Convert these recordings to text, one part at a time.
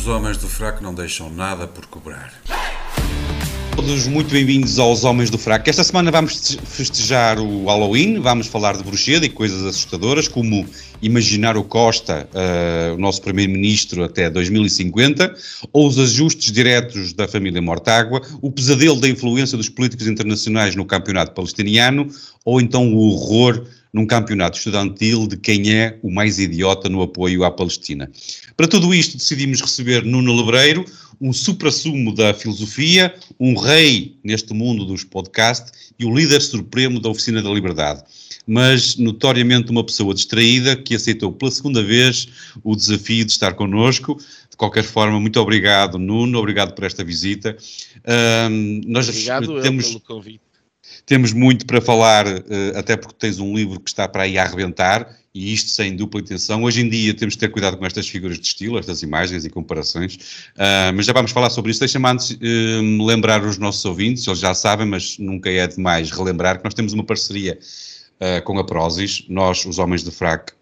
Os homens do fraco não deixam nada por cobrar. Todos muito bem-vindos aos Homens do Fraco. Esta semana vamos festejar o Halloween, vamos falar de bruxedo e coisas assustadoras, como imaginar o Costa, uh, o nosso primeiro-ministro, até 2050, ou os ajustes diretos da família Mortágua, o pesadelo da influência dos políticos internacionais no campeonato palestiniano, ou então o horror num campeonato estudantil de quem é o mais idiota no apoio à Palestina. Para tudo isto decidimos receber Nuno Lebreiro, um supra-sumo da filosofia, um rei neste mundo dos podcasts e o líder supremo da Oficina da Liberdade. Mas notoriamente uma pessoa distraída que aceitou pela segunda vez o desafio de estar connosco. De qualquer forma, muito obrigado, Nuno, obrigado por esta visita. Um, nós obrigado temos... pelo convite. Temos muito para falar, eh, até porque tens um livro que está para aí a arrebentar, e isto sem dupla intenção. Hoje em dia temos de ter cuidado com estas figuras de estilo, estas imagens e comparações, uh, mas já vamos falar sobre isso. Deixa-me antes uh, lembrar os nossos ouvintes, eles já sabem, mas nunca é demais relembrar que nós temos uma parceria uh, com a Prozis, nós, os Homens de Frac,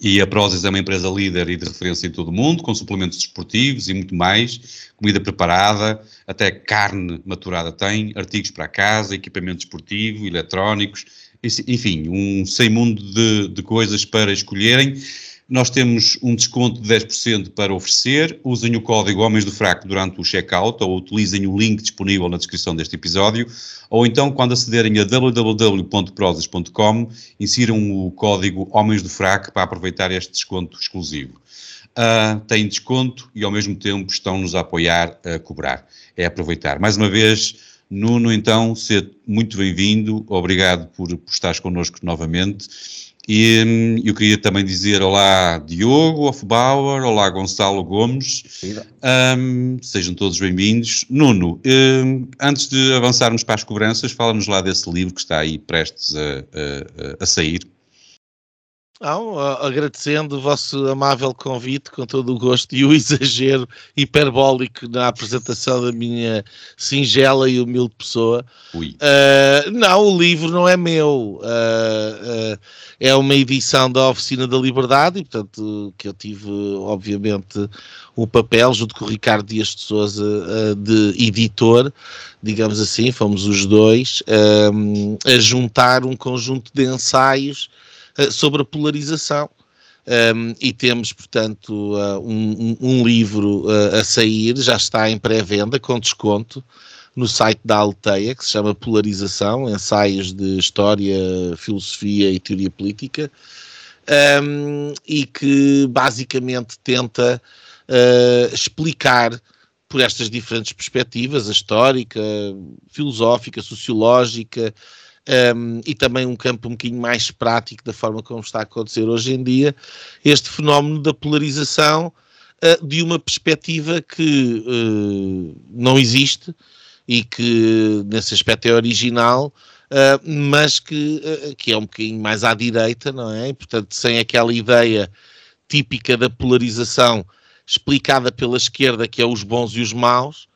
e a Prozis é uma empresa líder e de referência em todo o mundo, com suplementos desportivos e muito mais, comida preparada, até carne maturada tem, artigos para casa, equipamento desportivo, eletrónicos, enfim, um sem mundo de, de coisas para escolherem. Nós temos um desconto de 10% para oferecer. Usem o código Homens do Fraco durante o checkout ou utilizem o link disponível na descrição deste episódio. Ou então, quando acederem a www.prosas.com, insiram o código Homens do Fraco para aproveitar este desconto exclusivo. Uh, têm desconto e, ao mesmo tempo, estão-nos a apoiar a cobrar. É aproveitar. Mais uma vez, Nuno, então, seja muito bem-vindo. Obrigado por, por estares connosco novamente. E hum, eu queria também dizer olá Diogo Hofbauer, olá Gonçalo Gomes, um, sejam todos bem-vindos. Nuno, um, antes de avançarmos para as cobranças, fala-nos lá desse livro que está aí prestes a, a, a sair. Não, agradecendo o vosso amável convite, com todo o gosto e o exagero hiperbólico na apresentação da minha singela e humilde pessoa. Uh, não, o livro não é meu, uh, uh, é uma edição da Oficina da Liberdade e, portanto, que eu tive, obviamente, o papel, junto com o Ricardo Dias de Souza, de editor, digamos assim, fomos os dois, a juntar um conjunto de ensaios sobre a polarização. Um, e temos, portanto, uh, um, um, livro uh, a sair, já está em pré-venda com desconto no site da Alteia, que se chama Polarização, ensaios de história, filosofia e teoria política, um, e que basicamente tenta uh, explicar por estas diferentes perspectivas, a histórica, filosófica, sociológica, um, e também um campo um bocadinho mais prático da forma como está a acontecer hoje em dia, este fenómeno da polarização uh, de uma perspectiva que uh, não existe e que nesse aspecto é original, uh, mas que, que é um bocadinho mais à direita, não é? Portanto, sem aquela ideia típica da polarização explicada pela esquerda, que é os bons e os maus,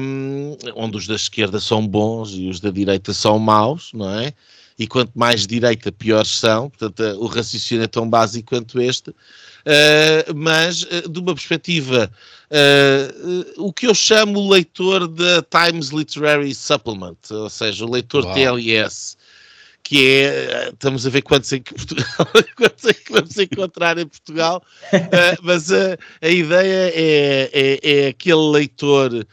um, onde os da esquerda são bons e os da direita são maus, não é? E quanto mais direita, piores são. Portanto, o raciocínio é tão básico quanto este. Uh, mas, uh, de uma perspectiva, uh, o que eu chamo o leitor da Times Literary Supplement, ou seja, o leitor Uau. TLS, que é, estamos a ver quantos é que, Portugal, quantos é que vamos encontrar em Portugal, uh, mas a, a ideia é, é, é, aquele leitor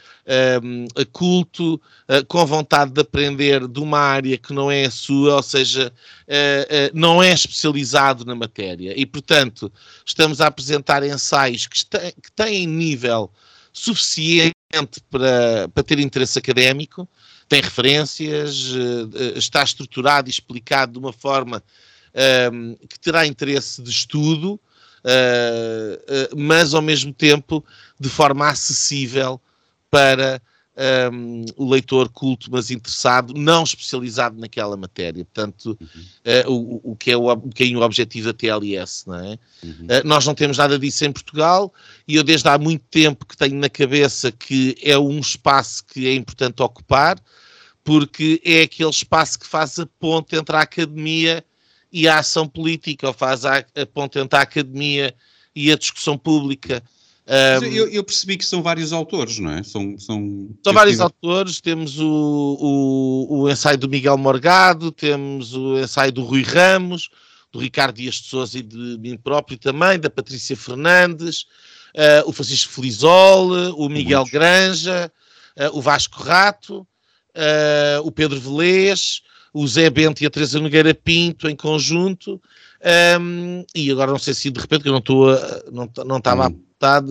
um, culto, uh, com vontade de aprender de uma área que não é a sua, ou seja, uh, não é especializado na matéria. E, portanto, estamos a apresentar ensaios que, que têm nível suficiente para, para ter interesse académico, tem referências, eh, está estruturado e explicado de uma forma um, ehm, que terá interesse de estudo, uh, mas ao mesmo tempo de forma acessível para um, o leitor culto, mas interessado, não especializado naquela matéria. Portanto, uhum. uh, o, o, que é o, um bocadinho o objetivo da TLS, não é? Uhum. Uh, nós não temos nada disso em Portugal e eu desde há muito tempo que tenho na cabeça que é um espaço que é importante ocupar, porque é aquele espaço que faz a ponte entre a academia e a ação política, ou faz a, a ponte entre a academia e a discussão pública. Um, eu, eu, percebi que são vários autores, não é? São, são, são vários tive... autores. Temos o, o, o, ensaio do Miguel Morgado, temos o ensaio do Rui Ramos, do Ricardo Dias de Souza e de mim próprio também, da Patrícia Fernandes, uh, o Francisco Felizol, o Miguel Muitos. Granja, uh, o Vasco Rato, uh, o Pedro Velez, o Zé Bento e a Teresa Nogueira Pinto em conjunto. Um, e agora não sei se de repente, que eu não estou não, não estava hum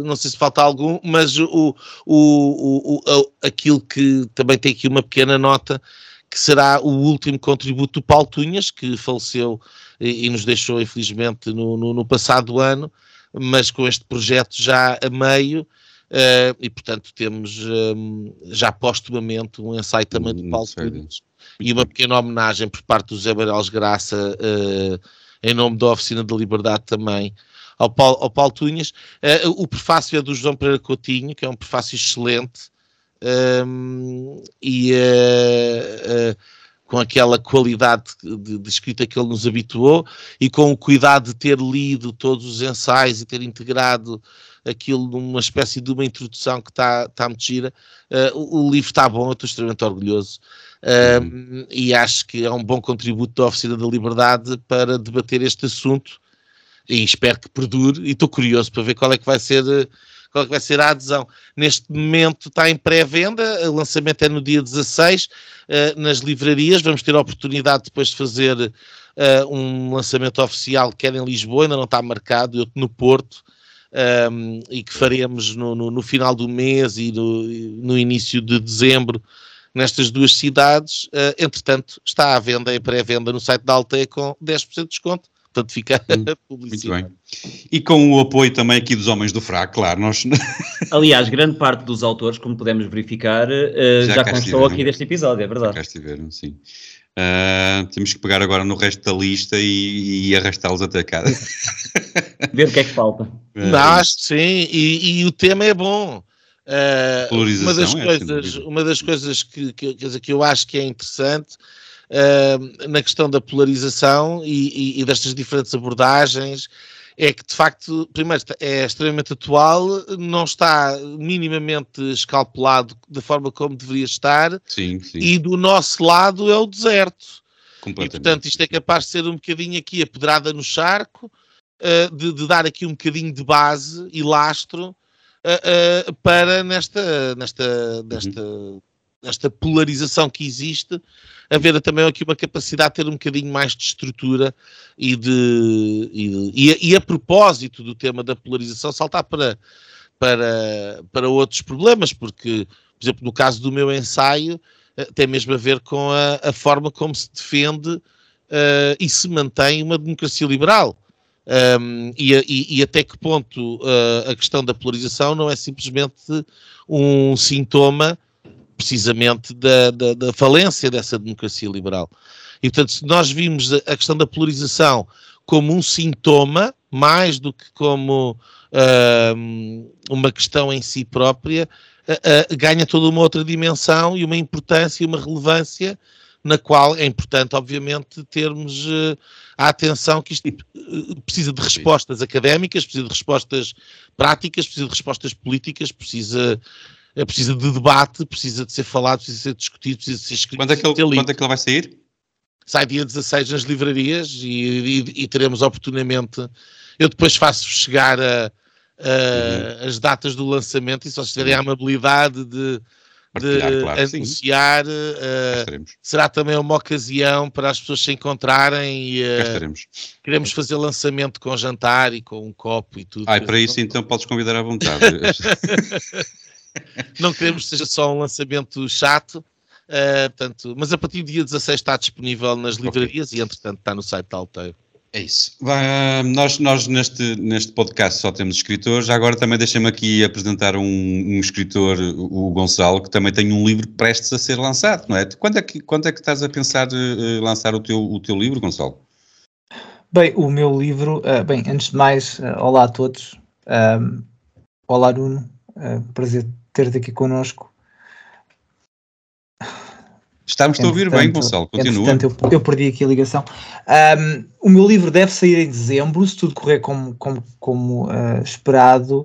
não sei se falta algum, mas o, o, o, o, aquilo que também tem aqui uma pequena nota, que será o último contributo do Paulo Tunhas, que faleceu e, e nos deixou, infelizmente, no, no, no, passado ano, mas com este projeto já a meio, uh, e portanto temos um, já postumamente um ensaio também do Paulo Tunhas, e uma pequena homenagem por parte do Zé Barales Graça, uh, em nome da Oficina da Liberdade também, ao Paulo, ao Paulo Tunhas. Uh, o prefácio é do João Pereira Coutinho, que é um prefácio excelente, um, ehm, e uh, uh, com aquela qualidade de, de, escrita que ele nos habituou, e com o cuidado de ter lido todos os ensaios e ter integrado aquilo numa espécie de uma introdução que está tá muito gira. o, o livro está bom, eu estou extremamente orgulhoso. Uhum. e acho que é um bom contributo da Oficina da Liberdade para debater este assunto e espero que perdure e estou curioso para ver qual é que vai ser qual é que vai ser a adesão. Neste momento está em pré-venda, o lançamento é no dia 16 uh, eh, nas livrarias, vamos ter a oportunidade depois de fazer uh, um lançamento oficial, quer em Lisboa, ainda não está marcado, no Porto, um, ehm, e que faremos no, no, no, final do mês e no, no início de dezembro nestas duas cidades. Uh, entretanto, está à venda, em pré-venda no site da Alteia com 10% de desconto portanto fica a publicidade. Muito bem. E com o apoio também aqui dos Homens do Fraco, claro. Nós... Aliás, grande parte dos autores, como podemos verificar, uh, já, já constou aqui deste episódio, é verdade. Já cá estiveram, sim. Uh, temos que pegar agora no resto da lista e, e arrastá-los até cá. Ver o que é que falta. Uh, Acho sim, e, e, o tema é bom. Uh, uma das é coisas, uma das coisas que, que, que eu acho que é interessante uh, na questão da polarização e, e, e, destas diferentes abordagens é que de facto, primeiro, é extremamente atual, não está minimamente escalpelado da forma como deveria estar, sim, sim. e do nosso lado é o deserto. E portanto, isto é capaz de ser um bocadinho aqui a pedrada no charco, uh, de, de, dar aqui um bocadinho de base e lastro uh, para nesta, nesta, nesta, uhum. Nesta polarização que existe haver também aqui uma capacidade de ter um bocadinho mais de estrutura e de e, e, e a propósito do tema da polarização saltar para, para, para outros problemas, porque, por exemplo, no caso do meu ensaio, eh, tem mesmo a ver com a, a forma como se defende uh, e se mantém uma democracia liberal. Um, e, e, e, até que ponto uh, a questão da polarização não é simplesmente um sintoma precisamente da, da, da, falência dessa democracia liberal. E, portanto, se nós vimos a questão da polarização como um sintoma, mais do que como uh, uma questão em si própria, uh, uh, ganha toda uma outra dimensão e uma importância e uma relevância na qual é importante, obviamente, termos a atenção que isto precisa de respostas académicas, precisa de respostas práticas, precisa de respostas políticas, precisa precisa de debate, precisa de ser falado, precisa de ser discutido, precisa de ser escrito. Quando é que ele, quando é que ele vai sair? Sai dia 16 nas livrarias e, e, e teremos oportunamente. Eu depois faço chegar a, a, uhum. as datas do lançamento e só se tiverem a amabilidade de, de claro, anunciar. Uh, será também uma ocasião para as pessoas se encontrarem e uh, queremos fazer lançamento com jantar e com um copo e tudo. Ah, e para isso então podes convidar à vontade. não queremos que seja só um lançamento chato. Uh, portanto, mas a partir do dia 16 está disponível nas livrarias okay. e entretanto está no site da Alteio. É isso. Vai, nós nós neste, neste podcast só temos escritores. Agora também deixem-me aqui apresentar um, um, escritor, o Gonçalo, que também tem um livro prestes a ser lançado, não é? Quando é que, quando é que estás a pensar uh, lançar o teu, o teu livro, Gonçalo? Bem, o meu livro, uh, bem, antes de mais, uh, olá a todos. Olá, Nuno. prazer ter-te aqui connosco. Estamos a ouvir bem, Gonçalo, continua. Portanto, eu, eu, perdi aqui a ligação. Um, o meu livro deve sair em dezembro, se tudo correr como, como, como uh, esperado.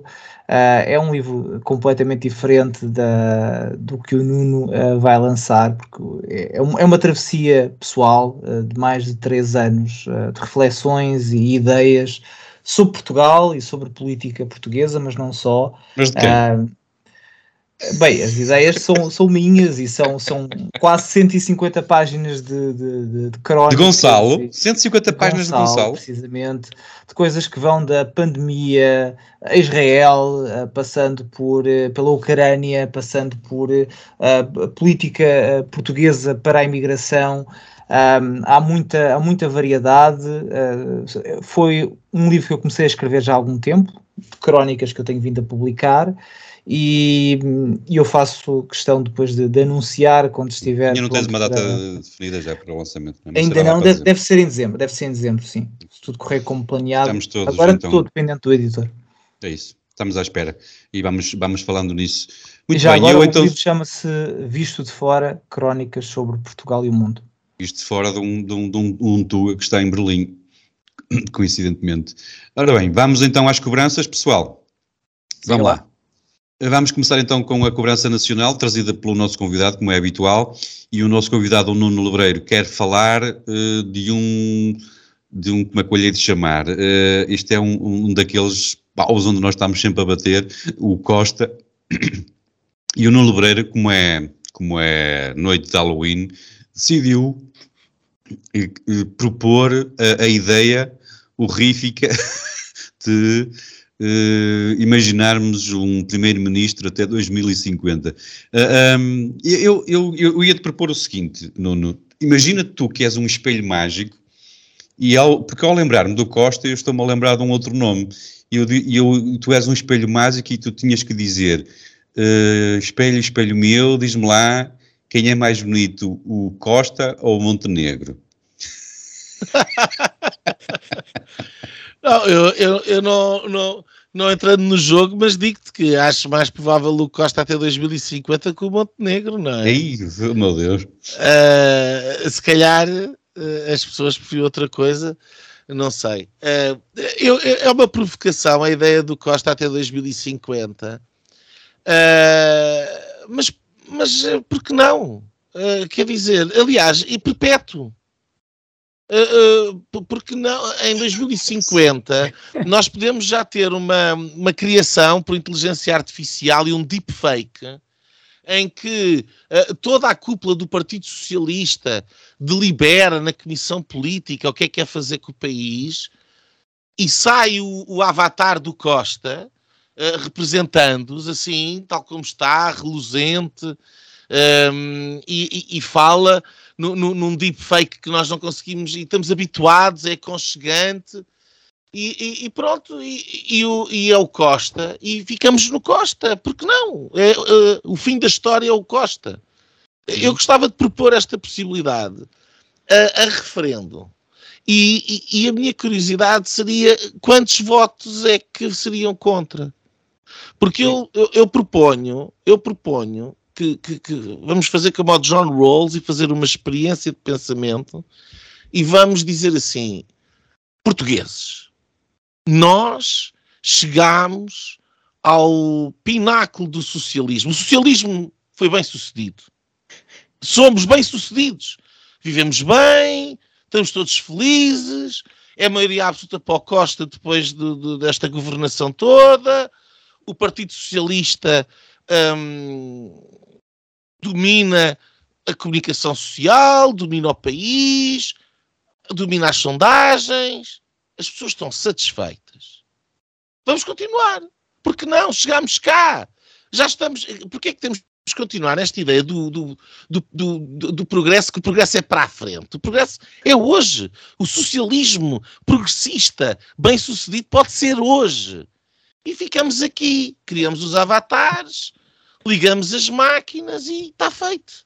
Uh, é um livro completamente diferente da, do que o Nuno uh, vai lançar, porque é, é, uma travessia pessoal de mais de três anos de reflexões e ideias sobre Portugal e sobre política portuguesa, mas não só. Mas de quem? Bem, as ideias são, são minhas e são, são quase 150 páginas de, de, de, de crónicas. De Gonçalo? 150 de páginas Gonçalo, de Gonçalo? Precisamente. De coisas que vão da pandemia a Israel, eh, passando por, eh, pela Ucrânia, passando por eh, a política portuguesa para a imigração. Um, há, muita, há muita variedade. Uh, foi um livro que eu comecei a escrever já há algum tempo, de crónicas que eu tenho vindo a publicar. E, e eu faço questão depois de, de anunciar quando estiver. E não tens uma data definida já para o lançamento? Não Ainda não, deve, deve, ser em dezembro, deve ser em dezembro, sim. Se tudo correr como planeado. Estamos todos, Agora então... estou dependente do editor. É isso, estamos à espera e vamos, vamos falando nisso. Muito já bem, agora eu, o então... livro chama-se Visto de Fora, Crónicas sobre Portugal e o Mundo. Visto de Fora de um, de um, de um, um Tua que está em Berlim, coincidentemente. Ora bem, vamos então às cobranças, pessoal. Vamos lá. Vamos começar então com a cobrança nacional, trazida pelo nosso convidado, como é habitual, e o nosso convidado, o Nuno Lebreiro, quer falar uh, de um, de um, como é lhe de chamar, uh, este é um, um daqueles paus onde nós estamos sempre a bater, o Costa, e o Nuno Lebreiro, como é, como é noite de Halloween, decidiu uh, propor a, a ideia horrífica de uh, imaginarmos um primeiro-ministro até 2050. Uh, um, eu, eu, eu ia-te propor o seguinte, Nuno. Imagina tu que és um espelho mágico e ao, porque ao lembrar-me do Costa, eu estou-me a lembrar de um outro nome. Eu, eu, tu és um espelho mágico e tu tinhas que dizer: uh, espelho, espelho meu, diz-me lá quem é mais bonito, o Costa ou o Montenegro? não, eu, eu, eu não, não, não entrando no jogo, mas digo-te que acho mais provável o Costa até 2050 que o Montenegro, não é? Ei, meu Deus. Uh, se calhar uh, as pessoas preferiam outra coisa, não sei. Uh, eu, é uma provocação a ideia do Costa até 2050, mas, mas por que não? quer dizer, aliás, e perpétuo. Uh, uh, porque não, em 2050 nós podemos já ter uma, uma criação por inteligência artificial e um deepfake em que uh, toda a cúpula do Partido Socialista delibera na comissão política o que é que quer fazer com o país e sai o, o avatar do Costa representando-os assim, tal como está, reluzente, um, e, e, e fala no, no, num deepfake que nós não conseguimos e estamos habituados, é aconchegante. E, e, e pronto, e, o, e é o Costa, e ficamos no Costa, porque não? É, é, o fim da história é o Costa. Eu gostava de propor esta possibilidade a, a referendo. E, e, a minha curiosidade seria quantos votos é que seriam contra? Porque eu, eu, eu proponho, eu proponho que, que, que, vamos fazer como o John Rawls e fazer uma experiência de pensamento e vamos dizer assim: portugueses, nós chegamos ao pináculo do socialismo. O socialismo foi bem sucedido. Somos bem sucedidos. Vivemos bem, estamos todos felizes. É a maioria absoluta para o Costa depois de, de, desta governação toda. O Partido Socialista hum, domina a comunicação social, domina o país, domina as sondagens. As pessoas estão satisfeitas. Vamos continuar. Porque não? Chegamos cá. Já estamos. Porquê é que temos de continuar nesta ideia do, do, do, do, do progresso, que o progresso é para a frente? O progresso é hoje. O socialismo progressista, bem sucedido, pode ser hoje. E ficamos aqui, criamos os avatares, ligamos as máquinas e está feito.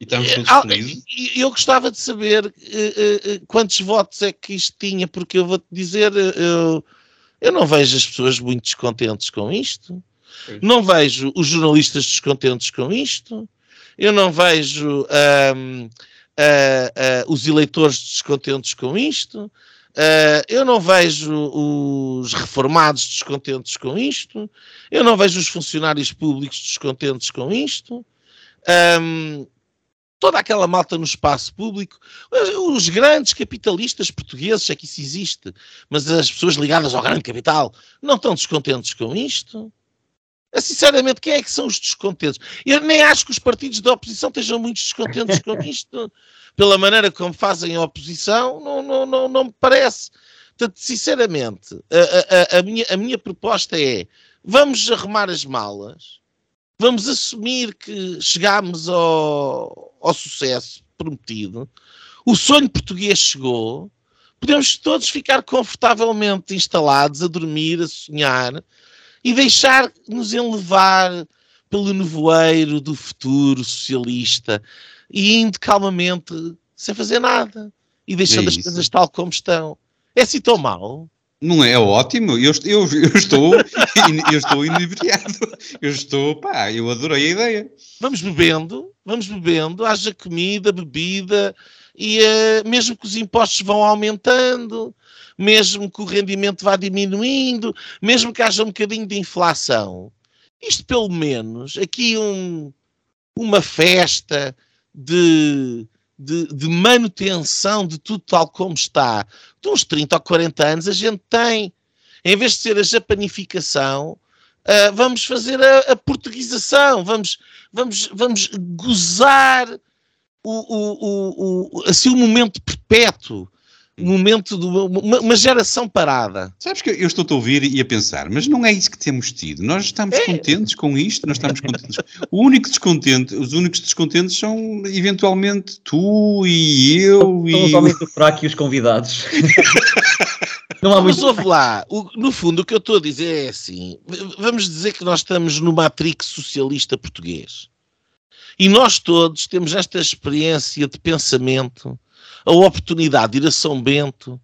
E estamos todos ah, felizes. Eu gostava de saber uh, uh, quantos votos é que isto tinha, porque eu vou-te dizer, eu, eu não vejo as pessoas muito descontentes com isto, não vejo os jornalistas descontentes com isto, eu não vejo um, uh, os eleitores descontentes com isto, Uh, eu não vejo os reformados descontentes com isto, eu não vejo os funcionários públicos descontentes com isto, um, toda aquela malta no espaço público, os grandes capitalistas portugueses, é que isso existe, mas as pessoas ligadas ao grande capital não estão descontentes com isto. Ah, sinceramente, quem é que são os descontentes? Eu nem acho que os partidos da oposição estejam muito descontentes com isto pela maneira como fazem a oposição, não, não, não, não me parece. Portanto, sinceramente, a, a, a, minha, a minha proposta é: vamos arrumar as malas, vamos assumir que chegámos ao, ao sucesso prometido, o sonho português chegou, podemos todos ficar confortavelmente instalados a dormir, a sonhar e deixar-nos enlevar pelo nevoeiro do futuro socialista e indo calmamente, sem fazer nada, e deixando é as coisas tal como estão. É assim tão mal? Não é, é ótimo, eu, eu, eu estou eu estou inebriado, eu estou, pá, eu adorei a ideia. Vamos bebendo, vamos bebendo, haja comida, bebida, e uh, mesmo que os impostos vão aumentando, mesmo que o rendimento vá diminuindo, mesmo que haja um bocadinho de inflação, isto pelo menos, aqui um, uma festa, de, de, de, manutenção de tudo tal como está, de uns 30 ou 40 anos, a gente tem. Em vez de ser a japanificação, uh, vamos fazer a, a, portuguesação, vamos, vamos, vamos gozar o, o, o, o, assim, o momento perpétuo momento de uma, uma, geração parada. Sabes que eu estou a ouvir e a pensar, mas não é isso que temos tido. Nós estamos é. contentes com isto, nós estamos contentes. o único descontente, os únicos descontentes são eventualmente tu e eu e. Totalmente fraco e os convidados. não há muito... Mas ouve lá, o, no fundo o que eu estou a dizer é assim: vamos dizer que nós estamos no Matrix socialista português. E nós todos temos esta experiência de pensamento a oportunidade de ir a São Bento,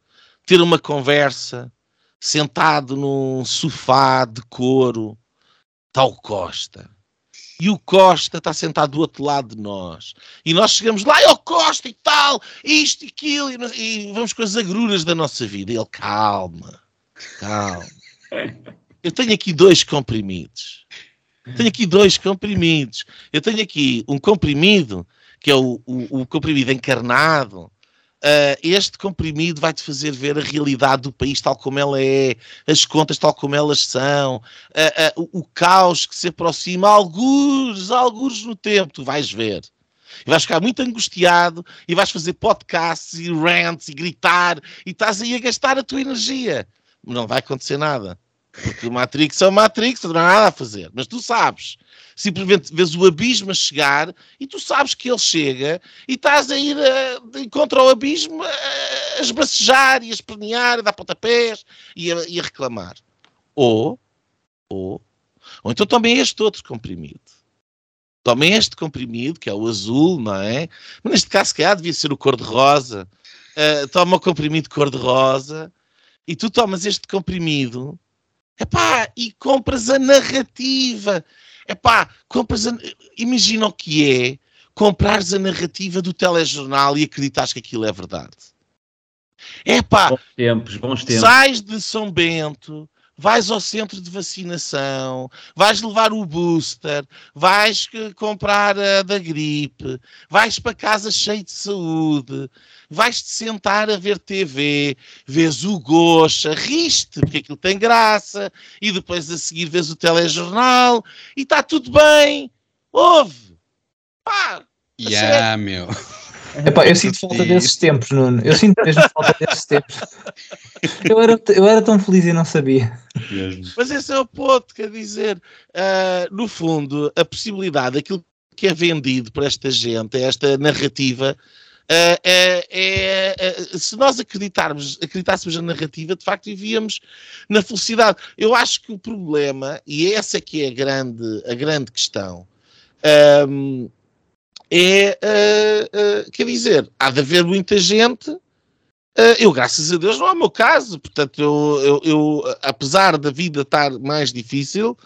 ter uma conversa, sentado num sofá de couro, o Costa. E o Costa está sentado do outro lado de nós. E nós chegamos lá, e o Costa e tal, isto e aquilo, e, e vamos com as agruras da nossa vida. E ele, calma, calma. Eu tenho aqui dois comprimidos. Tenho aqui dois comprimidos. Eu tenho aqui um comprimido, que é o, o, o comprimido encarnado, Uh, este comprimido vai-te fazer ver a realidade do país tal como ela é, as contas tal como elas são, uh, uh, o, o, caos que se aproxima, alguns, alguns no tempo, tu vais ver. E vais ficar muito angustiado e vais fazer podcasts e rants e gritar e estás aí a gastar a tua energia. Não vai acontecer nada. Porque o Matrix é o Matrix, não há nada a fazer. Mas tu sabes simplesmente vês o abismo a chegar e tu sabes que ele chega e estás a ir a, contra o abismo a, a esbracejar e a espernear, a dar pontapés e a, e a reclamar. Ou, ou, ou então tomem este outro comprimido. Tomem este comprimido, que é o azul, não é? Mas neste caso, se calhar, devia ser o cor-de-rosa. Uh, toma o comprimido cor-de-rosa e tu tomas este comprimido epá, e compras a narrativa Epá, compras a... imagina o que é comprares a narrativa do telejornal e acreditares que aquilo é verdade. Epá, bons tempos, bons tempos. sais de São Bento, vais ao centro de vacinação, vais levar o booster, vais comprar a da gripe, vais para casa cheio de saúde, vais-te sentar a ver TV, vês o Gocha, riste, porque aquilo tem graça, e depois a seguir vês o telejornal, e está tudo bem. Ouve! Pá! Yeah, meu. Epá, eu sinto falta desses tempos, Nuno. Eu sinto mesmo falta desses tempos. Eu era, eu era tão feliz e não sabia. Mas esse é o ponto, quer dizer, uh, no fundo, a possibilidade, aquilo que é vendido por esta gente, esta narrativa, uh, é, é, se nós acreditarmos, acreditássemos na narrativa, de facto vivíamos na felicidade. Eu acho que o problema, e essa é que é a grande, a grande questão, um, é, uh, uh, quer dizer, há de haver muita gente. Uh, eu, graças a Deus, não é o meu caso. Portanto, eu, eu, eu apesar da vida estar mais difícil,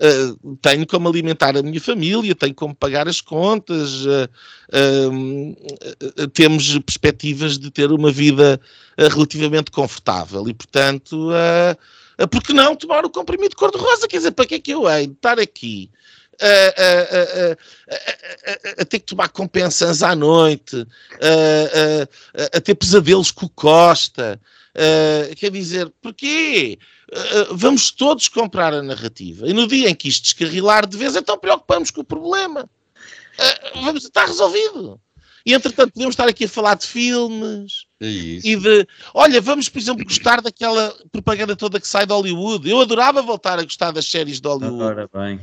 uh, tenho como alimentar a minha família, tenho como pagar as contas, uh, uh, temos perspectivas de ter uma vida relativamente confortável e, portanto, uh, por que não tomar o comprimido cor-de-rosa? Quer dizer, para que é que eu hei de estar aqui? A, a, a, a, ter que tomar compensas à noite, a, ter pesadelos com o Costa. quer dizer, porquê? Vamos todos comprar a narrativa. E no dia em que isto descarrilar de vez, então preocupamos com o problema. vamos, está resolvido. E entretanto, podemos estar aqui a falar de filmes é e de. Olha, vamos, por exemplo, gostar daquela propaganda toda que sai de Hollywood. Eu adorava voltar a gostar das séries de Hollywood. Ora bem.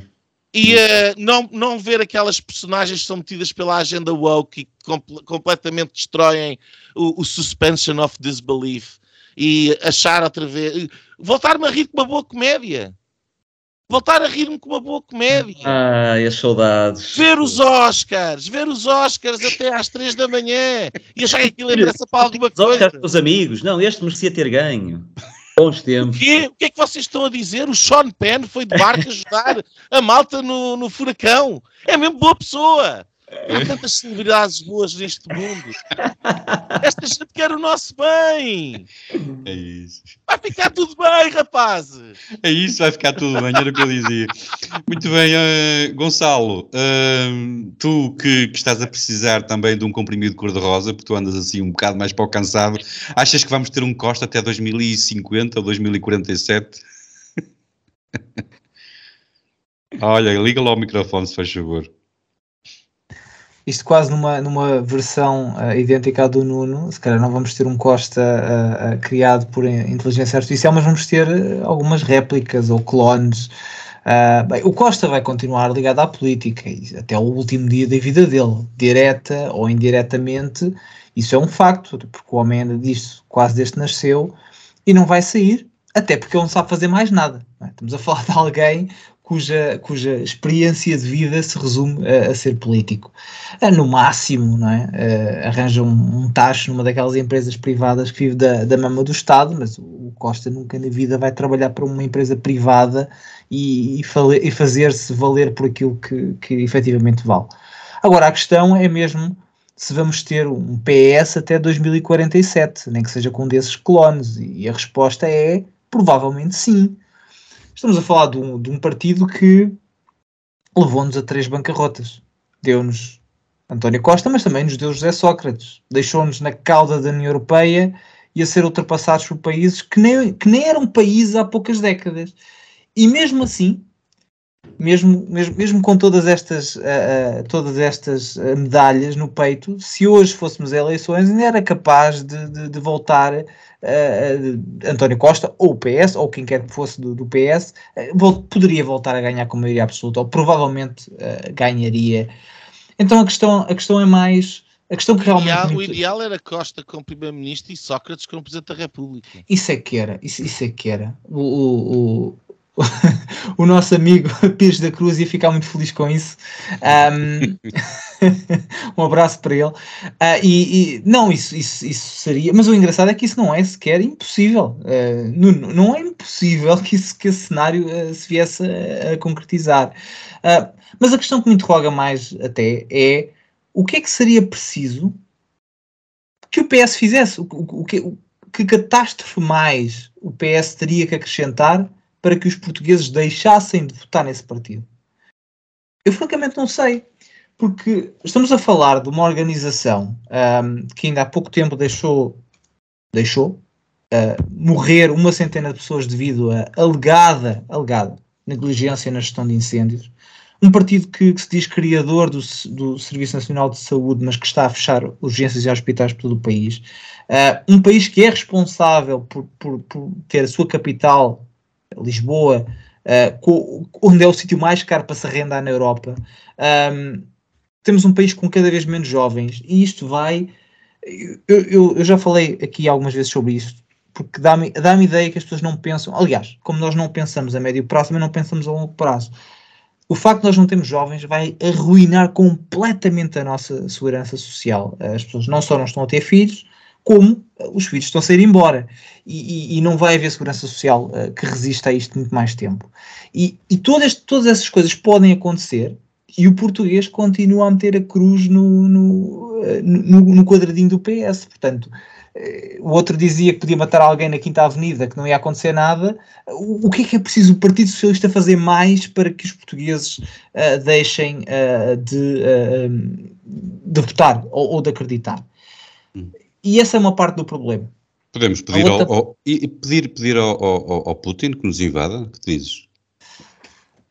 E uh, não, não ver aquelas personagens que são metidas pela agenda woke e compl completamente destroem o, o, suspension of disbelief e achar outra vez. Voltar-me a rir com uma boa comédia voltar a rir-me com uma boa comédia. Ai, as saudades. Ver os Oscars, ver os Oscars até às 3 da manhã e achar que aquilo interessa para alguma coisa. Os Oscars os amigos, não, este merecia ter ganho. Bons tempos. O quê? O que é que vocês estão a dizer? O Sean Penn foi de barco ajudar a malta no, no furacão. É mesmo boa pessoa. Há tantas celebridades boas neste mundo. Esta gente quer o nosso bem. É isso. Vai ficar tudo bem, rapazes. É isso, vai ficar tudo bem, era o que eu dizia. Muito bem, uh, Gonçalo, uh, tu que, que, estás a precisar também de um comprimido cor-de-rosa, porque tu andas assim um bocado mais para o cansado, achas que vamos ter um Costa até 2050 ou 2047? Olha, liga lá o microfone, se faz favor isto quase numa, numa versão uh, idêntica à do Nuno, se calhar não vamos ter um Costa uh, uh, criado por inteligência artificial, mas vamos ter algumas réplicas ou clones. bem, o Costa vai continuar ligado à política até o último dia da vida dele, direta ou indiretamente, isso é um facto, porque o homem anda disto quase desde nasceu e não vai sair, até porque ele não sabe fazer mais nada. É? Estamos a falar de alguém cuja, cuja experiência de vida se resume a, a ser político. Uh, no máximo, não é? Uh, arranja um, um, tacho numa daquelas empresas privadas que vive da, da mama do Estado, mas o Costa nunca na vida vai trabalhar para uma empresa privada e, e, e fazer-se valer por aquilo que, que efetivamente vale. Agora, a questão é mesmo se vamos ter um PS até 2047, nem que seja com um desses clones, e a resposta é provavelmente sim. Estamos a falar de um, de um partido que levou-nos a três bancarrotas. Deu-nos António Costa, mas também nos deu José Sócrates. Deixou-nos na cauda da União Europeia e a ser ultrapassados por países que nem, que nem eram países há poucas décadas. E mesmo assim, mesmo, mesmo, mesmo com todas estas, uh, uh, todas estas uh, medalhas no peito, se hoje fôssemos eleições, ainda era capaz de, de, de voltar António Costa, ou o PS, ou quem quer que fosse do, do PS, poderia voltar a ganhar com maioria absoluta, ou provavelmente ganharia. Então a questão, a questão é mais. A questão que realmente. O ideal, muito... o ideal era Costa como Primeiro-Ministro e Sócrates como Presidente da República. Isso é que era, isso, isso é que era. o, o o nosso amigo Pires da Cruz ia ficar muito feliz com isso. Um, um abraço para ele. Uh, e, e, não, isso, isso, isso seria. Mas o engraçado é que isso não é sequer impossível. Uh, não, não é impossível que, isso, que esse cenário uh, se viesse a, a concretizar. mas a questão que me interroga mais até é o que é que seria preciso que o PS fizesse? O, o, o que, o, que catástrofe mais o PS teria que acrescentar para que os portugueses deixassem de votar nesse partido? Eu francamente não sei, porque estamos a falar de uma organização um, que ainda há pouco tempo deixou, deixou uh, morrer uma centena de pessoas devido a alegada, alegada negligência na gestão de incêndios. Um partido que, que se diz criador do, do, Serviço Nacional de Saúde, mas que está a fechar urgências e hospitais por todo o país. Uh, um país que é responsável por, por, por ter a sua capital Lisboa, uh, onde é o sítio mais caro para se arrendar na Europa. Um, temos um país com cada vez menos jovens e isto vai. Eu, eu, eu já falei aqui algumas vezes sobre isto, porque dá-me dá ideia que as pessoas não pensam. Aliás, como nós não pensamos a médio prazo, também não pensamos a longo prazo. O facto de nós não termos jovens vai arruinar completamente a nossa segurança social. As pessoas não só não estão a ter filhos, como os filhos estão a sair embora e, e, e não vai haver segurança social uh, que resista a isto muito mais tempo. E, e todas, todas essas coisas podem acontecer e o português continua a meter a cruz no, no, no, no quadradinho do PS. Portanto, eh, o outro dizia que podia matar alguém na Quinta Avenida, que não ia acontecer nada. O, o que é que é preciso o Partido Socialista fazer mais para que os portugueses uh, deixem uh, de, uh, de votar ou, ou de acreditar? Hum. E essa é uma parte do problema. Podemos pedir, outra... ao, ao, pedir, pedir ao, ao, ao, Putin que nos invada? que dizes?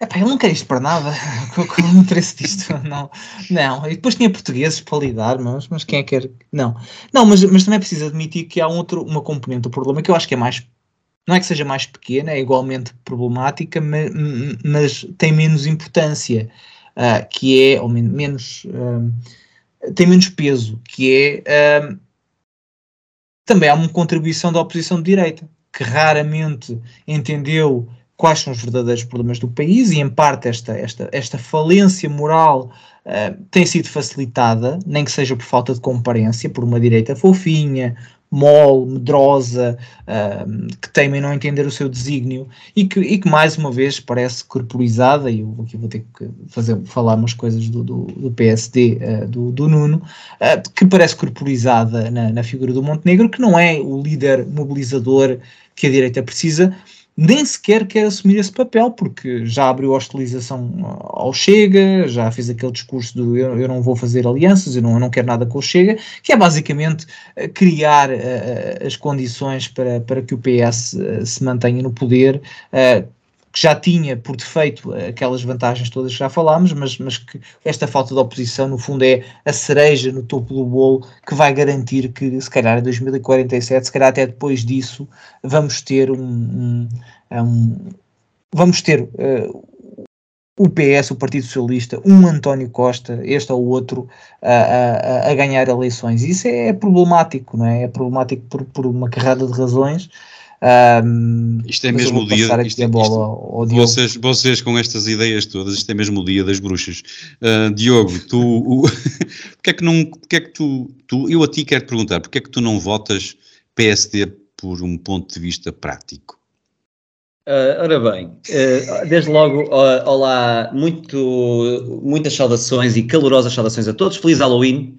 Epá, ele não quer isto para nada. Qual o interesse disto? Não, não. E depois tinha portugueses para lidar, mas, mas quem é que quer? Não, não mas, mas também é preciso admitir que há um outro, uma componente do problema que eu acho que é mais. Não é que seja mais pequena, é igualmente problemática, mas, mas tem menos importância, uh, que é, ou menos. Uh, tem menos peso, que é. Uh, também há uma contribuição da oposição de direita, que raramente entendeu quais são os verdadeiros problemas do país e, em parte, esta, esta, esta falência moral uh, tem sido facilitada, nem que seja por falta de comparência, por uma direita fofinha, mole, medrosa, uh, que teima em não entender o seu desígnio e que, e que mais uma vez parece corporizada, e eu aqui vou ter que fazer, falar umas coisas do, do, do PSD, uh, eh, do, do, Nuno, uh, que parece corporizada na, na figura do Montenegro, que não é o líder mobilizador que a direita precisa, nem sequer quer assumir esse papel, porque já abriu hostilização ao Chega, já fez aquele discurso do eu, eu não vou fazer alianças, eu não, eu não quero nada com o Chega, que é basicamente uh, criar uh, as condições para, para que o PS uh, se mantenha no poder, que já tinha por defeito aquelas vantagens todas que já falámos, mas, mas que esta falta de oposição, no fundo, é a cereja no topo do bolo que vai garantir que, se calhar, em 2047, se calhar até depois disso, vamos ter um. um, um vamos ter uh, o PS, o Partido Socialista, um António Costa, este ou outro, a, a, a ganhar eleições. Isso é, é problemático, não é? É problemático por, por uma carrada de razões. Um, isto é mesmo o dia. Isto, é- isto, vocês, vocês com estas ideias todas, isto é mesmo o dia das bruxas. Uh, Diogo, tu. O, porque é que não. Porque é que tu, tu. Eu a ti quero te perguntar, porque é que tu não votas PSD por um ponto de vista prático? Uh, ora bem, uh, desde logo, uh, olá, muito, muitas saudações e calorosas saudações a todos. Feliz Halloween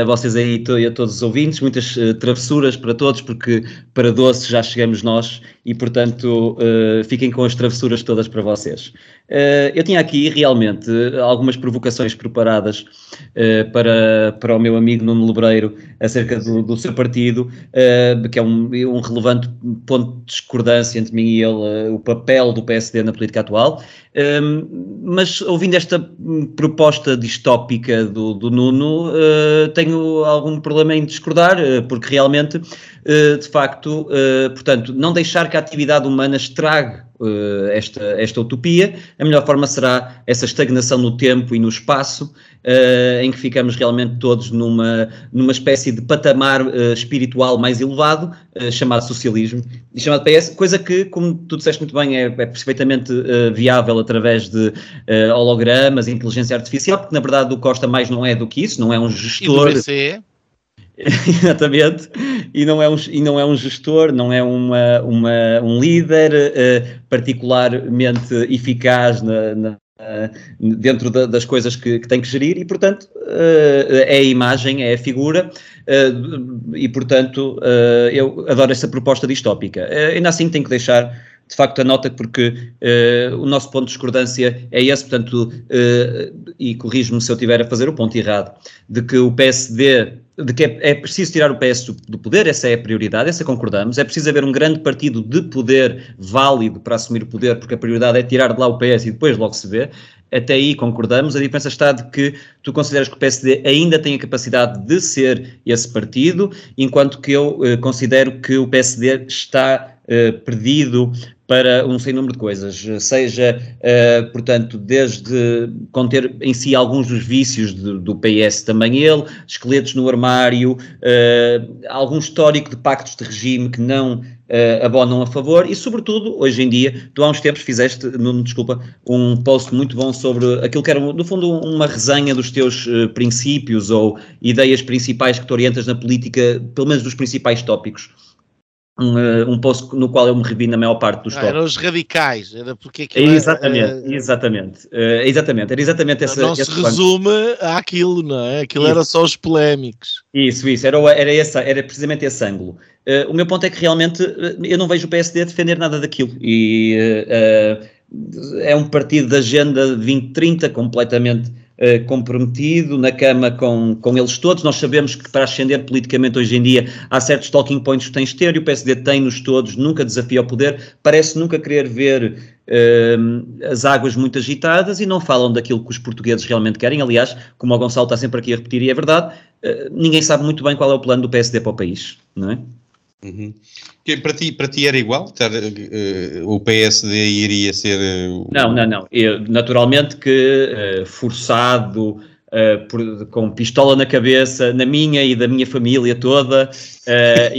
a vocês aí e a todos os ouvintes. Muitas travessuras para todos, porque para doce já chegamos nós e, portanto, fiquem com as travessuras todas para vocês. eu tinha aqui realmente algumas provocações preparadas para, para o meu amigo Nuno Lebreiro acerca do, do seu partido, que é um, um relevante ponto de discordância entre mim e ele o papel do PSD na política atual, mas ouvindo esta proposta distópica do, do Nuno, uh, tenho algum problema em discordar, uh, porque realmente, uh, de facto, portanto, não deixar que a atividade humana estrague esta, esta utopia, a melhor forma será essa estagnação no tempo e no espaço, em que ficamos realmente todos numa, numa espécie de patamar espiritual mais elevado, chamado socialismo e chamado PS, coisa que, como tu disseste muito bem, é, é perfeitamente viável através de uh, hologramas, inteligência artificial, porque na verdade o Costa mais não é do que isso, não é um gestor. E do BCE? Exatamente, e não, é um, e não é um gestor, não é uma, uma, um líder uh, particularmente eficaz na, na, dentro da, das coisas que, que, tem que gerir e, portanto, uh, é a imagem, é a figura e, portanto, eu adoro essa proposta distópica. ainda assim, tenho que deixar de facto a nota porque uh, o nosso ponto de discordância é esse, portanto, uh, e corrijo-me se eu estiver a fazer o ponto errado, de que o PSD, de que é, é preciso tirar o PS do, do, poder, essa é a prioridade, essa concordamos, é preciso haver um grande partido de poder válido para assumir o poder, porque a prioridade é tirar de lá o PS e depois logo se vê, até aí concordamos. A diferença está de que tu consideras que o PSD ainda tem a capacidade de ser esse partido, enquanto que eu eh, considero que o PSD está perdido para um sem número de coisas, seja, uh, portanto, desde conter em si alguns dos vícios de, do PS também ele, esqueletos no armário, uh, algum histórico de pactos de regime que não abonam a favor e, sobretudo, hoje em dia, tu há uns tempos fizeste, não, desculpa, um post muito bom sobre aquilo que era, no fundo, uma resenha dos teus princípios ou ideias principais que te orientas na política, pelo menos dos principais tópicos um, eh, um post no qual eu me revi na maior parte dos ah, Eram os radicais, era porque aquilo Exatamente, era, exatamente, uh, exatamente, era exatamente essa. Não se resume àquilo, não é? Aquilo isso. era só os polémicos. Isso, isso, era, era, essa, era precisamente esse ângulo. Uh, o meu ponto é que realmente eu não vejo o PSD defender nada daquilo e é um partido de agenda 2030 completamente eh, comprometido, na cama com, com eles todos. Nós sabemos que para ascender politicamente hoje em dia há certos talking points que tens de ter e o PSD tem-nos todos, nunca desafia o poder, parece nunca querer ver uh, as águas muito agitadas e não falam daquilo que os portugueses realmente querem. Aliás, como o Gonçalo está sempre aqui a repetir, e é verdade, uh, ninguém sabe muito bem qual é o plano do PSD para o país, não é? Uhum. Que para, ti, para ti era igual? Ter, uh, o PSD iria ser. Uh, não, não, não. Eu, naturalmente que uh, forçado, por, com pistola na cabeça, na minha e da minha família toda,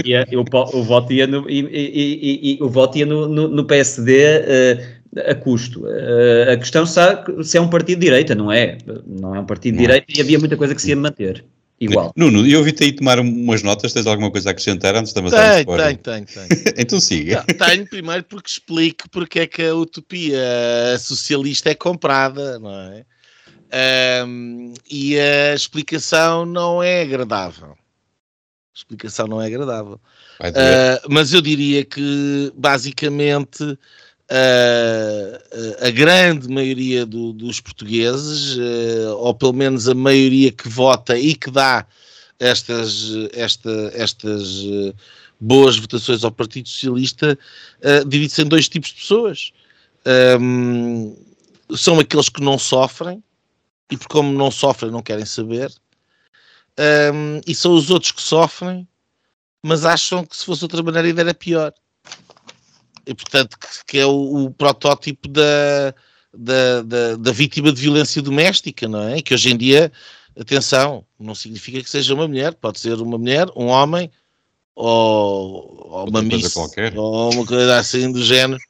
ia, eu, o voto ia no, e, e, e, o voto ia no, no, no PSD a custo. a questão sabe se é um partido de direita, não é? Não é um partido de direita e havia muita coisa que se ia manter igual. Nuno, eu ouvi-te aí tomar umas notas, tens alguma coisa a acrescentar antes da maçã? Tem, tem, tem, tem. então siga. Não, tenho primeiro porque explico porque é que a utopia socialista é comprada, não é? Um, e a explicação não é agradável. A explicação não é agradável. Uh, mas eu diria que basicamente uh, a grande maioria do, dos portugueses, uh, ou pelo menos a maioria que vota e que dá estas, esta, estas uh, boas votações ao Partido Socialista, divide-se em dois tipos de pessoas. Um, são aqueles que não sofrem, e por como não sofrem não querem saber, um, e são os outros que sofrem, mas acham que se fosse outra maneira ainda era pior e portanto que, que é o, o protótipo da, da, da, da, vítima de violência doméstica, não é? Que hoje em dia, atenção, não significa que seja uma mulher, pode ser uma mulher, um homem ou, ou uma miss, ou uma coisa assim do género.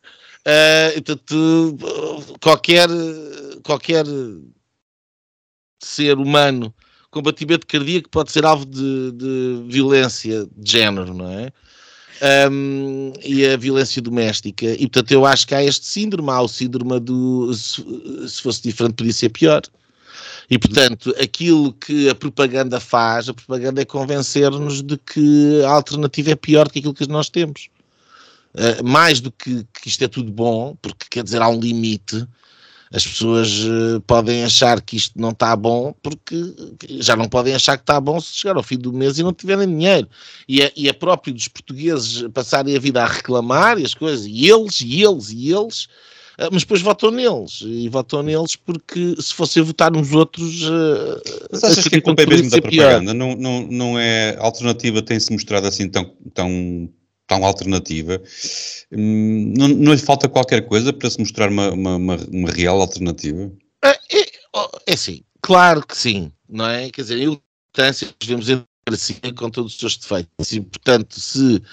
Uh, portanto, qualquer, qualquer ser humano com batimento cardíaco pode ser alvo de, de violência de género, não é? Um, e a violência doméstica. E portanto eu acho que há este síndrome, há o síndrome do se, se fosse diferente podia ser pior. E portanto aquilo que a propaganda faz, a propaganda é convencer-nos de que a alternativa é pior que aquilo que nós temos. Uh, mais do que, que isto é tudo bom, porque quer dizer, há um limite, as pessoas uh, podem achar que isto não está bom porque já não podem achar que está bom se chegar ao fim do mês e não tiverem dinheiro. E é, e é próprio dos portugueses passarem a vida a reclamar e as coisas, e eles, e eles, e eles, uh, mas depois votam neles. E votam neles porque se fossem votar nos outros. Uh, mas achas que a culpa é mesmo da propaganda? Não, não, não é. A alternativa tem-se mostrado assim tão. tão tão alternativa, hum, não, não lhe falta qualquer coisa para se mostrar uma, uma, uma, uma real alternativa? É, é, é assim, claro que sim, não é? Quer dizer, em importância, vemos a democracia com todos os seus defeitos, e portanto, se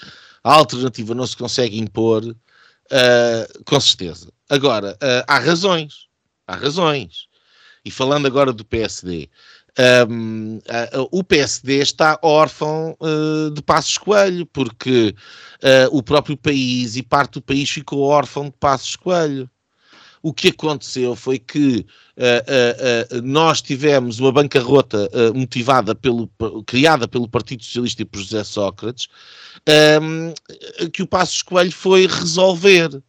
a alternativa não se consegue impor, uh, com certeza. Agora, uh, há razões, há razões. E falando agora do PSD, um, uh, o PSD está órfão uh, de Passos Coelho, porque uh, o próprio país e parte do país ficou órfão de Passos Coelho. O que aconteceu foi que nós tivemos uma bancarrota motivada pelo, criada pelo Partido Socialista e por José Sócrates, um, que o Passos Coelho foi resolver.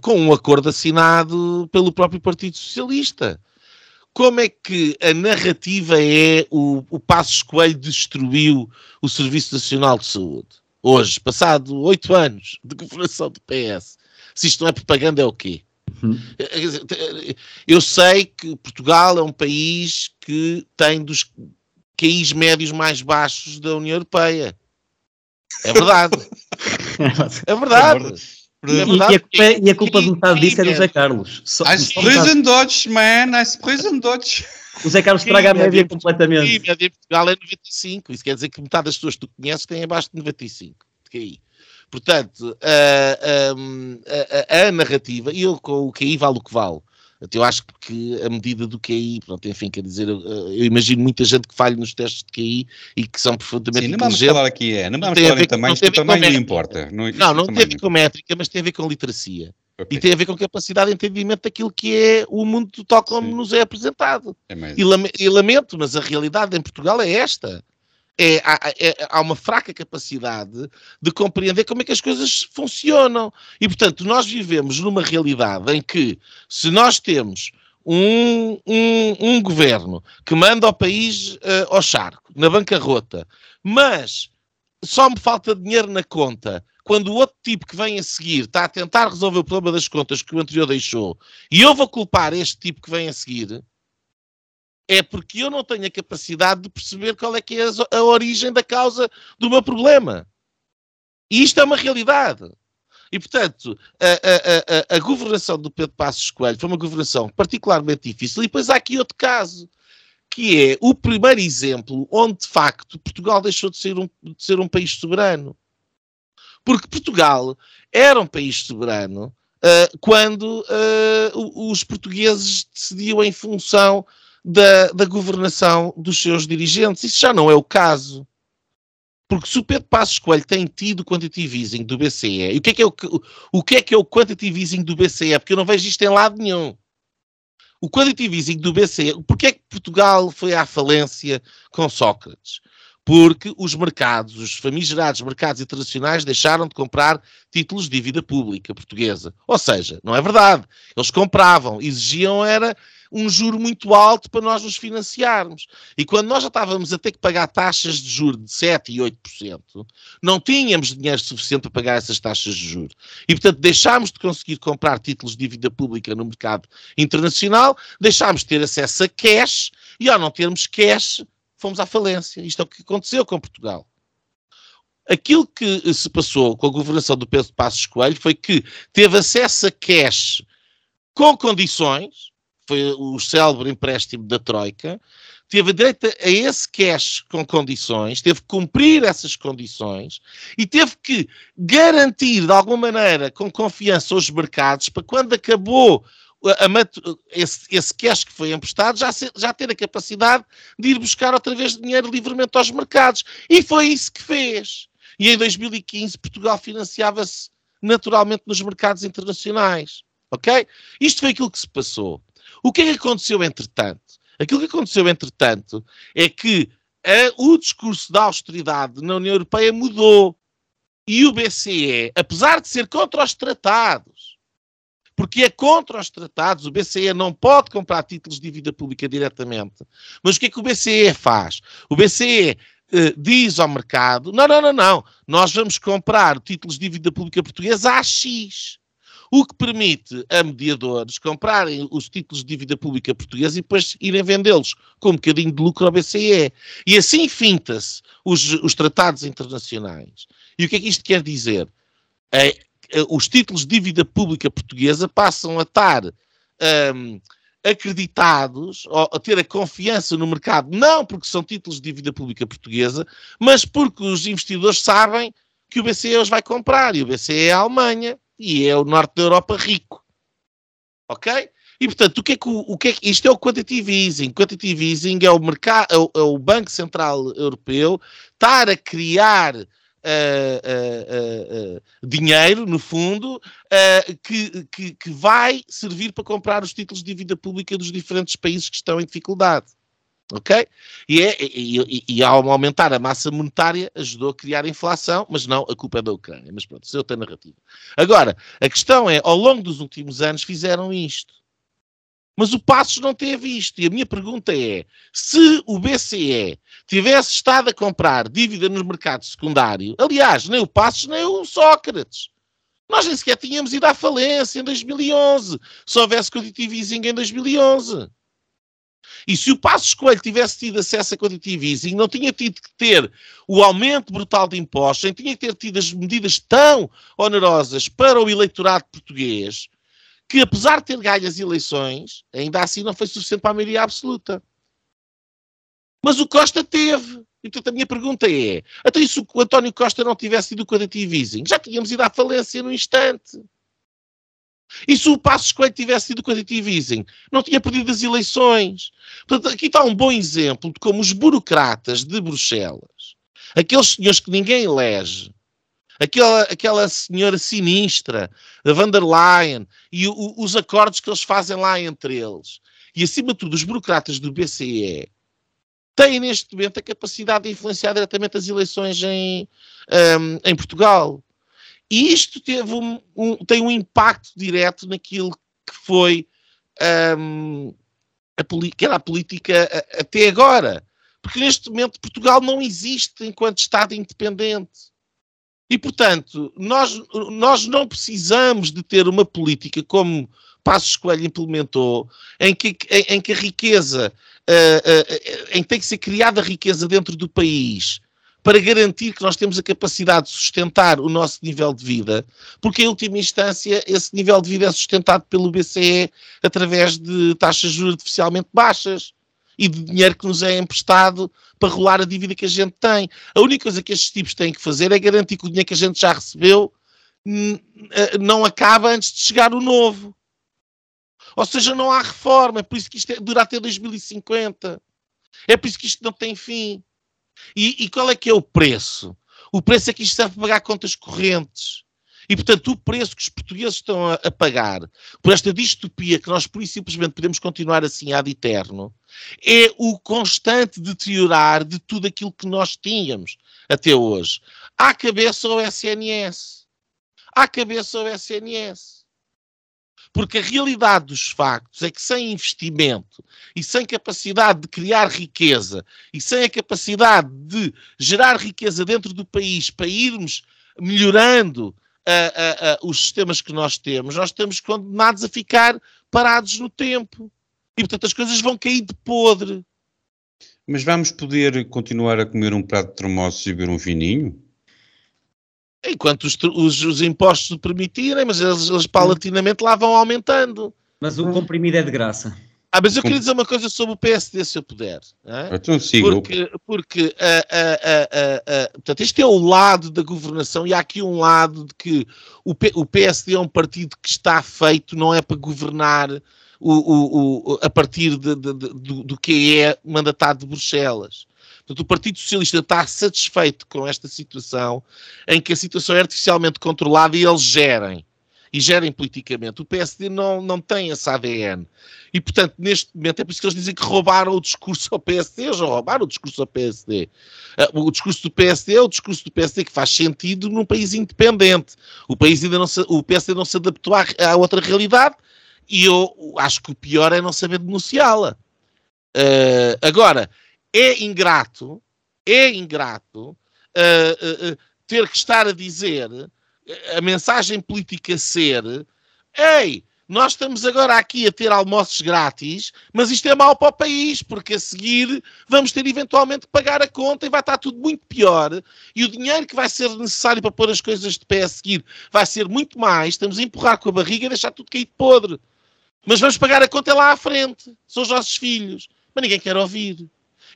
com um acordo assinado pelo próprio Partido Socialista como é que a narrativa é o, o Passos Coelho destruiu o Serviço Nacional de Saúde? Hoje, passado oito anos de governação do PS. Se isto não é propaganda, é o quê? Uhum. Eu sei que Portugal é um país que tem dos QIs médios mais baixos da União Europeia. É verdade. É verdade. E, e, a culpa, é- e a culpa de metade disso é do Zé Carlos. Só, As só prison dodge, man, as prison dodge. o Zé Carlos estraga a média completamente. Sim, a média em Portugal é 95. Isso quer dizer que metade das pessoas que tu conheces têm abaixo de 95 de QI. Portanto, a, a, a, narrativa, e eu com o QI vale o que vale. Eu acho que a medida do QI, pronto, enfim, quer dizer, eu, eu imagino muita gente que falha nos testes de QI e que são profundamente Sim, não vamos falar aqui, é, não vamos falar em tamanhos, porque o tamanho não importa. Não, Não, não tem a ver com métrica, mas tem a ver com literacia. Ok, E tem a ver com capacidade de entendimento daquilo que é o mundo tal como Sim. nos é apresentado. é e lamento, mas a realidade em Portugal é esta. É, há, é- há uma fraca capacidade de compreender como é que as coisas funcionam. E, portanto, nós vivemos numa realidade em que, se nós temos um, um, um governo que manda o país eh, ao charco, na bancarrota, mas só me falta dinheiro na conta, quando o outro tipo que vem a seguir está a tentar resolver o problema das contas que o anterior deixou, e eu vou culpar este tipo que vem a seguir, é porque eu não tenho a capacidade de perceber qual é que é a, origem da causa do meu problema. E isto é uma realidade. E, portanto, a, a- a- a- governação do Pedro Passos Coelho foi uma governação particularmente difícil. E depois há aqui outro caso, que é o primeiro exemplo onde, de facto, Portugal deixou de ser um, de ser um país soberano. Porque Portugal era um país soberano ah, quando o- os portugueses decidiam em função da, da governação dos seus dirigentes. Isso já não é o caso. Porque se o Pedro Passos Coelho tem tido quantitative easing do BCE, e o que é que é o, o que é que é o quantitative easing do BCE? Porque eu não vejo isto em lado nenhum. O quantitative easing do BCE, porque é que Portugal foi à falência com Sócrates? Porque os mercados, os famigerados mercados internacionais deixaram de comprar títulos de dívida pública portuguesa. Ou seja, não é verdade. Eles compravam, exigiam era um juro muito alto para nós nos financiarmos. E quando nós já estávamos a ter que pagar taxas de juros de 7% e 8%, não tínhamos dinheiro suficiente para pagar essas taxas de juros. E, portanto, deixámos de conseguir comprar títulos de dívida pública no mercado internacional, deixámos de ter acesso a cash, e ao não termos cash, fomos à falência. Isto é o que aconteceu com Portugal. Aquilo que se passou com a governação do Pedro Passos Coelho foi que teve acesso a cash com condições, foi o célebre empréstimo da Troika, teve direito a esse cash com condições, teve que cumprir essas condições e teve que garantir de alguma maneira com confiança os mercados para quando acabou a- a esse, esse cash que foi emprestado já, ser- já ter a capacidade de ir buscar outra vez dinheiro livremente aos mercados. E foi isso que fez. E em 2015 Portugal financiava-se naturalmente nos mercados internacionais. Ok? Isto foi aquilo que se passou. O que é que aconteceu entretanto? Aquilo que aconteceu entretanto é que a- o discurso da austeridade na União Europeia mudou. E o BCE, apesar de ser contra os tratados, porque é contra os tratados, o BCE não pode comprar títulos de dívida pública diretamente. Mas o que é que o BCE faz? O BCE eh, diz ao mercado: não, não, não, não, nós vamos comprar títulos de dívida pública portuguesa a X. O que permite a mediadores comprarem os títulos de dívida pública portuguesa e depois irem vendê-los com um bocadinho de lucro ao BCE. E assim finta-se os, os tratados internacionais. E o que é que isto quer dizer? É, eh, os títulos de dívida pública portuguesa passam a estar hum, acreditados, ou a ter a confiança no mercado, não porque são títulos de dívida pública portuguesa, mas porque os investidores sabem que o BCE os vai comprar. E o BCE é a Alemanha e é o norte da Europa rico. Ok? E portanto, o que é que, o, o que, é que isto é o quantitative easing? Quantitative easing é o, mercado, é o, é o Banco Central Europeu estar a criar ah, ah, ah, dinheiro, no fundo, que, que, que vai servir para comprar os títulos de dívida pública dos diferentes países que estão em dificuldade. Ok? E, é, e, e, e ao aumentar a massa monetária ajudou a criar inflação, mas não, a culpa é da Ucrânia. Mas pronto, isso é outra narrativa. Agora, a questão é, ao longo dos últimos anos fizeram isto. Mas o Passos não teve isto. E a minha pergunta é: se o BCE tivesse estado a comprar dívida no mercado secundário, aliás, nem o Passos nem o Sócrates, nós nem sequer tínhamos ido à falência em 2011, se houvesse quantitative easing em 2011. E se o Passos Coelho tivesse tido acesso a quantitative não tinha tido que ter o aumento brutal de impostos, nem tinha que ter tido as medidas tão onerosas para o eleitorado português, que apesar de ter ganho as eleições, ainda assim não foi suficiente para a maioria absoluta. Mas o Costa teve. E, portanto, a minha pergunta é: até então, se o António Costa não tivesse tido o quantitative já tínhamos ido à falência no instante. E se o Passos Coelho tivesse tido o quantitative easing, não tinha perdido as eleições. Portanto, aqui está um bom exemplo de como os burocratas de Bruxelas, aqueles senhores que ninguém elege, aquela, aquela senhora sinistra, a van der Leyen, e o, os acordos que eles fazem lá entre eles, e acima de tudo os burocratas do BCE, têm neste momento a capacidade de influenciar diretamente as eleições em, um, em Portugal. E isto teve um, um, tem um impacto direto naquilo que foi um, a, que era a política a, até agora. Porque neste momento Portugal não existe enquanto Estado independente. E, portanto, nós, nós não precisamos de ter uma política como Passos Coelho implementou, em que, em, em que a riqueza, uh, uh, em que tem que ser criada riqueza dentro do país para garantir que nós temos a capacidade de sustentar o nosso nível de vida, porque em última instância esse nível de vida é sustentado pelo BCE através de taxas de juros artificialmente baixas e de dinheiro que nos é emprestado para rolar a dívida que a gente tem. A única coisa que estes tipos têm que fazer é garantir que o dinheiro que a gente já recebeu eh, não acaba antes de chegar o novo. Ou seja, não há reforma, é por isso que isto é, dura até 2050. É por isso que isto não tem fim. E, e qual é que é o preço? O preço é que isto serve para pagar contas correntes. E, portanto, o preço que os portugueses estão a, a, pagar por esta distopia que nós, por e simplesmente, podemos continuar assim ad eterno, é o constante deteriorar de tudo aquilo que nós tínhamos até hoje. À cabeça ao SNS. À cabeça ao SNS. Porque a realidade dos factos é que sem investimento e sem capacidade de criar riqueza e sem a capacidade de gerar riqueza dentro do país para irmos melhorando uh, uh, uh, os sistemas que nós temos, nós estamos condenados a ficar parados no tempo. E portanto as coisas vão cair de podre. Mas vamos poder continuar a comer um prato de termossos e beber um vininho? Enquanto os, os, os impostos o permitirem, mas eles, eles paulatinamente lá vão aumentando. Mas o comprimido é de graça. Ah, mas eu queria dizer uma coisa sobre o PSD, se eu puder. É? Então siga. Porque, porque uh, uh, uh, portanto, este é o lado da governação e há aqui um lado de que o, P, o PSD é um partido que está feito, não é para governar o, o, o a partir de, de, de, do, do que é mandatado de Bruxelas. Portanto, o Partido Socialista está satisfeito com esta situação, em que a situação é artificialmente controlada e eles gerem. E gerem politicamente. O PSD não, não tem esse ADN. E, portanto, neste momento, é por isso que eles dizem que roubaram o discurso ao PSD. Eles roubaram o discurso ao PSD. Ah, o discurso do PSD é o discurso do PSD que faz sentido num país independente. O, país ainda não se, o PSD não se adaptou à, à outra realidade e eu acho que o pior é não saber denunciá-la. Uh, agora, é ingrato, é ingrato uh, uh, ter que estar a dizer a mensagem política ser: ei, nós estamos agora aqui a ter almoços grátis, mas isto é mau para o país, porque a seguir vamos ter eventualmente que pagar a conta e vai estar tudo muito pior. E o dinheiro que vai ser necessário para pôr as coisas de pé a seguir vai ser muito mais. Estamos a empurrar com a barriga e deixar tudo cair de podre. Mas vamos pagar a conta lá à frente. São os nossos filhos. Mas ninguém quer ouvir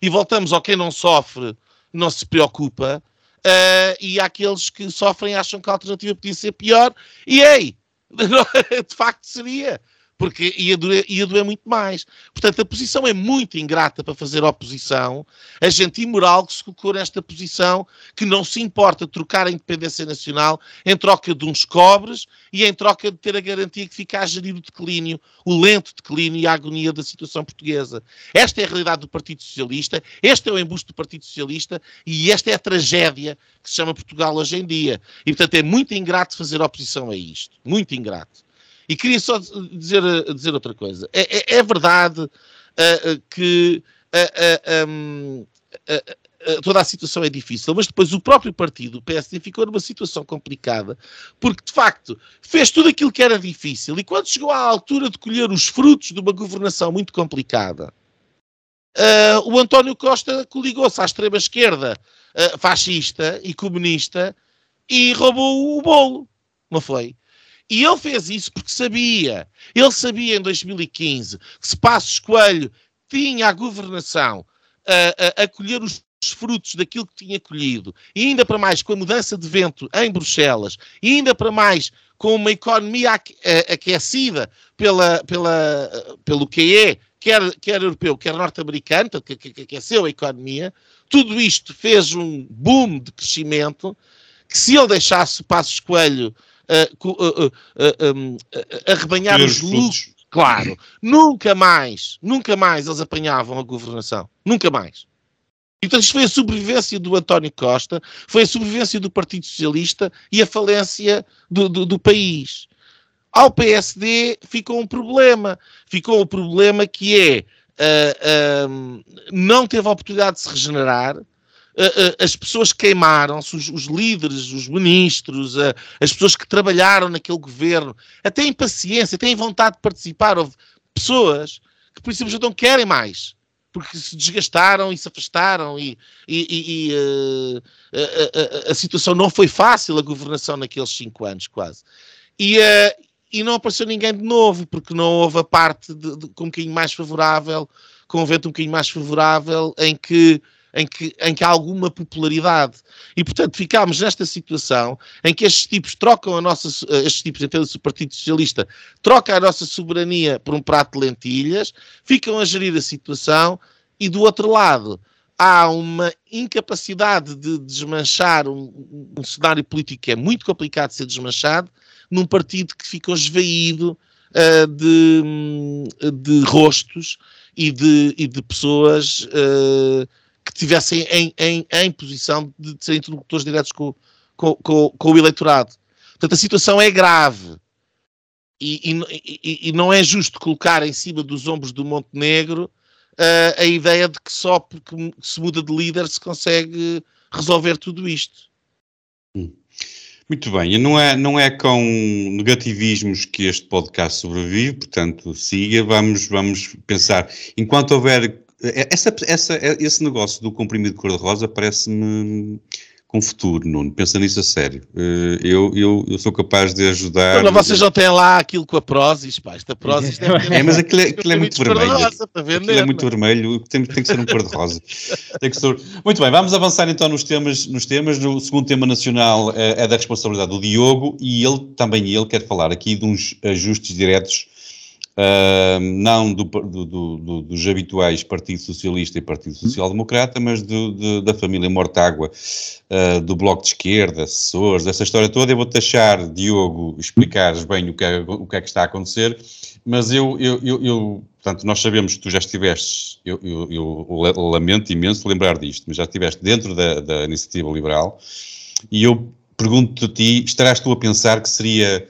e voltamos ao quem não sofre, não se preocupa, uh, e aqueles que sofrem acham que a alternativa podia ser pior, e ei, de facto seria porque ia doer, ia doer muito mais. Portanto, a posição é muito ingrata para fazer oposição. A gente imoral que se colocou nesta posição, que não se importa trocar a independência nacional em troca de uns cobres e em troca de ter a garantia que fica a gerir o declínio, o lento declínio e a agonia da situação portuguesa. Esta é a realidade do Partido Socialista, este é o embuste do Partido Socialista e esta é a tragédia que se chama Portugal hoje em dia. E, portanto, é muito ingrato fazer oposição a isto. Muito ingrato. E queria só dizer, dizer outra coisa. É, é, é verdade uh, que uh, um, toda a situação é difícil, mas depois o próprio partido, o PSD, ficou numa situação complicada, porque de facto fez tudo aquilo que era difícil e quando chegou à altura de colher os frutos de uma governação muito complicada, uh, o António Costa coligou-se à extrema-esquerda uh, fascista e comunista e roubou o bolo, não foi? E ele fez isso porque sabia, ele sabia em 2015 que se Passos Coelho tinha a governação a, a, a colher os frutos daquilo que tinha colhido, e ainda para mais com a mudança de vento em Bruxelas, e ainda para mais com uma economia aquecida pela, pela, pelo QE, quer, quer europeu, quer norte-americano, que, que, que aqueceu a economia, tudo isto fez um boom de crescimento que se ele deixasse Passos Coelho arrebanhar os lucros, claro, nunca mais, nunca mais eles apanhavam a governação. Nunca mais. Então isto foi a sobrevivência do António Costa, foi a sobrevivência do Partido Socialista e a falência do, do, do país. Ao PSD ficou um problema. Ficou um problema que é uh, uh, não teve a oportunidade de se regenerar, as pessoas queimaram-se, os, os, líderes, os ministros, as pessoas que trabalharam naquele governo, até em paciência, em vontade de participar. Houve pessoas que, por exemplo, já não querem mais porque se desgastaram e se afastaram e, e, e, e uh, a, a, a, situação não foi fácil, a governação naqueles cinco anos quase. E, uh, e não apareceu ninguém de novo, porque não houve a parte de, de, com um bocadinho mais favorável, com um vento um bocadinho mais favorável, em que, em que, em que há alguma popularidade. E, portanto, ficámos nesta situação em que estes tipos trocam a nossa, estes tipos, até o Partido Socialista, troca a nossa soberania por um prato de lentilhas, ficam a gerir a situação e, do outro lado, há uma incapacidade de desmanchar um, um cenário político que é muito complicado de ser desmanchado, num partido que ficou esvaído uh, de, de rostos e de, e de pessoas uh, que tivessem em, em, em posição de, de ser interlocutores diretos com, com, com, com, o eleitorado. Portanto, a situação é grave. E, e, e, não é justo colocar em cima dos ombros do Montenegro uh, a ideia de que só porque se muda de líder se consegue resolver tudo isto. Hum. Muito bem, e não é, não é com negativismos que este podcast sobrevive, portanto, siga, vamos, vamos pensar. Enquanto houver. Essa, essa, esse negócio do comprimido cor-de-rosa parece-me com futuro, Nuno. Pensa nisso a sério. Eh, eu, eu, eu sou capaz de ajudar. Mas vocês não têm lá aquilo com a Prozis, pá. Esta Prozis É, mas aquilo é, aquilo é muito vermelho. Aquilo é muito vermelho. Tem, tem que ser um cor-de-rosa. ser... Muito bem, vamos avançar então nos temas. Nos temas. O segundo tema nacional é, é da responsabilidade do Diogo e ele, também ele, quer falar aqui de uns ajustes diretos Uh, não do, do, do, dos habituais Partido Socialista e Partido Social Democrata, mas de, da família Mortágua, uh, do Bloco de Esquerda, assessores, essa história toda. Eu vou deixar, Diogo, explicares bem o que, é, o que é que está a acontecer, mas eu, eu, eu, eu portanto, nós sabemos que tu já estiveste, eu, eu, eu lamento imenso lembrar disto, mas já estiveste dentro da, da Iniciativa Liberal e eu pergunto-te a ti, estarás tu a pensar que seria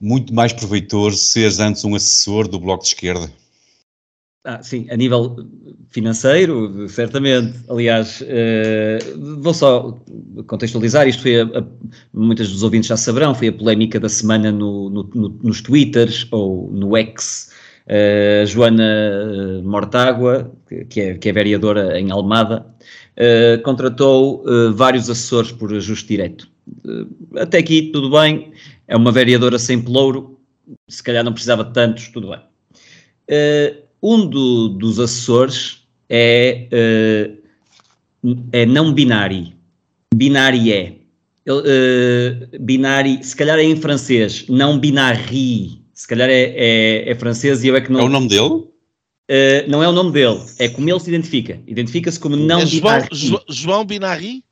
muito mais proveitoso seres antes um assessor do Bloco de Esquerda? Ah, sim, a nível financeiro, certamente. Aliás, uh, vou só contextualizar, isto foi, a, a, dos ouvintes já saberão, foi a polémica da semana no, no, no, nos Twitters ou no X. Uh, Joana Mortágua, que é, que é vereadora em Almada, uh, contratou vários assessores por ajuste direto. até aqui tudo bem, é uma vereadora sem pelouro, se calhar não precisava de tantos, tudo bem. Uh, um do, dos assessores é, uh, é não binário. Binário é. Uh, binário, se calhar é em francês, não binari. Se calhar é, é, é, francês e eu é que não. É o nome dele? Uh, não é o nome dele, é como ele se identifica. Identifica-se como não é João, João Binari?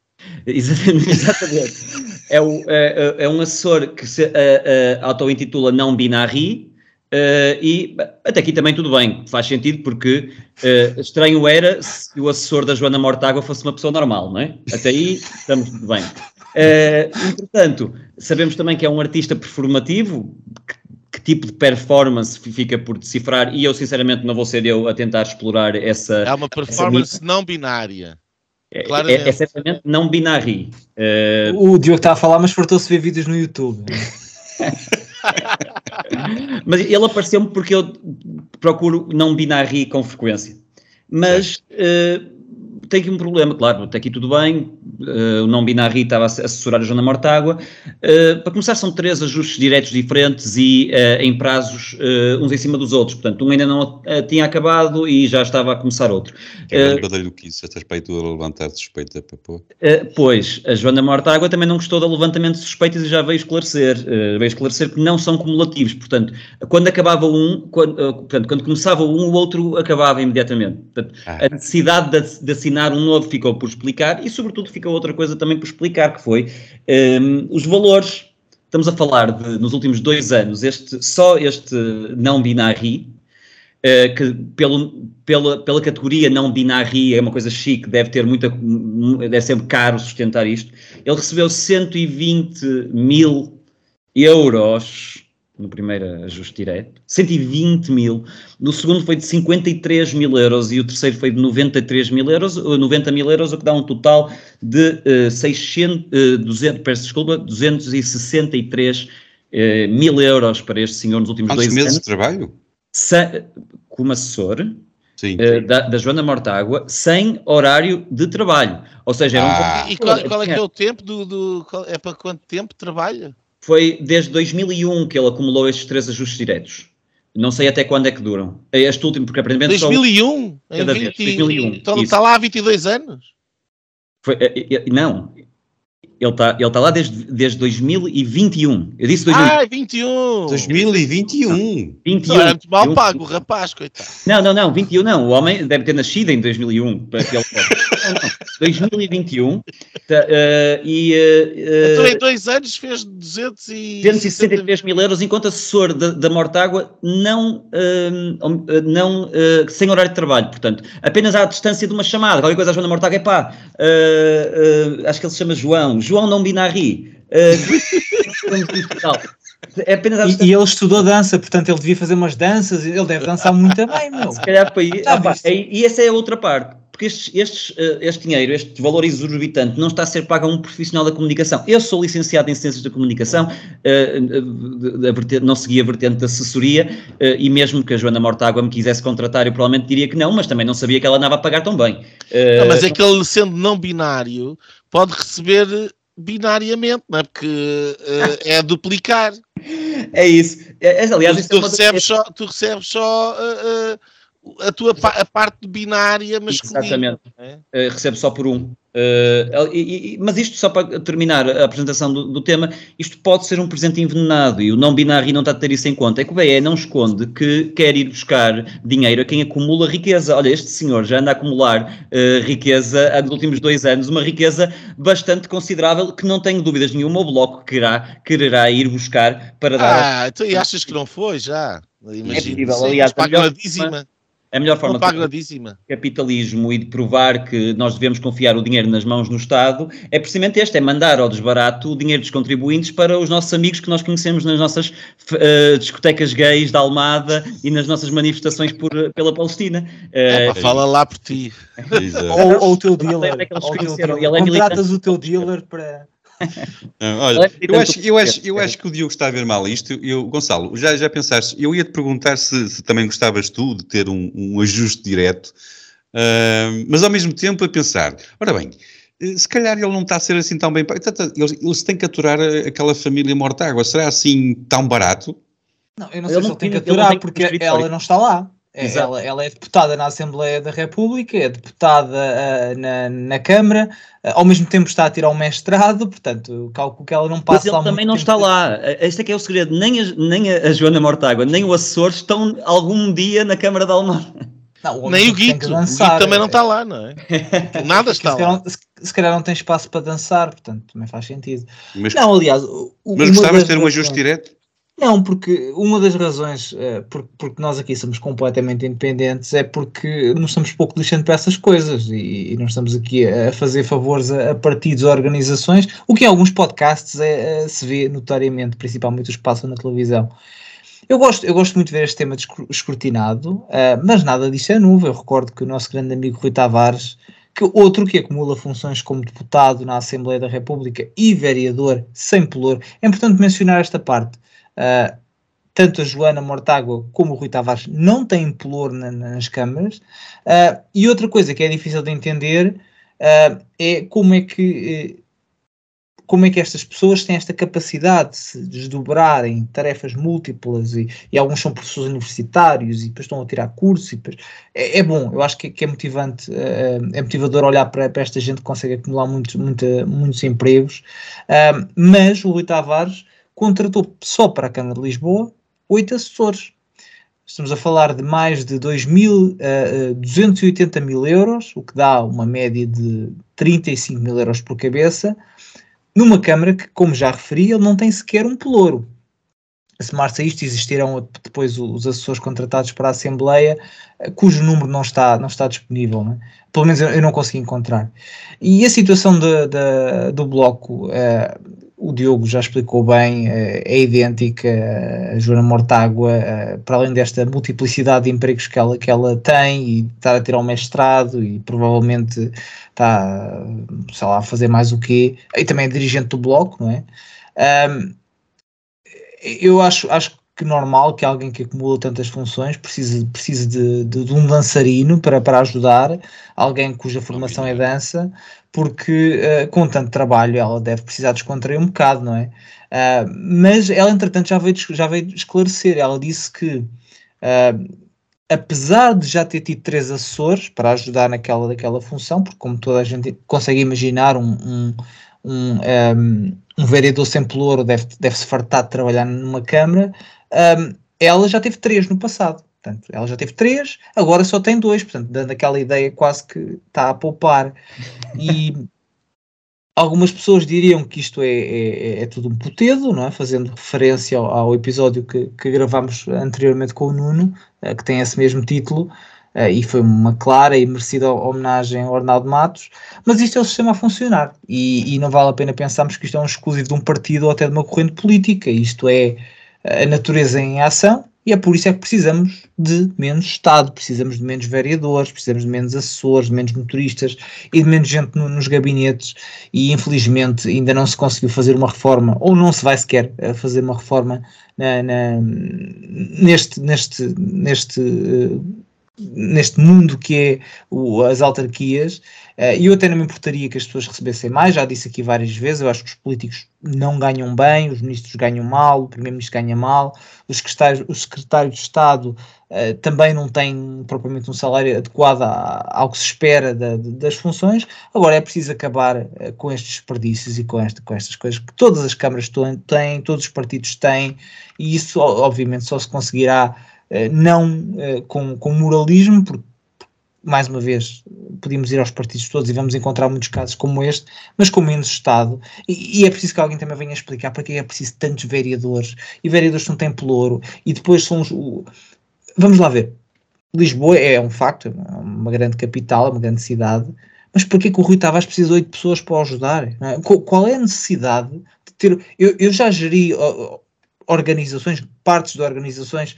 Exatamente. é, o, é, é, um assessor que se uh, uh, auto-intitula não binary uh, e até aqui também tudo bem, faz sentido porque uh, estranho era se o assessor da Joana Mortágua fosse uma pessoa normal, não é? Até aí estamos tudo bem. Uh, entretanto, sabemos também que é um artista performativo, que, que tipo de performance fica por decifrar e eu sinceramente não vou ser eu a tentar explorar essa... É uma performance não binária. É, é, é, certamente não binário. Uh... O Diogo está a falar, mas fartou-se ver vídeos no YouTube. mas ele apareceu-me porque eu procuro não binário com frequência. mas uh, tem aqui um problema, claro, até aqui tudo bem, uh, o não binário estava a assessorar a Joana Mortágua. Uh, para começar, são três ajustes diretos diferentes e uh, em prazos uns em cima dos outros. Portanto, um ainda não tinha acabado e já estava a começar outro. É uh, que isso, estás para a levantar suspeita para pôr. pois, a Joana Mortágua também não gostou do levantamento de suspeitas e já veio esclarecer. veio esclarecer que não são cumulativos. Portanto, quando acabava um, quando, portanto, quando começava um, o outro acabava imediatamente. Portanto, ah. a necessidade de, de assinar um novo ficou por explicar e, sobretudo, ficou outra coisa também por explicar, que foi um, os valores. Estamos a falar de, nos últimos dois anos, este, só este não binário, uh, que pelo, pela, pela categoria não binário é uma coisa chique, deve ter muita, deve ser caro sustentar isto, ele recebeu 120 mil euros no primeiro ajuste direto, 120 mil, no segundo foi de 53 mil euros e o terceiro foi de 93 mil euros, 90 mil euros, o que dá um total de uh, 600, uh, 200, peço desculpa, 263 uh, mil euros para este senhor nos últimos Quantos dois meses anos. de trabalho? Sa como assessor, Uh, da, da, Joana Mortágua sem horário de trabalho. Ou seja, era um ah. E qual, qual, é que é o tempo do, do qual, é para quanto tempo trabalha? Foi desde 2001 que ele acumulou estes três ajustes diretos. Não sei até quando é que duram. Este último, porque aparentemente 2001? Só cada 20, vez. 2001. Então está lá há 22 anos? Foi, eh, eh, não, ele está ele tá lá desde, desde 2021. Eu disse 2021. Ah, 21! 2021! 21. Não, era muito mal pago o rapaz, coitado. Não, não, não, 21 não. O homem deve ter nascido em 2001. Para que ele... não, não. 2021. Tá, uh, e, uh, então em dois anos fez 263 mil euros enquanto assessor da, da Mortágua não, uh, não sem horário de trabalho. Portanto, apenas à distância de uma chamada. Qualquer coisa a Joana Mortágua é pá. acho que ele se chama João. João não binari. É apenas e, e, ele estudou dança, portanto ele devia fazer umas danças, ele deve dançar muito bem, meu. Se calhar para aí. Ah, e, e essa é a outra parte porque estes, estes, uh, este dinheiro, este valor exorbitante, não está a ser pago a um profissional da comunicação. Eu sou licenciado em Ciências da Comunicação, uh, não segui a vertente da assessoria, uh, e mesmo que a Joana Mortágua me quisesse contratar, eu provavelmente diria que não, mas também não sabia que ela andava a pagar tão bem. Não, mas é que ele, sendo não binário, pode receber binariamente, não é? Porque é duplicar. É isso. É, aliás, tu, tu, recebes só, tu recebes só a tua a parte binária masculina. Exatamente. É? Uh, recebe só por um. Uh, e, e, mas isto, só para terminar a apresentação do, do, tema, isto pode ser um presente envenenado e o não binário não está a ter isso em conta. É que o BE não esconde que quer ir buscar dinheiro a quem acumula riqueza. Olha, este senhor já anda a acumular uh, riqueza nos últimos dois anos, uma riqueza bastante considerável que não tenho dúvidas nenhuma o Bloco quererá, quererá ir buscar para dar. Ah, então, e achas que não foi já? Imagino. É possível, aliás, pagadíssima a melhor forma de capitalismo e de provar que nós devemos confiar o dinheiro nas mãos do Estado é precisamente este, é mandar ao desbarato o dinheiro dos contribuintes para os nossos amigos que nós conhecemos nas nossas uh, discotecas gays da Almada e nas nossas manifestações por, pela Palestina. Uh, fala lá por ti. ou, ou, o teu dealer. É Contratas o teu dealer para olha, eu acho, eu, acho, eu acho que o Diogo está a ver mal isto. Eu, Gonçalo, já, já pensaste, eu ia te perguntar se, se também gostavas tu de ter um, um ajuste direto, uh, mas ao mesmo tempo a pensar, ora bem, eh, se calhar ele não está a ser assim tão bem. Ele, ele se tem que aturar aquela família morta água. Será assim tão barato? Não, eu não sei ele se ele tem que aturar porque ela não está lá. É, ela, ela, é deputada na Assembleia da República, é deputada uh, na, na Câmara, uh, ao mesmo tempo está a tirar um mestrado, portanto, calculo que ela não passa Mas ele também não está lá. Este é que é o segredo. Nem a, nem a Joana Mortágua, nem o assessor estão algum dia na Câmara da Almada. Não, nem o Guito. o Guito também não está lá, não é? Nada está se lá. Calhar, se, se, calhar não tem espaço para dançar, portanto, também faz sentido. Mas, não, aliás... Mas gostavas de ter um ajuste direto? Não, porque uma das razões uh, por, porque nós aqui somos completamente independentes é porque nos estamos pouco lixando para essas coisas e, e não estamos aqui a, fazer favores a, a, partidos ou organizações, o que em alguns podcasts é, se vê notoriamente, principalmente os que passam na televisão. Eu gosto, eu gosto muito de ver este tema escrutinado, uh, mas nada disso é novo. Eu recordo que o nosso grande amigo Rui Tavares, que outro que acumula funções como deputado na Assembleia da República e vereador sem pelour, é importante mencionar esta parte Uh, tanto a Joana Mortágua como o Rui Tavares não têm pelour na, nas câmaras. Uh, e outra coisa que é difícil de entender uh, é como é que como é que estas pessoas têm esta capacidade de se desdobrar em tarefas múltiplas e, e alguns são professores universitários e depois estão a tirar cursos e depois, é, é, bom, eu acho que, que é motivante, é, é motivador olhar para, para, esta gente que consegue acumular muitos, muita, muitos empregos, uh, mas o Rui Tavares contratou só para a Câmara de Lisboa oito assessores. Estamos a falar de mais de 2.280 uh, mil euros, o que dá uma média de 35 mil euros por cabeça, numa Câmara que, como já referi, ele não tem sequer um pelouro. Se marça isto, existirão depois os assessores contratados para a Assembleia, eh, cujo número não está, não está disponível. Né? Pelo menos eu, não consegui encontrar. E a situação de, de, do Bloco, o Diogo já explicou bem, uh, é idêntica. A Joana Mortágua, uh, para além desta multiplicidade de empregos que ela, que ela tem, e está a tirar um mestrado, e provavelmente está, sei lá, a fazer mais o quê, e também é dirigente do Bloco, não é? Um, eu acho, acho que normal que alguém que acumula tantas funções precise, precise de, de, de um dançarino para, para ajudar, alguém cuja formação é dança, porque uh, com tanto trabalho ela deve precisar descontrair um bocado, não é? Uh, mas ela, entretanto, já veio, já veio esclarecer. Ela disse que, uh, apesar de já ter tido três assessores para ajudar naquela, naquela função, porque, como toda a gente consegue imaginar, um, um, um, um, um vereador sem pelouro deve, deve se fartar de trabalhar numa Câmara, um, ela já teve três no passado. Portanto, ela já teve três, agora só tem dois, portanto, dando aquela ideia quase que está a poupar. E algumas pessoas diriam que isto é, é, é tudo um putedo, não é? fazendo referência ao, ao episódio que, que gravámos anteriormente com o Nuno, uh, que tem esse mesmo título, uh, e foi uma clara e merecida homenagem ao Arnaldo Matos, mas isto é o sistema a funcionar, e, e não vale a pena pensarmos que isto é um exclusivo de um partido ou até de uma corrente política, isto é a natureza em ação e é por isso é que precisamos de menos Estado, precisamos de menos vereadores, precisamos de menos assessores, de menos motoristas e de menos gente no, nos gabinetes e infelizmente ainda não se conseguiu fazer uma reforma ou não se vai sequer eh, fazer uma reforma na, na, neste, neste, neste uh, neste mundo que é o, as autarquias, e eu até não me importaria que as pessoas recebessem mais, já disse aqui várias vezes, eu acho que os políticos não ganham bem, os ministros ganham mal, o primeiro-ministro ganha mal, os secretários, os secretários de Estado uh, também não têm propriamente um salário adequado ao que se espera da, das funções, agora é preciso acabar uh, com estes desperdícios e com, esta, com estas coisas que todas as câmaras têm, todos os partidos têm, e isso obviamente só se conseguirá eh, não eh, com, com moralismo, porque, mais uma vez, podíamos ir aos partidos todos e vamos encontrar muitos casos como este, mas com menos Estado. E, e é preciso que alguém também venha explicar para que é preciso tantos vereadores, e vereadores não têm pelouro, e depois são os. O... Vamos lá ver. Lisboa é um facto, é uma grande capital, é uma grande cidade, mas porquê que o Rui Tavares precisa de oito pessoas para o ajudar? É? Qual é a necessidade de ter. Eu, eu já geri organizações, partes de organizações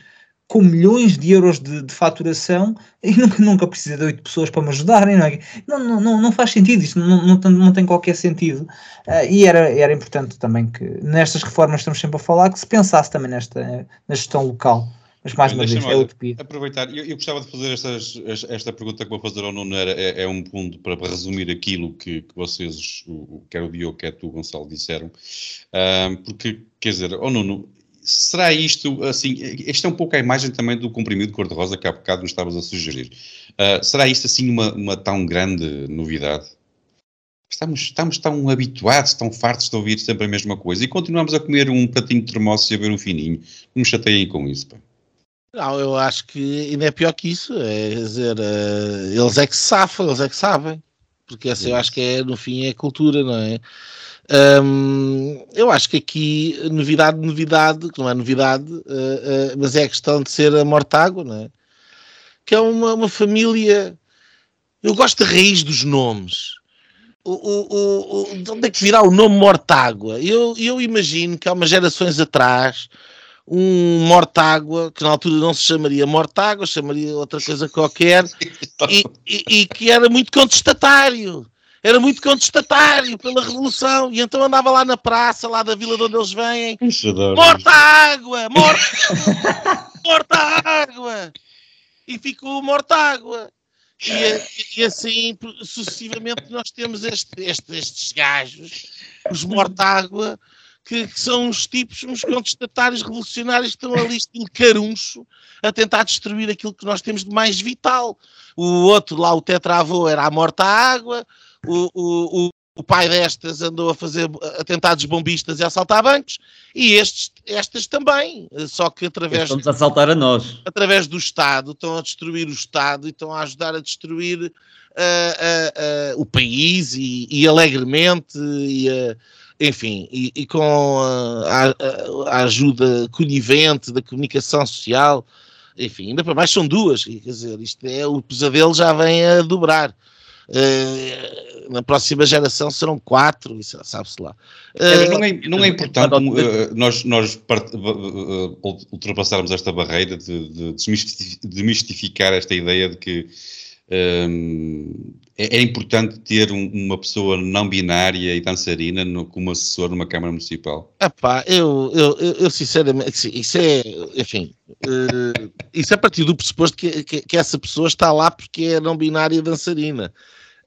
com milhões de euros de, de faturação e nunca, nunca precisa de oito pessoas para me ajudarem, não, é? não, não, não, faz sentido, isto não, não, não tem qualquer sentido. Uh, e era, era importante também que nestas reformas estamos sempre a falar que se pensasse também nesta na gestão local. Mas mais uma vez, é utopia. Aproveitar, eu, eu, gostava de fazer estas, esta pergunta que vou fazer ao Nuno, era, é, é um ponto para, para, resumir aquilo que, que vocês, o, quer o Diogo, quer tu, Gonçalo, disseram, uh, porque, quer dizer, ao Nuno, será isto, assim, esta é um pouco a imagem também do comprimido cor-de-rosa que há bocado nos estavas a sugerir. Uh, será isto, assim, uma, uma tão grande novidade? Estamos, estamos tão habituados, tão fartos de ouvir sempre a mesma coisa e continuamos a comer um pratinho de termoço e a ver um fininho. Não me chateiem com isso, pá. Não, eu acho que ainda é pior que isso. É dizer, uh, eles é que se safam, eles é que sabem. Porque essa eu acho que é, no fim, é cultura, não é? Um, eu acho que aqui, novidade, novidade, que não é novidade, uh, uh, mas é a questão de ser a Mortágua, não é? Que é uma, uma família. Eu gosto da raiz dos nomes. O, o, o, de onde é que virá o nome Mortágua? Eu, eu imagino que há umas gerações atrás um Mortágua, que na altura não se chamaria Mortágua, chamaria outra coisa qualquer, e, e, e que era muito contestatário era muito contestatário pela Revolução, e então andava lá na praça, lá da vila de onde eles vêm, morta água, morta, morta água, e ficou morta água. E, e, assim, sucessivamente, nós temos este, este, estes gajos, os morta-água, que, que, são os tipos, uns contestatários revolucionários que estão ali, estilo caruncho, a tentar destruir aquilo que nós temos de mais vital. O outro lá, o tetravô, era a morta-água, o, o, o pai destas andou a fazer atentados bombistas e a assaltar bancos, e estes, estas também, só que através... Estamos a assaltar a nós. Através do Estado, estão a destruir o Estado e estão a ajudar a destruir uh, uh, uh, o país e, e alegremente, e, enfim, e, e com a, a, ajuda conivente da comunicação social, enfim, ainda para mais são duas, quer dizer, isto é, o pesadelo já vem a dobrar. Uh, na próxima geração serão quatro, sabe-se lá. Uh, não, é, não é importante uh, nós, nós ultrapassarmos esta barreira de, de desmistificar esta ideia de que um, é, é, importante ter um, uma pessoa não binária e dançarina no, como assessor numa Câmara Municipal? Epá, eu, eu, eu, eu sinceramente, isso é, enfim, uh, isso é a partir do pressuposto que, que, que, essa pessoa está lá porque é não binária dançarina.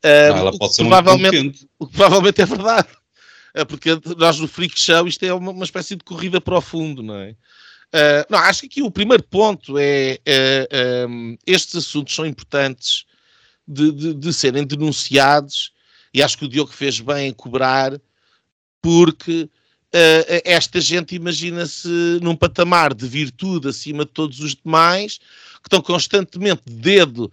Uh, não, ela pode ser provavelmente, um o que provavelmente é verdade. É porque nós no Freak Show isto é uma, uma espécie de corrida para o fundo, não é? Uh, não, acho que aqui o primeiro ponto é uh, um, estes assuntos são importantes de, de, de, serem denunciados e acho que o Diogo fez bem em cobrar porque uh, esta gente imagina-se num patamar de virtude acima de todos os demais que estão constantemente dedo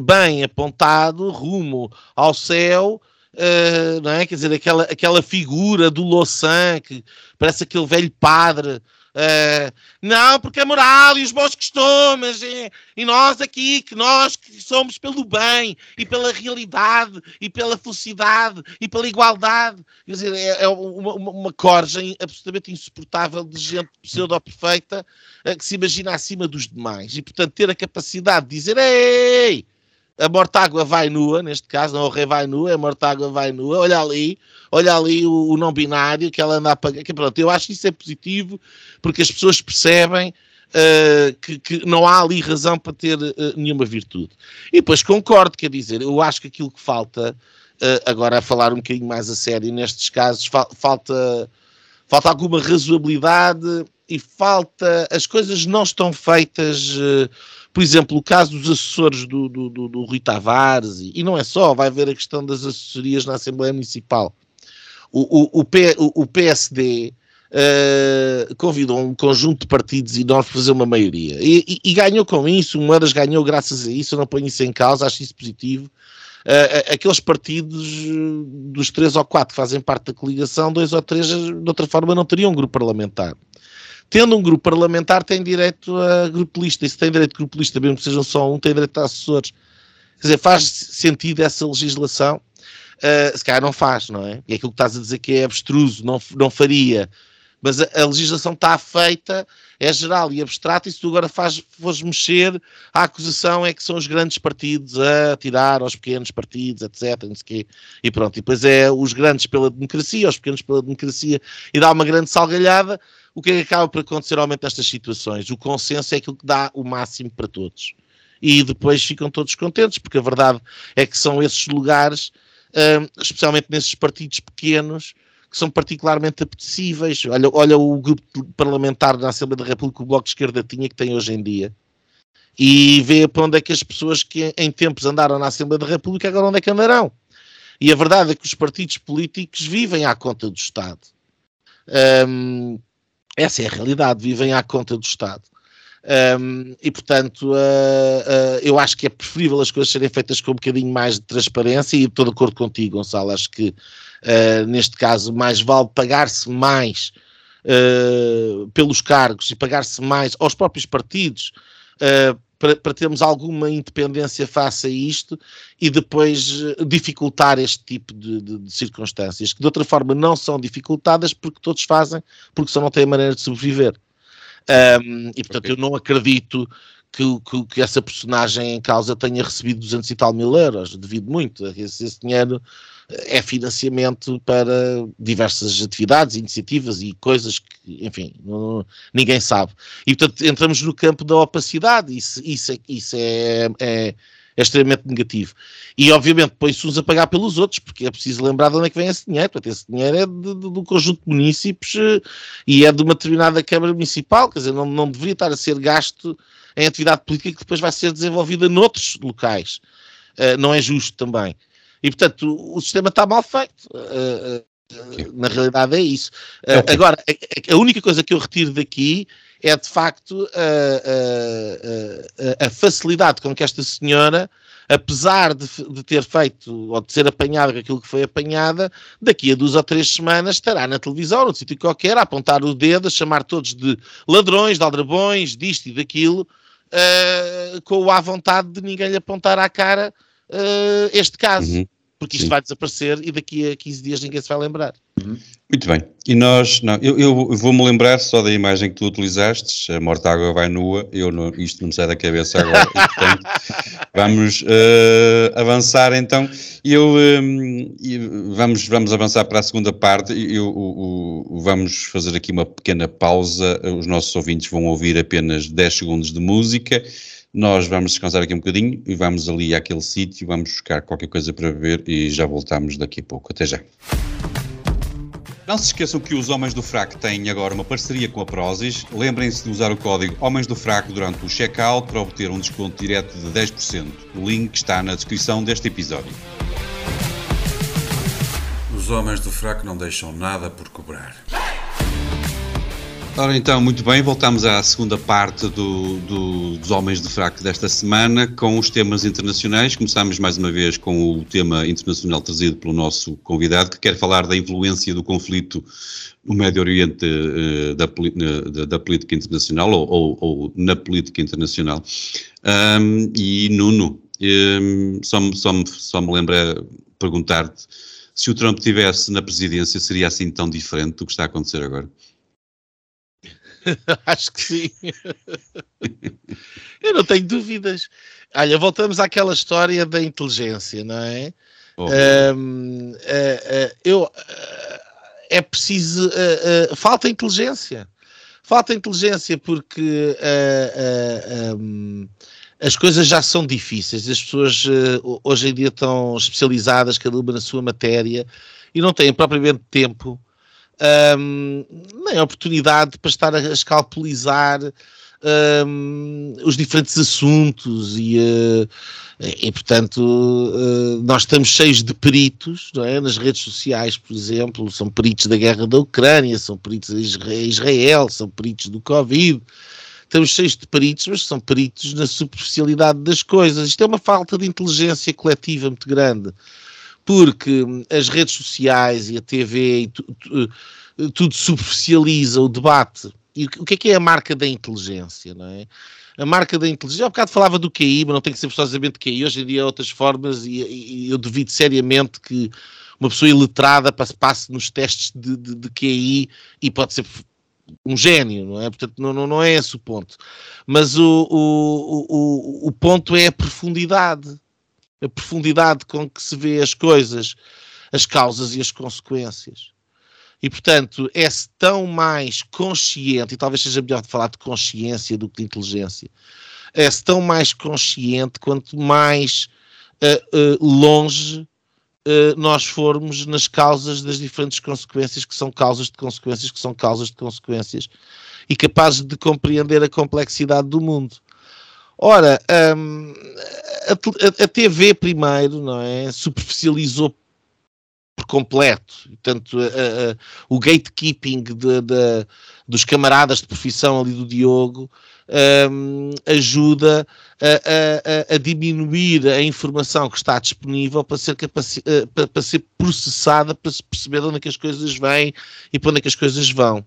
bem apontado rumo ao céu Uh, não é? Quer dizer, aquela, aquela figura do Louçã, que parece aquele velho padre Uh, não, porque é moral e os bons costumes, e, e, nós aqui, que nós que somos pelo bem e pela realidade e pela felicidade e pela igualdade. Quer dizer, é, é uma, uma, corja absolutamente insuportável de gente pseudo-perfeita uh, que se imagina acima dos demais. E, portanto, ter a capacidade de dizer: Ei! A Mortágua vai nua, neste caso, não o rei vai nua, a Mortágua vai nua, olha ali, olha ali o, o não binário que ela anda a pagar. Que, pronto, eu acho que isso é positivo porque as pessoas percebem uh, que, que, não há ali razão para ter uh, nenhuma virtude. E depois concordo, quer dizer, eu acho que aquilo que falta, uh, agora a falar um bocadinho mais a sério nestes casos, fa falta, falta alguma razoabilidade e falta. As coisas não estão feitas por exemplo, o caso dos assessores do, do, do, do Rui Tavares, e, e, não é só, vai haver a questão das assessorias na Assembleia Municipal. O, o, o, P, o, o PSD uh, eh, convidou um conjunto de partidos enormes para fazer uma maioria. E, e, e, ganhou com isso, o Moedas ganhou graças a isso, eu não ponho isso em causa, acho isso positivo. Uh, aqueles partidos dos três ou quatro que fazem parte da coligação, dois ou três, de outra forma, não teriam um grupo parlamentar. Tendo um grupo parlamentar, tem direito a grupo lista. E se tem direito a grupo lista, mesmo que sejam só um, tem direito a assessores. Quer dizer, faz sentido essa legislação? Uh, se calhar não faz, não é? E aquilo que estás a dizer que é abstruso, não, não faria. Mas a, a legislação está feita, é geral e abstrata, e se tu agora faz, fores mexer, a acusação é que são os grandes partidos a tirar aos pequenos partidos, etc. Não sei quê. E pronto, e depois é os grandes pela democracia, os pequenos pela democracia, e dá uma grande salgalhada o que é que acaba por acontecer normalmente nestas situações? O consenso é aquilo que dá o máximo para todos. E depois ficam todos contentes, porque a verdade é que são esses lugares, uh, especialmente nesses partidos pequenos, que são particularmente apetecíveis. Olha, olha o grupo parlamentar na Assembleia da República, o Bloco de Esquerda tinha, que tem hoje em dia. E vê para onde é que as pessoas que em tempos andaram na Assembleia da República agora onde é que andarão. E a verdade é que os partidos políticos vivem à conta do Estado. Essa é a realidade, vivem à conta do Estado. Um, e portanto, uh, uh, eu acho que é preferível as coisas serem feitas com um bocadinho mais de transparência e estou de acordo contigo, Gonçalo. Acho que uh, neste caso mais vale pagar-se mais pelos cargos e pagar-se mais aos próprios partidos para, para, termos alguma independência face a isto e depois dificultar este tipo de, de, de, circunstâncias, que de outra forma não são dificultadas porque todos fazem, porque só não têm maneira de sobreviver. Um, e portanto okay. eu não acredito que, que, que, essa personagem em causa tenha recebido 200 e tal mil euros, devido muito. Esse, esse dinheiro é financiamento para diversas atividades, iniciativas e coisas que, enfim, não, ninguém sabe. E, portanto, entramos no campo da opacidade, isso, isso, é, isso é, é, é extremamente negativo. E, obviamente, põe-se uns a pagar pelos outros, porque é preciso lembrar de onde é que vem esse dinheiro. Portanto, esse dinheiro é de, de, do conjunto de municípios eh, e é de uma determinada Câmara Municipal, quer dizer, não, não deveria estar a ser gasto em atividade política que depois vai ser desenvolvida noutros locais. Uh, não é justo também. E, portanto, o, o sistema está mal feito. Uh, uh, na realidade é isso. Okay. Agora, a, a, única coisa que eu retiro daqui é, de facto, a, a facilidade com que esta senhora apesar de, de, ter feito ou de ser apanhada com aquilo que foi apanhada, daqui a duas ou três semanas estará na televisão, num sítio qualquer, a apontar o dedo, a chamar todos de ladrões, de aldrabões, disto e daquilo, uh, com a vontade de ninguém lhe apontar à cara uh, este caso. Uhum. Porque isto Sim. vai desaparecer e daqui a 15 dias ninguém se vai lembrar. Uhum. Muito bem. E nós, não, eu, eu vou-me lembrar só da imagem que tu utilizaste, a morta água vai nua, eu não, isto não me sai da cabeça agora, e, portanto, vamos uh, avançar então, eu, um, vamos, vamos avançar para a segunda parte, eu, o, o, vamos fazer aqui uma pequena pausa, os nossos ouvintes vão ouvir apenas 10 segundos de música, nós vamos descansar aqui um bocadinho e vamos ali àquele sítio, vamos buscar qualquer coisa para beber e já voltamos daqui a pouco. Até já. Não se esqueçam que os Homens do Fraco têm agora uma parceria com a Prozis. Lembrem-se de usar o código Homens do Fraco durante o checkout para obter um desconto direto de 10%. O link está na descrição deste episódio. Os Homens do Fraco não deixam nada por cobrar. Ora então, muito bem, voltamos à segunda parte do, do, dos Homens de Fraco desta semana com os temas internacionais. Começamos mais uma vez com o tema internacional trazido pelo nosso convidado, que quer falar da influência do conflito no Médio Oriente uh, da, da, da, política internacional ou, ou, ou, na política internacional. Um, e Nuno, um, só, me, só, me, só me lembra perguntar-te se o Trump estivesse na presidência, seria assim tão diferente do que está a acontecer agora? Acho que sim. eu não tenho dúvidas. Olha, voltamos àquela história da inteligência, não é? Oh. Um, uh, uh, eu, uh, é preciso. falta inteligência. Falta inteligência porque um, as coisas já são difíceis. As pessoas hoje em dia estão especializadas, cada uma na sua matéria, e não têm propriamente tempo um, nem oportunidade para estar a escalpelizar um, os diferentes assuntos e, uh, e portanto, uh, nós estamos cheios de peritos, não é? Nas redes sociais, por exemplo, são peritos da guerra da Ucrânia, são peritos de Israel, são peritos do Covid. Estamos cheios de peritos, mas são peritos na superficialidade das coisas. Isto é uma falta de inteligência coletiva muito grande porque as redes sociais e a TV e tu, tu, tudo superficializa o debate. E o que é que é a marca da inteligência, não é? A marca da inteligência, há bocado falava do QI, mas não tem que ser forçosamente QI, hoje em dia há outras formas e, e, eu duvido seriamente que uma pessoa iletrada passe, passe nos testes de, de, de QI e pode ser um gênio, não é? Portanto, não, não, não é esse o ponto. Mas o, o, o, o ponto é a profundidade a profundidade com que se vê as coisas, as causas e as consequências. E, portanto, é-se tão mais consciente, e talvez seja melhor falar de consciência do que de inteligência, é-se tão mais consciente quanto mais uh, uh, longe uh, nós formos nas causas das diferentes consequências, que são causas de consequências, que são causas de consequências, e capazes de compreender a complexidade do mundo. Ora, um, a, a, TV primeiro, não é? Superficializou por completo. Portanto, a, a, o gatekeeping de, de, dos camaradas de profissão ali do Diogo um, ajuda a, a, diminuir a informação que está disponível para ser, eh, para, para, ser processada, para se perceber de onde é que as coisas vêm e para onde é que as coisas vão.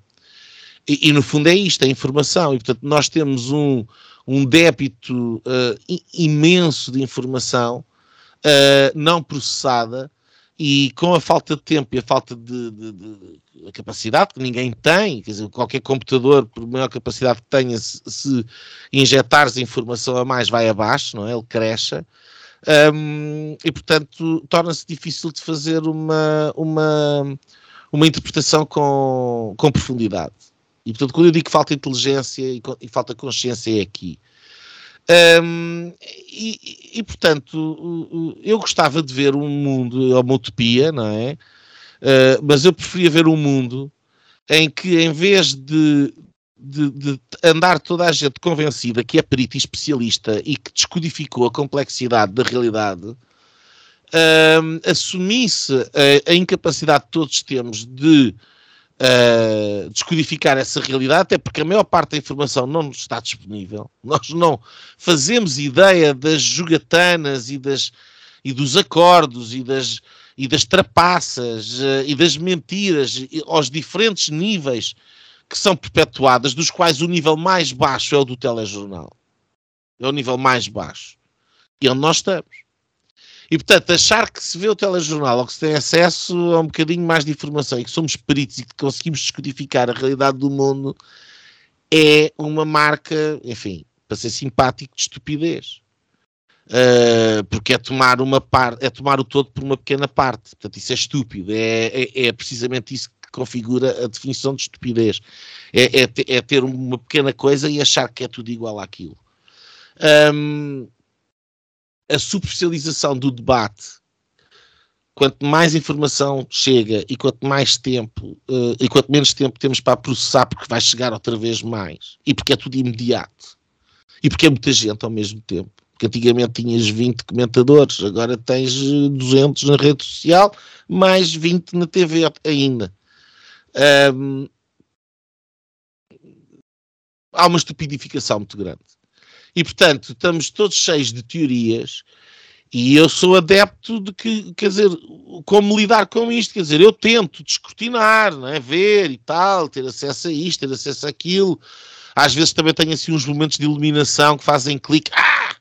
E, e no fundo é isto, a informação. E portanto, nós temos um um débito uh, imenso de informação uh, não processada e com a falta de tempo e a falta de, de, de capacidade que ninguém tem, quer dizer, qualquer computador, por maior capacidade que tenha, se, se injetares informação a mais, vai abaixo, não é? Ele cresce. Um, e, portanto, torna-se difícil de fazer uma, uma, uma interpretação com, com profundidade. E, portanto, quando eu digo que falta inteligência e, e falta consciência, é aqui. Um, e, e, portanto, eu gostava de ver um mundo, uma utopia, não é? Uh, mas eu preferia ver um mundo em que, em vez de, de, de, andar toda a gente convencida que é perito e especialista e que descodificou a complexidade da realidade, assumisse a, a, incapacidade que todos temos de uh, descodificar essa realidade, até porque a maior parte da informação não nos está disponível. Nós não fazemos ideia das jogatanas e, das, e dos acordos e das, e das trapaças uh, e das mentiras aos diferentes níveis que são perpetuadas, dos quais o nível mais baixo é o do telejornal. É o nível mais baixo. E onde nós estamos. E, portanto, achar que se vê o telejornal ou que se tem acesso a um bocadinho mais de informação e que somos peritos e que conseguimos descodificar a realidade do mundo é uma marca, enfim, para ser simpático, de estupidez. Uh, porque é tomar uma parte, é tomar o todo por uma pequena parte. Portanto, isso é estúpido. É, é, é precisamente isso que configura a definição de estupidez. É, é, é, ter uma pequena coisa e achar que é tudo igual àquilo. Um, a superficialização do debate, quanto mais informação chega e quanto mais tempo uh, e quanto menos tempo temos para processar, porque vai chegar outra vez mais e porque é tudo imediato e porque é muita gente ao mesmo tempo. Porque antigamente tinhas 20 comentadores, agora tens 200 na rede social, mais 20 na TV ainda. Um, há uma estupidificação muito grande. E, portanto, estamos todos cheios de teorias e eu sou adepto de que, quer dizer, como lidar com isto, quer dizer, eu tento descortinar, não é? ver e tal, ter acesso a isto, ter acesso àquilo. Às vezes também tenho assim uns momentos de iluminação que fazem clique, ah,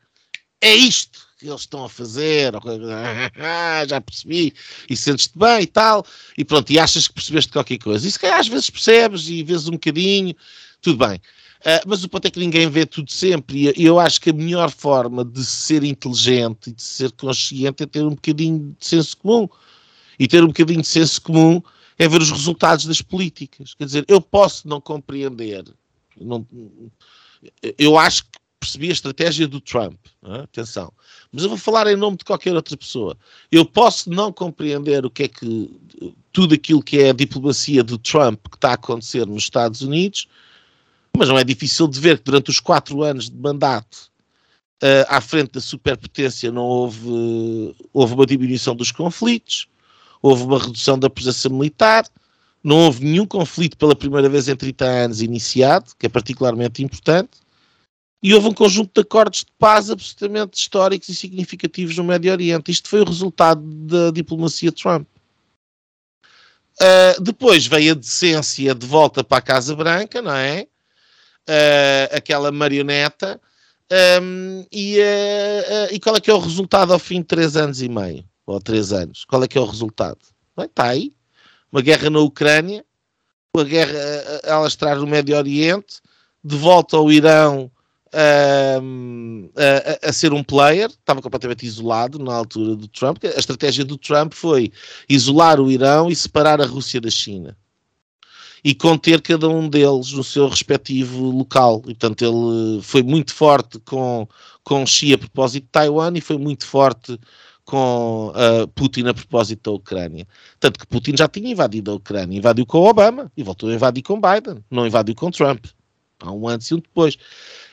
é isto que eles estão a fazer, ah, já percebi, e sentes-te bem e tal, e pronto, e achas que percebeste qualquer coisa. E se calhar às vezes percebes e vês um bocadinho, tudo bem. Uh, mas o ponto é que ninguém vê tudo sempre, e eu acho que a melhor forma de ser inteligente e de ser consciente é ter um bocadinho de senso comum. E ter um bocadinho de senso comum é ver os resultados das políticas. Quer dizer, eu posso não compreender, não, eu acho que percebi a estratégia do Trump, é? atenção, mas eu vou falar em nome de qualquer outra pessoa. Eu posso não compreender o que é que tudo aquilo que é a diplomacia do Trump que está a acontecer nos Estados Unidos mas não é difícil de ver que durante os quatro anos de mandato uh, à frente da superpotência não houve, houve uma diminuição dos conflitos, houve uma redução da presença militar, não houve nenhum conflito pela primeira vez em 30 anos iniciado, que é particularmente importante, e houve um conjunto de acordos de paz absolutamente históricos e significativos no Médio Oriente. Isto foi o resultado da diplomacia Trump. Uh, depois veio a decência de volta para a Casa Branca, não é? Uh, aquela marioneta. Um, e, uh, uh, e qual é que é o resultado ao fim de três anos e meio? Ou três anos? Qual é que é o resultado? Está aí. Uma guerra na Ucrânia, uma guerra a, alastrar no Médio Oriente, de volta ao Irão a, a, ser um player, estava completamente isolado na altura do Trump. A estratégia do Trump foi isolar o Irão e separar a Rússia da China e conter cada um deles no seu respectivo local. E, portanto, ele foi muito forte com, com Xi a propósito de Taiwan e foi muito forte com uh, Putin a propósito da Ucrânia. Tanto que Putin já tinha invadido a Ucrânia, invadiu com Obama e voltou a invadir com Biden, não invadiu com Trump. Há um antes e um depois.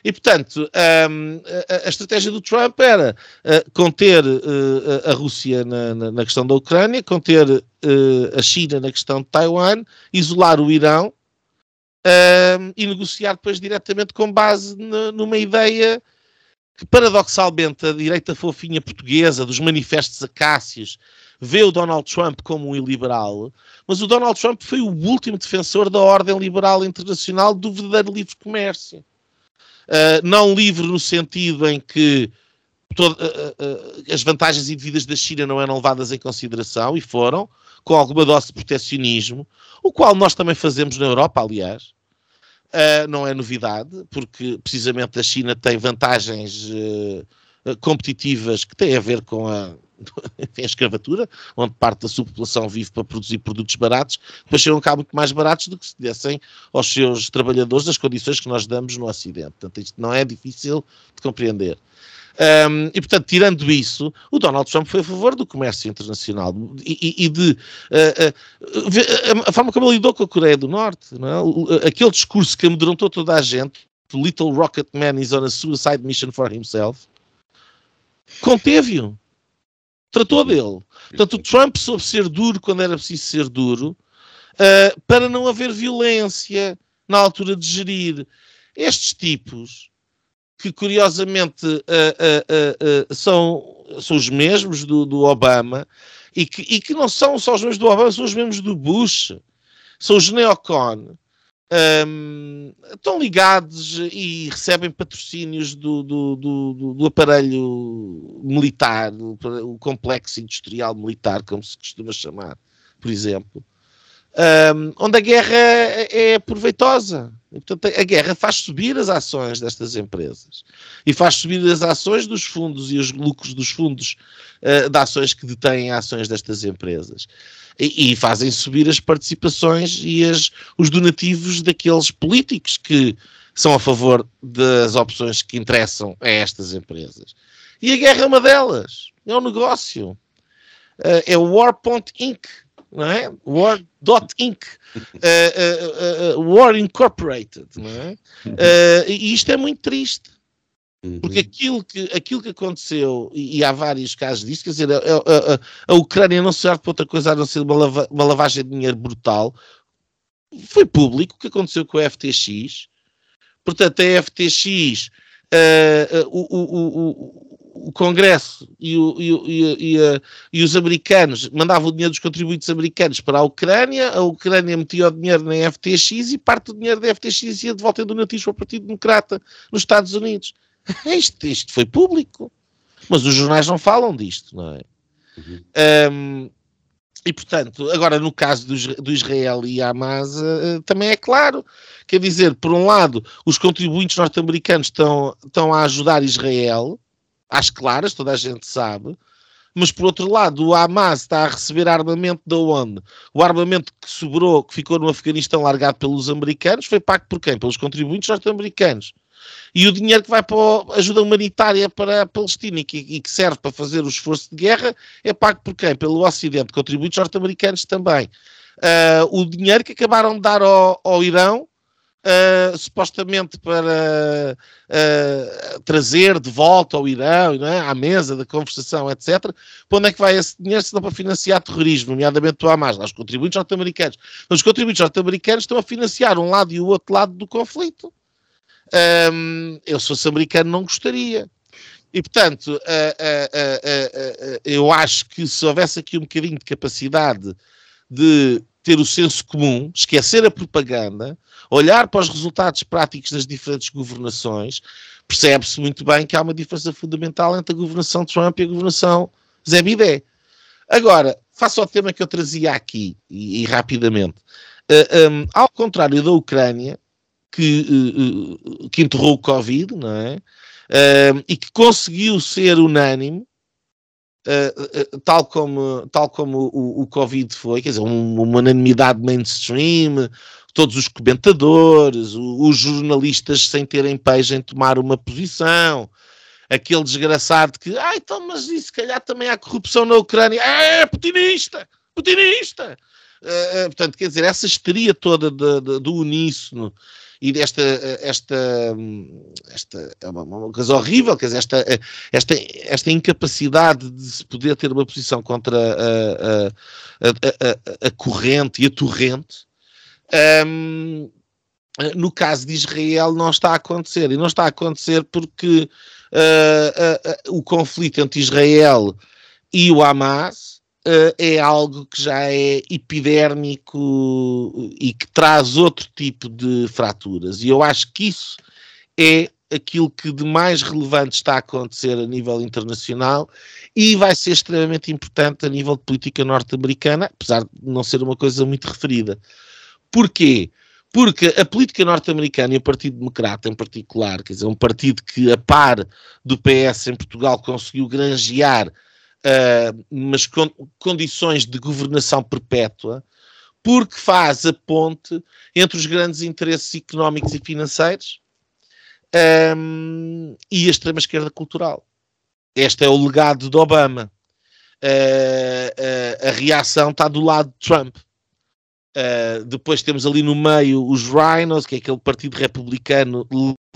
E, portanto, um, a, estratégia do Trump era uh, conter uh, a Rússia na, questão da Ucrânia, conter uh, a China na questão de Taiwan, isolar o Irão um, e negociar depois diretamente com base numa ideia que, paradoxalmente, a direita fofinha portuguesa, dos manifestos acácios, vê o Donald Trump como um iliberal, mas o Donald Trump foi o último defensor da ordem liberal internacional do verdadeiro livre comércio. Uh, não livre no sentido em que uh, uh, as vantagens indevidas da China não eram levadas em consideração, e foram, com alguma dose de proteccionismo, o qual nós também fazemos na Europa, aliás. não é novidade, porque precisamente a China tem vantagens competitivas que têm a ver com a, a escravatura, onde parte da sua população vive para produzir produtos baratos, depois chegam cá muito mais baratos do que se dessem aos seus trabalhadores das condições que nós damos no Ocidente. Portanto, isto não é difícil de compreender. Um, e, portanto, tirando isso, o Donald Trump foi a favor do comércio internacional e, e de uh, uh, a, forma como ele lidou com a Coreia do Norte, é? aquele discurso que amedrontou toda a gente, Little Rocket Man is on a suicide mission for himself, conteve-o, tratou dele. Portanto, o Trump soube ser duro quando era preciso ser duro, uh, para não haver violência na altura de gerir. Estes tipos que curiosamente uh, uh, são, são os mesmos do, do Obama e que, e que não são só os mesmos do Obama, são os mesmos do Bush, são os neocon. Um, estão ligados e recebem patrocínios do, do, do, do aparelho militar, o complexo industrial militar, como se costuma chamar, por exemplo um, onde a guerra é, é proveitosa. E, portanto, a guerra faz subir as ações destas empresas e faz subir as ações dos fundos e os lucros dos fundos uh, de ações que detêm ações destas empresas. E, e fazem subir as participações e as, os donativos daqueles políticos que são a favor das opções que interessam a estas empresas. E a guerra é uma delas. É um negócio. Uh, é o War.inc. Inc não é? War.inc, uh, uh, uh, War Incorporated, não é? Uh, e isto é muito triste. Uhum. Porque aquilo que, aquilo que aconteceu, e, e há vários casos disso, quer dizer, a, a, a, Ucrânia não serve para outra coisa a não ser uma, lava, uma lavagem de dinheiro brutal. Foi público o que aconteceu com a FTX. Portanto, a FTX, uh, uh, o, o, o, o Congresso e, o, e, e, e, os americanos mandavam o dinheiro dos contribuintes americanos para a Ucrânia, a Ucrânia metia o dinheiro na FTX e parte do dinheiro da FTX ia de volta donativos para o Partido Democrata nos Estados Unidos. Isto, isto foi público. Mas os jornais não falam disto, não é? Uhum. Um, e, portanto, agora no caso do, do Israel e Hamas, uh, também é claro. Quer dizer, por um lado, os contribuintes norte-americanos estão, estão a ajudar Israel, às claras, toda a gente sabe, mas por outro lado, o Hamas está a receber armamento da onde? O armamento que sobrou, que ficou no Afeganistão largado pelos americanos, foi pago por quem? Pelos contribuintes norte-americanos. E o dinheiro que vai para a ajuda humanitária para a Palestina e que, e que, serve para fazer o esforço de guerra é pago por quem? Pelo Ocidente, contribuintes norte-americanos também. Uh, o dinheiro que acabaram de dar ao, ao Irão uh, supostamente para uh, trazer de volta ao Irão, é? à mesa da conversação, etc. Para onde é que vai esse dinheiro se não para financiar terrorismo, nomeadamente o Hamas, os contribuintes norte-americanos. Os contribuintes norte-americanos estão a financiar um lado e o outro lado do conflito. Um, eu, se fosse americano, não gostaria. E, portanto, uh, uh, uh, eu acho que se houvesse aqui um bocadinho de capacidade de ter o senso comum, esquecer a propaganda, olhar para os resultados práticos das diferentes governações, percebe-se muito bem que há uma diferença fundamental entre a governação Trump e a governação Zé Bidé. Agora, faça o tema que eu trazia aqui, e, e rapidamente. Um, ao contrário da Ucrânia, que, uh, uh, que enterrou o Covid, não é? e que conseguiu ser unânime, uh, uh, tal como, tal como o, o Covid foi, quer dizer, um, uma unanimidade mainstream, todos os comentadores, o, os jornalistas sem terem peixe em tomar uma posição, aquele desgraçado que, ah, então, mas isso, se calhar também há corrupção na Ucrânia, é, é putinista, putinista. Uh, portanto, quer dizer, essa histeria toda de, de, do uníssono e desta esta, esta é uma, uma, coisa horrível, quer dizer, esta, esta, esta incapacidade de se poder ter uma posição contra a, a, a, a corrente e a torrente, um, no caso de Israel não está a acontecer, e não está a acontecer porque uh, uh, uh, o conflito entre Israel e o Hamas uh, é algo que já é epidérmico e que traz outro tipo de fraturas. E eu acho que isso é aquilo que de mais relevante está a acontecer a nível internacional e vai ser extremamente importante a nível de política norte-americana, apesar de não ser uma coisa muito referida. Porquê? Porque a política norte-americana e o Partido Democrata em particular, quer dizer, um partido que a par do PS em Portugal conseguiu granjear uh, umas con condições de governação perpétua, porque faz a ponte entre os grandes interesses económicos e financeiros um, e a extrema-esquerda cultural. Este é o legado de Obama. Uh, uh, a reação está do lado de Trump. Uh, depois temos ali no meio os Rhinos, que é aquele partido republicano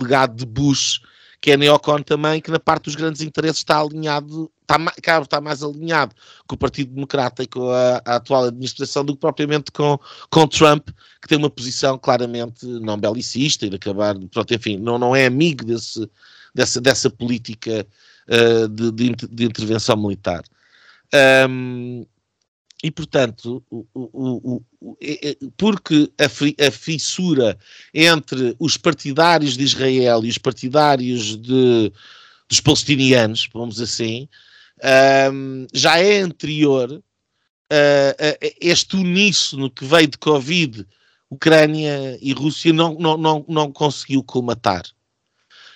legado de Bush, que é neocon também, que na parte dos grandes interesses está alinhado, está, está mais alinhado com o Partido Democrata e com a, a, atual administração do que propriamente com, com Trump, que tem uma posição claramente não belicista e de acabar, pronto, enfim, não, não é amigo desse, dessa, dessa política uh, de, de, de, intervenção militar. Um, e, portanto, o, o, o, é, é, porque a, a, fissura entre os partidários de Israel e os partidários de, dos palestinianos, vamos assim, um, já é anterior uh, a, este uníssono que veio de Covid, Ucrânia e Rússia não, não, não, não conseguiu colmatar.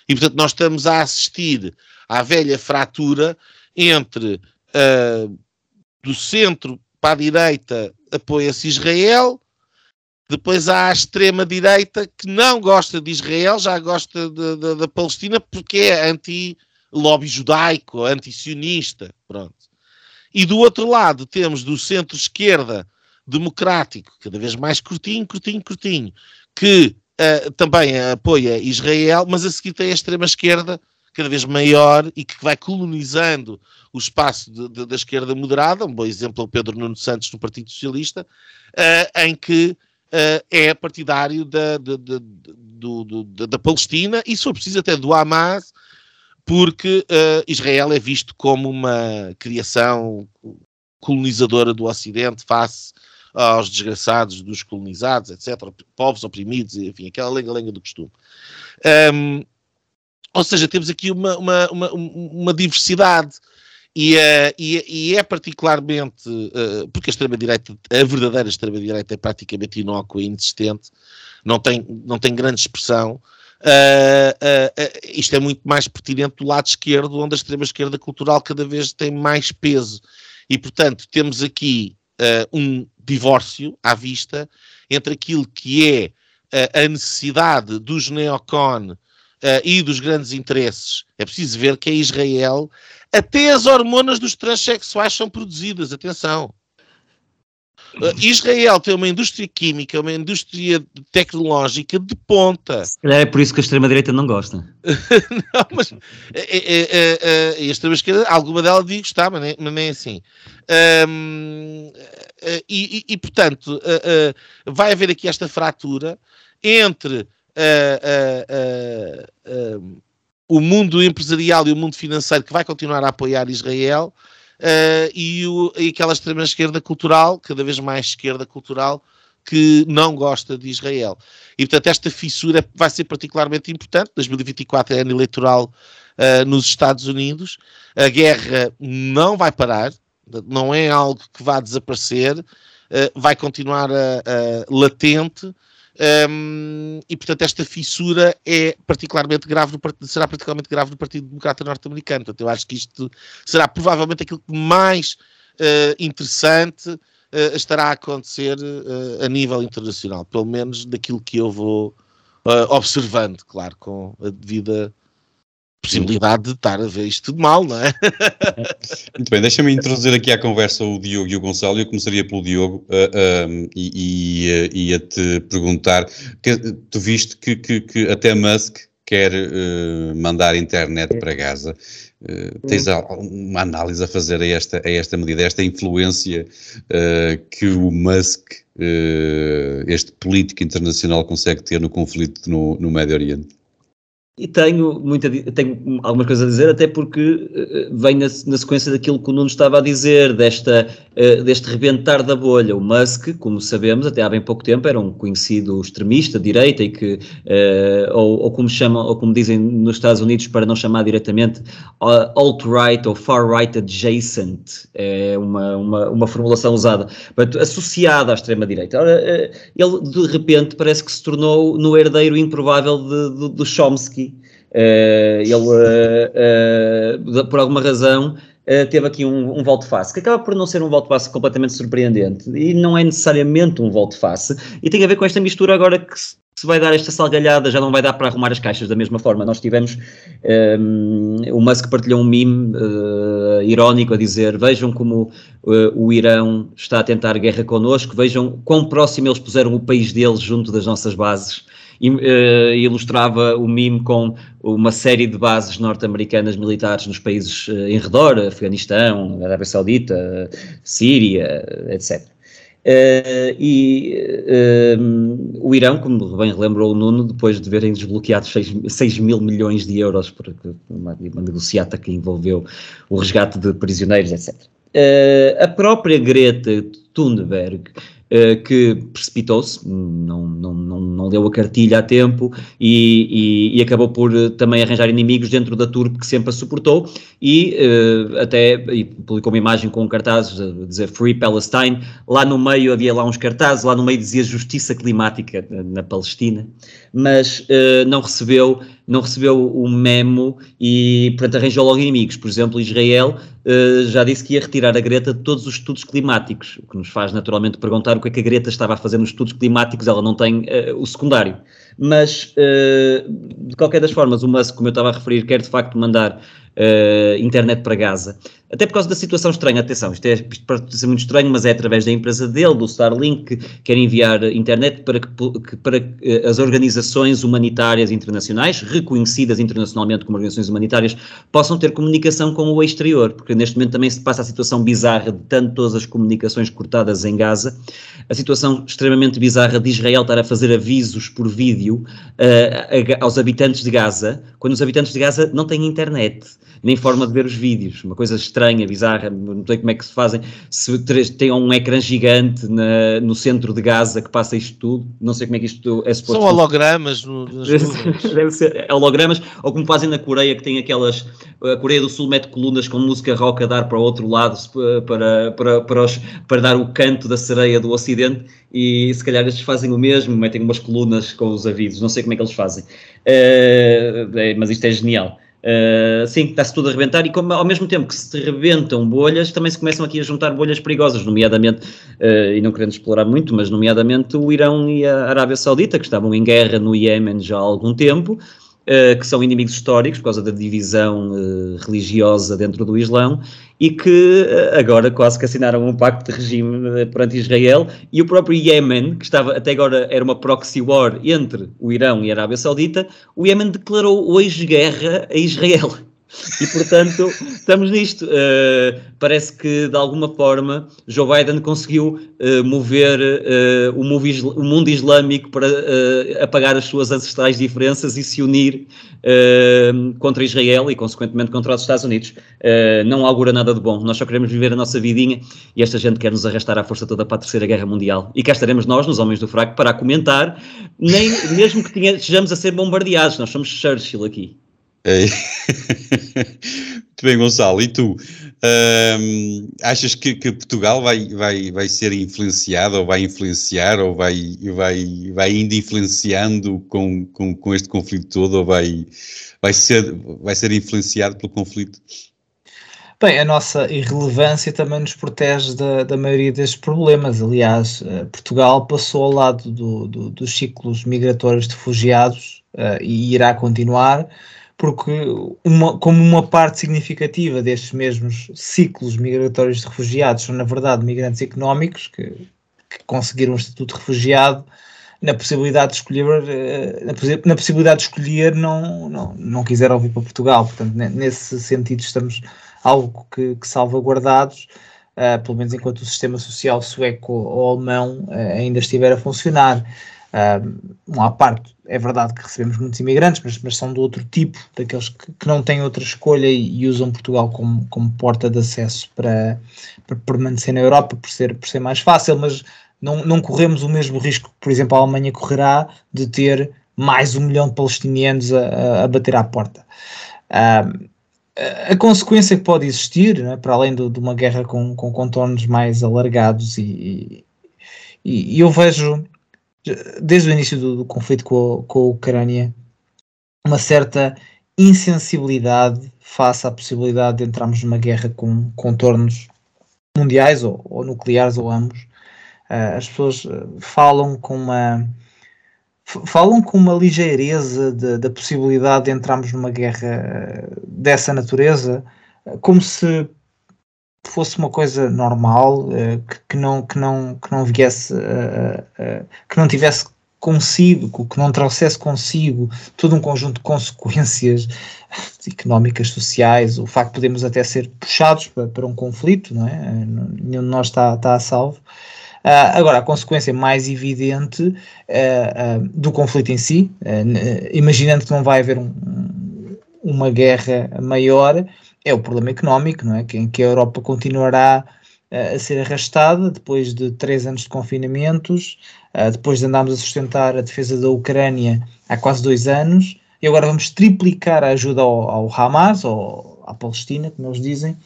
E, portanto, nós estamos a assistir à velha fratura entre uh, do centro para a direita apoia-se Israel, depois há a extrema-direita que não gosta de Israel, já gosta da Palestina porque é anti-lobby judaico, anti-sionista, pronto. E do outro lado temos do centro-esquerda democrático, cada vez mais curtinho, curtinho, curtinho, que uh, também apoia Israel, mas a seguir tem a extrema-esquerda cada vez maior e que vai colonizando o espaço de, de, da esquerda moderada, um bom exemplo é o Pedro Nuno Santos no Partido Socialista, uh, em que uh, é partidário da, do, do, da Palestina e, se for preciso, até do Hamas, porque uh, Israel é visto como uma criação colonizadora do Ocidente face aos desgraçados dos colonizados, etc., povos oprimidos, enfim, aquela lenga-lenga do costume. Um, ou seja, temos aqui uma, uma, uma, uma diversidade. E, uh, e, e, é particularmente uh, porque a extrema-direita, a verdadeira extrema-direita é praticamente inócua e inexistente, não tem, não tem grande expressão. Uh, isto é muito mais pertinente do lado esquerdo, onde a extrema-esquerda cultural cada vez tem mais peso. E, portanto, temos aqui um divórcio à vista entre aquilo que é a necessidade dos neocon uh, e dos grandes interesses. É preciso ver que em Israel até as hormonas dos transexuais são produzidas. Atenção. Uh, Israel tem uma indústria química, uma indústria tecnológica de ponta. É por isso que a extrema-direita não gosta. não, mas é, é, é, a extrema-esquerda, alguma dela digo está, mas nem, mas nem assim. Um, e, e, e, portanto, uh, vai haver aqui esta fratura entre o mundo empresarial e o mundo financeiro que vai continuar a apoiar Israel e, o, e aquela extrema-esquerda cultural, cada vez mais esquerda cultural, que não gosta de Israel. E, portanto, esta fissura vai ser particularmente importante. 2024 é ano eleitoral uh, nos Estados Unidos. A guerra não vai parar, não é algo que vá desaparecer, uh, vai continuar latente um, e, portanto, esta fissura é particularmente grave no, será particularmente grave no Partido Democrata Norte-Americano. Portanto, eu acho que isto será provavelmente aquilo que mais uh, interessante uh, estará a acontecer uh, a nível internacional, pelo menos daquilo que eu vou observando, claro, com a devida possibilidade de estar a ver isto tudo mal, não é? Muito bem, deixa-me introduzir aqui à conversa o Diogo e o Gonçalo. Eu começaria pelo Diogo uh, uh, e, e ia-te perguntar: que, tu viste que, que, que, até Musk quer uh, mandar internet para Gaza. tens uma análise a fazer a esta, a esta medida, a esta influência que o Musk, este político internacional, consegue ter no conflito no, no Médio Oriente? E tenho, muita, tenho algumas coisas a dizer, até porque uh, vem na, na, sequência daquilo que o Nuno estava a dizer, desta, uh, deste rebentar da bolha. O Musk, como sabemos, até há bem pouco tempo, era um conhecido extremista, direita, e que, uh, ou, ou, como chamam, ou como dizem nos Estados Unidos, para não chamar diretamente, alt-right ou far-right adjacent, é uma, uma, uma formulação usada, associada à extrema-direita. Ele, de repente, parece que se tornou no herdeiro improvável de Chomsky, ele, uh, uh, por alguma razão, teve aqui um, um volte-face, que acaba por não ser um volte-face completamente surpreendente e não é necessariamente um volte-face, e tem a ver com esta mistura agora que se, vai dar esta salgalhada, já não vai dar para arrumar as caixas da mesma forma. Nós tivemos um, o Musk partilhou um meme irónico a dizer: Vejam como o Irão está a tentar guerra connosco, vejam quão próximo eles puseram o país deles junto das nossas bases uh, ilustrava o mime com uma série de bases norte-americanas militares nos países uh, em redor, Afeganistão, Arábia Saudita, Síria, etc. Uh, e uh, o Irão, como bem relembrou o Nuno, depois de verem desbloqueado 6, 6 mil milhões de euros por uma, uma negociata que envolveu o resgate de prisioneiros, etc. Uh, a própria Greta Thunberg eh, que precipitou-se, não, não, não, não deu a cartilha a tempo e, e, e, acabou por eh, também arranjar inimigos dentro da turba que sempre a suportou e uh, até e publicou uma imagem com um a dizer Free Palestine, lá no meio havia lá uns cartazes, lá no meio dizia Justiça Climática na Palestina, mas uh, não recebeu não recebeu o memo e, portanto, arranjou logo inimigos. Por exemplo, Israel uh, já disse que ia retirar a Greta de todos os estudos climáticos, o que nos faz naturalmente perguntar o que é que a Greta estava a fazer nos estudos climáticos, ela não tem uh, o secundário. Mas, uh, de qualquer das formas, o Musk, como eu estava a referir, quer de facto mandar internet para Gaza. Até por causa da situação estranha, atenção, isto, é, isto pode ser muito estranho, mas é através da empresa dele, do Starlink, que quer enviar internet para que, para que as organizações humanitárias internacionais, reconhecidas internacionalmente como organizações humanitárias, possam ter comunicação com o exterior, porque neste momento também se passa a situação bizarra de tanto todas as comunicações cortadas em Gaza, a situação extremamente bizarra de Israel estar a fazer avisos por vídeo uh, aos habitantes de Gaza, quando os habitantes de Gaza não têm internet nem forma de ver os vídeos. Uma coisa estranha, bizarra, não sei como é que se fazem. Se tem um ecrã gigante na, no centro de Gaza que passa isto tudo, não sei como é que isto é suposto. São hologramas no, Deve ser hologramas, ou como fazem na Coreia, que tem aquelas. A Coreia do Sul mete colunas com música rock a dar para o outro lado para, para, para, os, para dar o canto da sereia do Ocidente e se calhar estes fazem o mesmo, metem umas colunas com os avisos, não sei como é que eles fazem, uh, mas isto é genial. Uh, sim, está-se tudo a rebentar e como, ao mesmo tempo que se rebentam bolhas, também se começam aqui a juntar bolhas perigosas, nomeadamente, uh, e não querendo explorar muito, mas nomeadamente o Irão e a Arábia Saudita, que estavam em guerra no Iémen já há algum tempo, uh, que são inimigos históricos por causa da divisão uh, religiosa dentro do Islão e que uh, agora quase que assinaram um pacto de regime perante Israel e o próprio Iémen, que estava até agora era uma proxy war entre o Irão e a Arábia Saudita, o Iémen declarou hoje guerra a Israel. E, portanto, estamos nisto. Uh, parece que, de alguma forma, Joe Biden conseguiu uh, mover uh, o, o, mundo islâmico para apagar as suas ancestrais diferenças e se unir contra Israel e, consequentemente, contra os Estados Unidos. não augura nada de bom. Nós só queremos viver a nossa vidinha e esta gente quer nos arrastar à força toda para a Terceira Guerra Mundial. E cá estaremos nós, nos Homens do Fraco, para comentar, nem, mesmo que tenha, estejamos a ser bombardeados. Nós somos Churchill aqui. Muito bem, Gonçalo. E tu? Achas que, que, Portugal vai, vai, vai ser influenciado, ou vai influenciar, ou vai, vai, vai ainda influenciando com, com, com este conflito todo, ou vai, vai, ser, vai ser influenciado pelo conflito? Bem, a nossa irrelevância também nos protege da, da maioria destes problemas. Aliás, eh, Portugal passou ao lado do, do, dos ciclos migratórios de refugiados uh, e irá continuar porque uma, como uma parte significativa destes mesmos ciclos migratórios de refugiados são, na verdade, migrantes económicos que, que conseguiram um estatuto de refugiado, na possibilidade de escolher, eh, na, possibilidade de escolher não, não, não quiseram vir para Portugal. Portanto, nesse sentido, estamos algo que, que salvaguardados, uh, pelo menos enquanto o sistema social sueco ou alemão uh, ainda estiver a funcionar. Um, à parte, é verdade que recebemos muitos imigrantes, mas, mas são de outro tipo, daqueles que, que não têm outra escolha e, e, usam Portugal como, como porta de acesso para, para permanecer na Europa, por ser, por ser mais fácil, mas não, não corremos o mesmo risco que, por exemplo, a Alemanha correrá de ter mais um milhão de palestinianos a, a bater à porta. Um, a consequência que pode existir, né, para além de, de, uma guerra com, com contornos mais alargados, e, e, e, eu vejo, desde o início do, do conflito com a, com a Ucrânia, uma certa insensibilidade face à possibilidade de entrarmos numa guerra com contornos mundiais ou, ou nucleares ou ambos. Uh, as pessoas falam com uma falam com uma ligeireza da possibilidade de entrarmos numa guerra eh, dessa natureza, como se fosse uma coisa normal, uh, que, que, não, que, não, que não viesse, uh, uh, que não tivesse consigo, que não trouxesse consigo todo um conjunto de consequências económicas, sociais, o facto de podermos até ser puxados para, para um conflito, não é? Nenhum de nós está, está a salvo. Uh, agora, a consequência mais evidente uh, uh, do conflito em si, imaginando que não vai haver um, uma guerra maior, é o problema económico, não é? Que, em que a Europa continuará a ser arrastada depois de três anos de confinamentos, depois de andarmos a sustentar a defesa da Ucrânia há quase dois anos, e agora vamos triplicar a ajuda ao, ao Hamas, ou à Palestina, como eles dizem,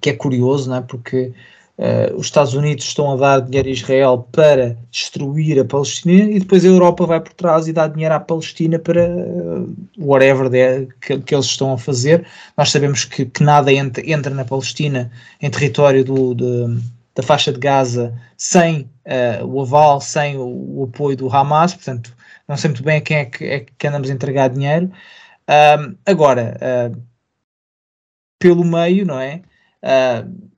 que é curioso, não é? Porque Uh, os Estados Unidos estão a dar dinheiro a Israel para destruir a Palestina e depois a Europa vai por trás e dá dinheiro à Palestina para uh, whatever de, que, que, eles estão a fazer. Nós sabemos que, que nada entra, entra, na Palestina em território do, de, da faixa de Gaza sem uh, o aval, sem o, o, apoio do Hamas, portanto, não sei muito bem a quem é que, é que andamos a entregar dinheiro. agora, pelo meio, não é? Uh,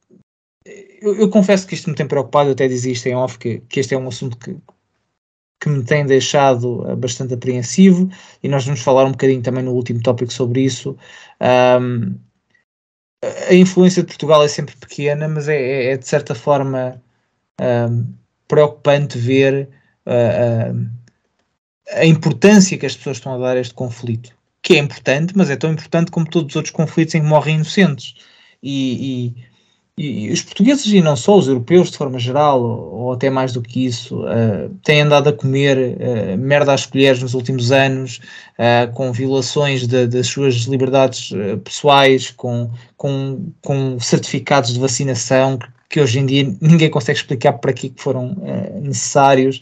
eu, eu, confesso que isto me tem preocupado, até dizia isto em off, que, que este é um assunto que, que me tem deixado eh, bastante apreensivo e nós vamos falar um bocadinho também no último tópico sobre isso. Um, a influência de Portugal é sempre pequena, mas é, é, é de certa forma um, preocupante ver uh, a importância que as pessoas estão a dar a este conflito, que é importante, mas é tão importante como todos os outros conflitos em que morrem inocentes. E, e e, os portugueses, e não só os europeus de forma geral, ou, até mais do que isso, uh, têm andado a comer uh, merda às colheres nos últimos anos, uh, com violações de, das suas liberdades pessoais, com, com, com certificados de vacinação que, que hoje em dia ninguém consegue explicar para que foram necessários,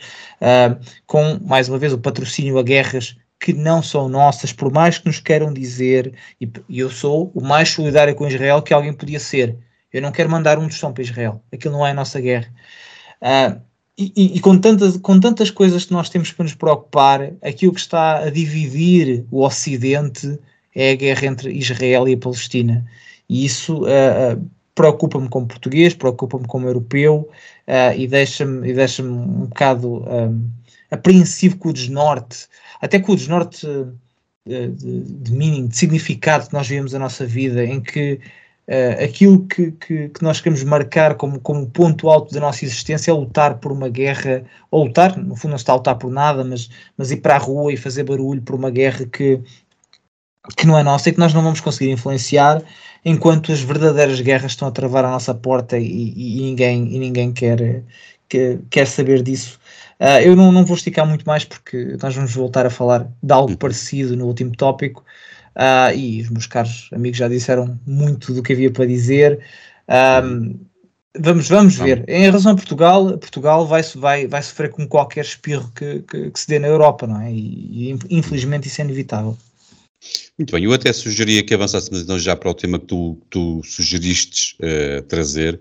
com, mais uma vez, o patrocínio a guerras que não são nossas, por mais que nos queiram dizer, e, e eu sou o mais solidário com Israel que alguém podia ser eu não quero mandar um tostão para Israel. Aquilo não é a nossa guerra. Uh, e, e, com, tantas, com tantas coisas que nós temos para nos preocupar, aquilo que está a dividir o Ocidente é a guerra entre Israel e a Palestina. E isso uh, uh, preocupa-me como português, preocupa-me como europeu uh, e deixa-me deixa um bocado um, apreensivo com o desnorte, até com o desnorte de, de, de meaning, de significado que nós vivemos a nossa vida, em que Uh, aquilo que, que, que, nós queremos marcar como, como ponto alto da nossa existência é lutar por uma guerra, ou lutar, no fundo não se está a lutar por nada, mas, mas ir para a rua e fazer barulho por uma guerra que, que não é nossa e que nós não vamos conseguir influenciar enquanto as verdadeiras guerras estão a travar a nossa porta e, e, e ninguém, e ninguém quer, que, quer saber disso. Uh, eu não, não vou esticar muito mais porque nós vamos voltar a falar de algo uhum. parecido no último tópico. Uh, e os meus caros amigos já disseram muito do que havia para dizer. Um, vamos, vamos ver. Em relação a Portugal, Portugal vai, vai, vai sofrer com qualquer espirro que, que, que se dê na Europa, não é? E, e, infelizmente isso é inevitável. Muito bem, eu até sugeria que avançássemos então já para o tema que tu, tu sugeriste uh, trazer.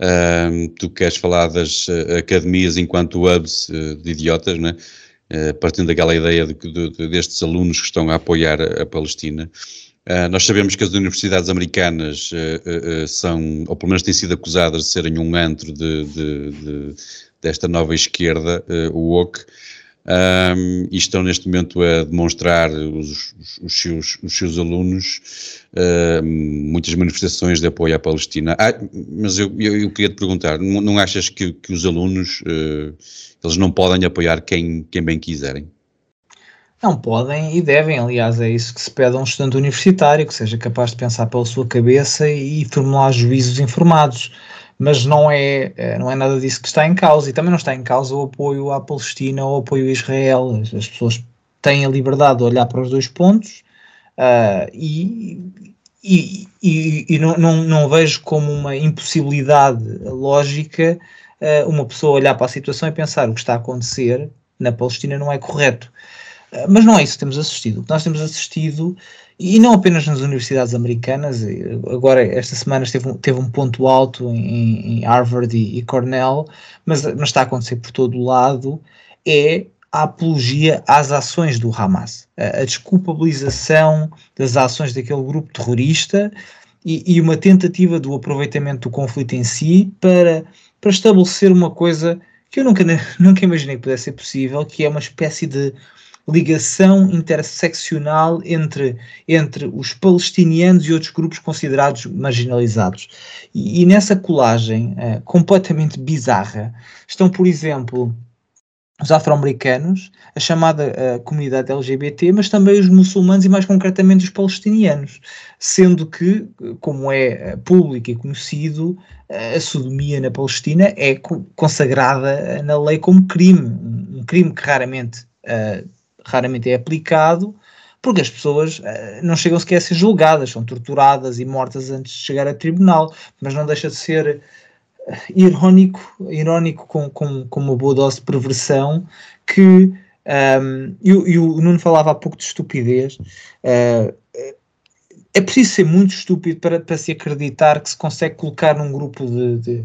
Uh, tu queres falar das uh, academias enquanto hubs de idiotas, não é? Eh, partindo daquela ideia de, de, de, destes alunos que estão a apoiar a, Palestina. Uh, nós sabemos que as universidades americanas uh, são, ou pelo menos têm sido acusadas de serem um antro de, de desta nova esquerda, o woke, um, e estão neste momento a demonstrar os, os, seus, os seus alunos uh, muitas manifestações de apoio à Palestina. Ah, mas eu, eu, eu, queria te perguntar, não, não achas que, que os alunos, uh, eles não podem apoiar quem, quem bem quiserem? Não podem e devem, aliás, é isso que se pede a um estudante universitário, que seja capaz de pensar pela sua cabeça e formular juízos informados. Mas não é, eh, não é nada disso que está em causa. E também não está em causa o apoio à Palestina ou o apoio a Israel. As, pessoas têm a liberdade de olhar para os dois pontos uh, e, e, e, e, não, não, não vejo como uma impossibilidade lógica uh, uma pessoa olhar para a situação e pensar o que está a acontecer na Palestina não é correto. Mas não é isso que temos assistido. O que nós temos assistido, e não apenas nas universidades americanas, agora esta semana teve um, teve um ponto alto em, em Harvard e, e Cornell, mas, mas, está a acontecer por todo o lado, é a apologia às ações do Hamas, a, a desculpabilização das ações daquele grupo terrorista e, e, uma tentativa do aproveitamento do conflito em si para, para estabelecer uma coisa que eu nunca, nunca imaginei que pudesse ser possível, que é uma espécie de ligação interseccional entre, entre os palestinianos e outros grupos considerados marginalizados. E, e nessa colagem uh, completamente bizarra estão, por exemplo, os afro-americanos, a chamada uh, comunidade LGBT, mas também os muçulmanos e mais concretamente os palestinianos, sendo que, como é uh, público e conhecido, uh, a sodomia na Palestina é co consagrada na lei como crime, um, crime que raramente raramente é aplicado, porque as pessoas uh, não chegam sequer a ser julgadas, são torturadas e mortas antes de chegar a tribunal, mas não deixa de ser uh, irónico, irónico com, com, com uma boa dose de perversão que um, e, o Nuno falava há pouco de estupidez. Uh, é preciso ser muito estúpido para, para se acreditar que se consegue colocar num grupo de, de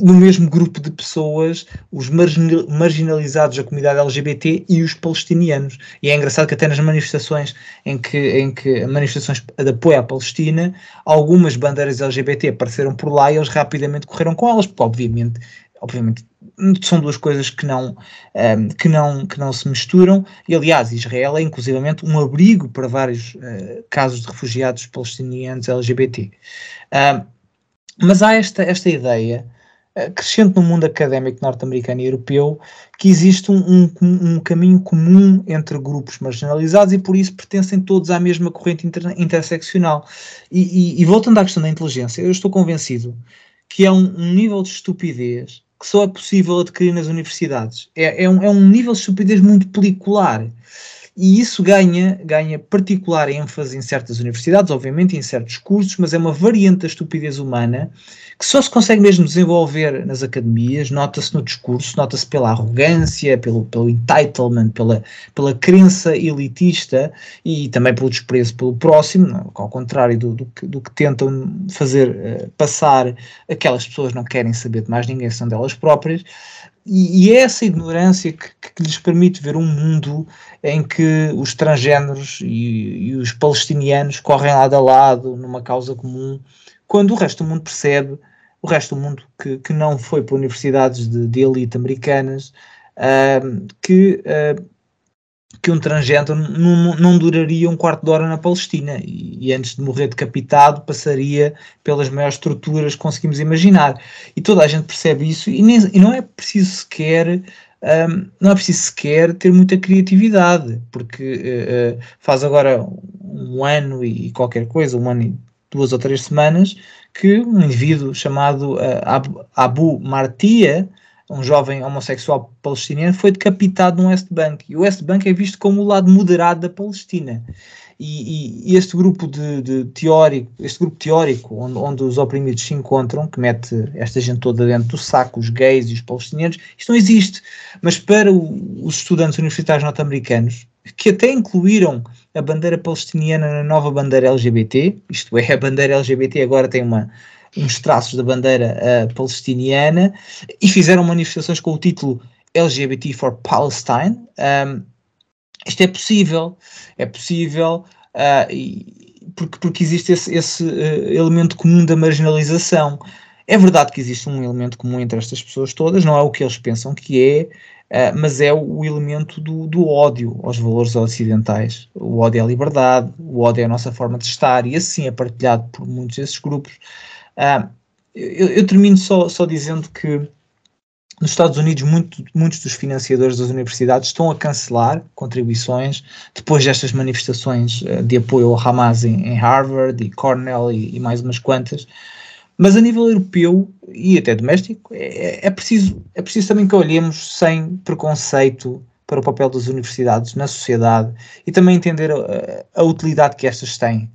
no mesmo grupo de pessoas os marginalizados da comunidade LGBT e os palestinianos. E é engraçado que até nas manifestações em que, em que manifestações de apoio à Palestina, algumas bandeiras LGBT apareceram por lá e eles rapidamente correram com elas, porque obviamente obviamente são duas coisas que não, um, que não, que não se misturam, e aliás, Israel é inclusivamente um abrigo para vários uh, casos de refugiados palestinianos LGBT. Um, mas há esta, esta ideia uh, crescente no mundo académico norte-americano e europeu que existe um, um, um, caminho comum entre grupos marginalizados e por isso pertencem todos à mesma corrente inter, interseccional. E, e, e, voltando à questão da inteligência, eu estou convencido que é um, um nível de estupidez que só é possível adquirir nas universidades. É, é, um, é um nível de estupidez muito pelicular. E isso ganha, ganha particular ênfase em certas universidades, obviamente, em certos cursos, mas é uma variante da estupidez humana que só se consegue mesmo desenvolver nas academias, nota-se no discurso, nota-se pela arrogância, pelo, pelo entitlement, pela, pela crença elitista e também pelo desprezo pelo próximo, ao contrário do, do, que, do que tentam fazer uh, passar aquelas pessoas não querem saber de mais ninguém, são delas próprias. E, é essa ignorância que, que, lhes permite ver um mundo em que os transgêneros e, e, os palestinianos correm lado a lado numa causa comum, quando o resto do mundo percebe, o resto do mundo que, que não foi para universidades de, de elite americanas, uh, que uh, que um transgênero não, não, duraria um quarto de hora na Palestina e, e, antes de morrer decapitado passaria pelas maiores torturas que conseguimos imaginar. E toda a gente percebe isso e, nem, e não é preciso sequer um, não é preciso sequer ter muita criatividade, porque uh, faz agora um ano e qualquer coisa, um ano e duas ou três semanas, que um indivíduo chamado uh, Abu Martia um jovem homossexual palestiniano, foi decapitado no West Bank. E o West Bank é visto como o lado moderado da Palestina. E, e este grupo de, de, teórico, este grupo teórico, onde, onde, os oprimidos se encontram, que mete esta gente toda dentro do saco, os gays e os palestinianos, isto não existe. Mas para o, os estudantes universitários norte-americanos, que até incluíram a bandeira palestiniana na nova bandeira LGBT, isto é, a bandeira LGBT agora tem uma, uns traços da bandeira uh, palestiniana e fizeram manifestações com o título LGBT for Palestine. Um, isto é possível, é possível uh, e, porque, porque existe esse, esse uh, elemento comum da marginalização. É verdade que existe um elemento comum entre estas pessoas todas, não é o que eles pensam que é, uh, mas é o, elemento do, do, ódio aos valores ocidentais, o ódio à liberdade, o ódio à nossa forma de estar, e assim é partilhado por muitos desses grupos. Uh, eu, eu, termino só, só dizendo que nos Estados Unidos, muito, muitos dos financiadores das universidades estão a cancelar contribuições depois destas manifestações uh, de apoio ao Hamas em, em Harvard e Cornell e, e, mais umas quantas. Mas a nível europeu e até doméstico, é, é, preciso, é preciso também que olhemos sem preconceito para o papel das universidades na sociedade e também entender a, a utilidade que estas têm.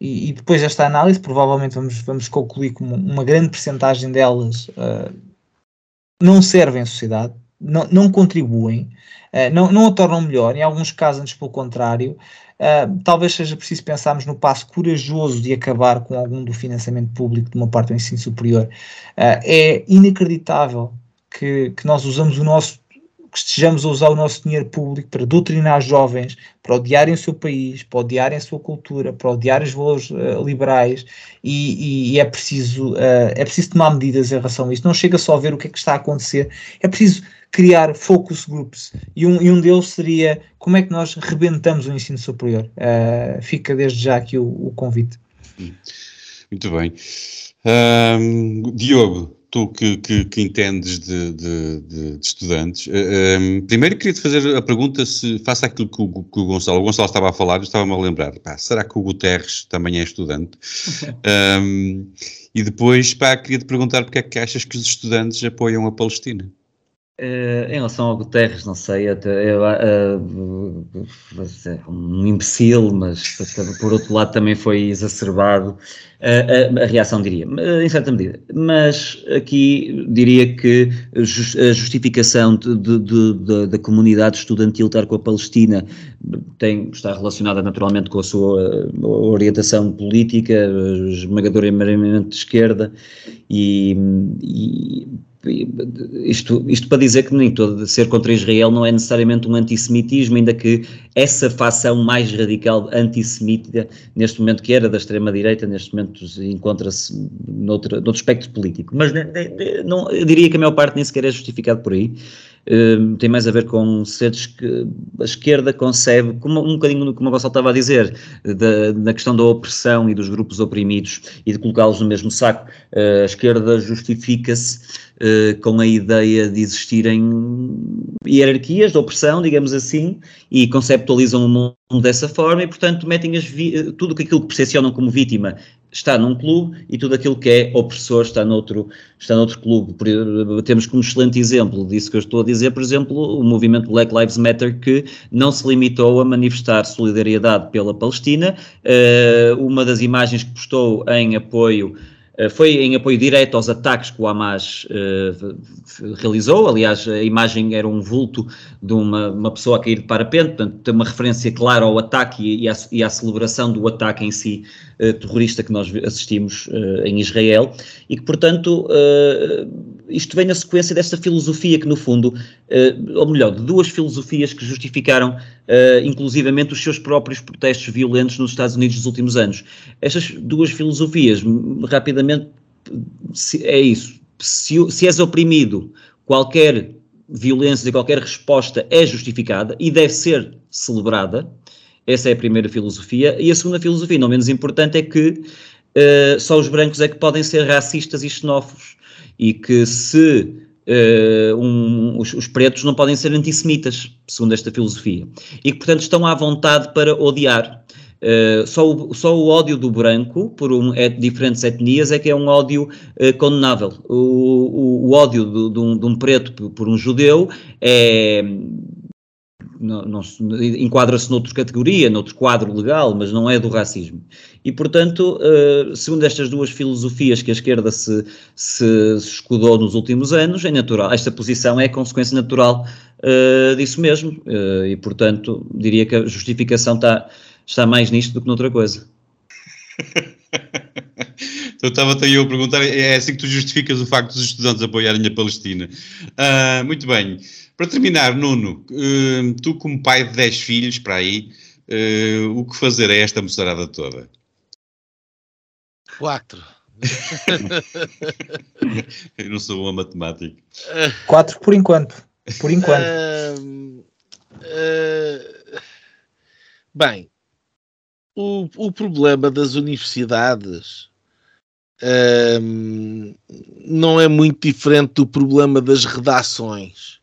E, depois desta análise, provavelmente vamos, vamos concluir que uma grande percentagem delas uh, não servem à sociedade, não, não contribuem, uh, não, não a tornam melhor, em alguns casos, antes pelo contrário. Uh, talvez seja preciso pensarmos no passo corajoso de acabar com algum do financiamento público de uma parte do ensino superior. É inacreditável que, que nós usamos o nosso que estejamos a usar o nosso dinheiro público para doutrinar jovens, para odiarem o seu país, para odiarem a sua cultura, para odiar os valores uh, liberais e, e, é, preciso, uh, é preciso tomar medidas em relação a isso. Não chega só a ver o que é que está a acontecer, é preciso criar focus groups e um, e um deles seria como é que nós rebentamos o ensino superior. Uh, fica desde já aqui o, o convite. Muito bem. Um, Diogo, tu que, que, que entendes de, de, de, de estudantes, uh, eh, um, ehm, primeiro queria-te fazer a pergunta se faça aquilo que o, que o, Gonçalo, o Gonçalo estava a falar, eu estava-me a lembrar, pá, será que o Guterres também é estudante? um, ehm, e depois, pá, queria-te perguntar porque é que achas que os estudantes apoiam a Palestina? Uh, em relação ao Guterres, não sei, até, eu, uh, um imbecil, mas por outro lado também foi exacerbado a, a, reação, diria, em certa medida. Mas aqui diria que a justificação de, de, de, da comunidade estudantil estar com a Palestina tem, está relacionada naturalmente com a sua orientação política, esmagadoramente de esquerda, e, e isto, isto para dizer que nem todo ser contra Israel não é necessariamente um antissemitismo, ainda que essa facção mais radical antissemita, neste momento que era da extrema-direita, neste momento encontra-se noutro, noutro espectro político. Mas não, eu diria que a maior parte nem sequer é justificado por aí. Uh, tem mais a ver com seres que a esquerda concebe, como, um bocadinho como o Gonçalo estava a dizer, da, da questão da opressão e dos grupos oprimidos e de colocá-los no mesmo saco. Uh, a esquerda justifica-se uh, com a ideia de existirem hierarquias de opressão, digamos assim, e conceptualizam o mundo dessa forma e, portanto, metem tudo aquilo que percepcionam como vítima está num clube e tudo aquilo que é opressor está noutro, está noutro clube. Temos como excelente exemplo disso que eu estou a dizer, por exemplo, o movimento Black Lives Matter que não se limitou a manifestar solidariedade pela Palestina. Uh, uma das imagens que postou em apoio eh, foi em apoio direto aos ataques que o Hamas uh, realizou. Aliás, a imagem era um vulto de uma, uma pessoa a cair de parapente, portanto, tem uma referência clara ao ataque e, e, à, e à, celebração do ataque em si uh, terrorista que nós assistimos uh, em Israel e que, portanto, isto vem na sequência desta filosofia que, no fundo, ou melhor, de duas filosofias que justificaram inclusivamente os seus próprios protestos violentos nos Estados Unidos nos últimos anos. Estas duas filosofias, rapidamente, é isso. Se, se és oprimido, qualquer violência qualquer resposta é justificada e deve ser celebrada. Essa é a primeira filosofia. E a segunda filosofia, não menos importante, é que uh, só os brancos é que podem ser racistas e xenófobos. E que se uh, um, os, os, pretos não podem ser antissemitas, segundo esta filosofia. E que, portanto, estão à vontade para odiar. Uh, só, o, só o ódio do branco por um, é, diferentes etnias é que é um ódio uh, condenável. O, o, o ódio um, de, um, preto por, por um judeu é. enquadra-se noutra categoria, noutro quadro legal, mas não é do racismo. E, portanto, uh, segundo estas duas filosofias que a esquerda se, se, escudou nos últimos anos, é natural, esta posição é consequência natural disso mesmo. e, portanto, diria que a justificação está está mais nisto do que noutra coisa. então estava-te aí eu a perguntar, é assim que tu justificas o facto dos estudantes apoiarem a Palestina. Uh, muito bem. Para terminar, Nuno, uh, tu como pai de 10 filhos, para aí, uh, o que fazer a esta moçarada toda? Quatro. eu não sou bom matemático. Quatro por enquanto. Por enquanto. Uh, uh, bem, o, o problema das universidades uh, não é muito diferente do problema das redações.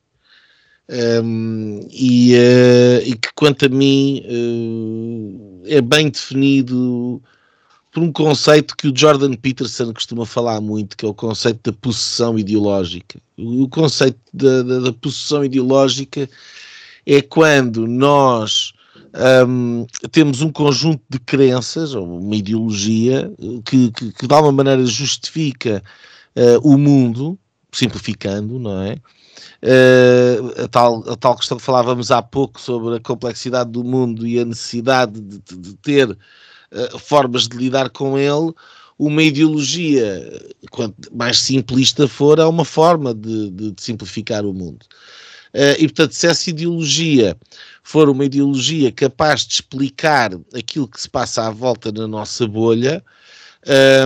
Um, e, uh, e, que quanto a mim uh, é bem definido por um conceito que o Jordan Peterson costuma falar muito, que é o conceito da possessão ideológica. O conceito da, da, da possessão ideológica é quando nós um, temos um conjunto de crenças, ou uma ideologia, que, que, que de alguma maneira justifica uh, o mundo, simplificando, não é? Uh, a, tal, a tal questão que falávamos há pouco sobre a complexidade do mundo e a necessidade de, de, de ter uh, formas de lidar com ele, uma ideologia, quanto mais simplista for, é uma forma de, de simplificar o mundo. Uh, e portanto, se essa ideologia for uma ideologia capaz de explicar aquilo que se passa à volta na nossa bolha,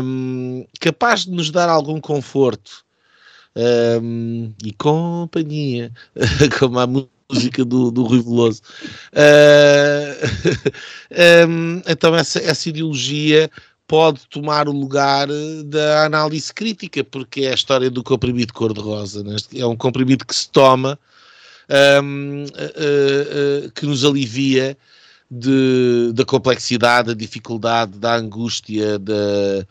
um, ehm, capaz de nos dar algum conforto um, e companhia, como a música do, do Rui Veloso. Uh, um, então, essa, essa ideologia pode tomar o lugar da análise crítica, porque é a história do comprimido cor-de-rosa. Né? É um comprimido que se toma, um, uh, uh, que nos alivia de, da complexidade, da dificuldade, da angústia, da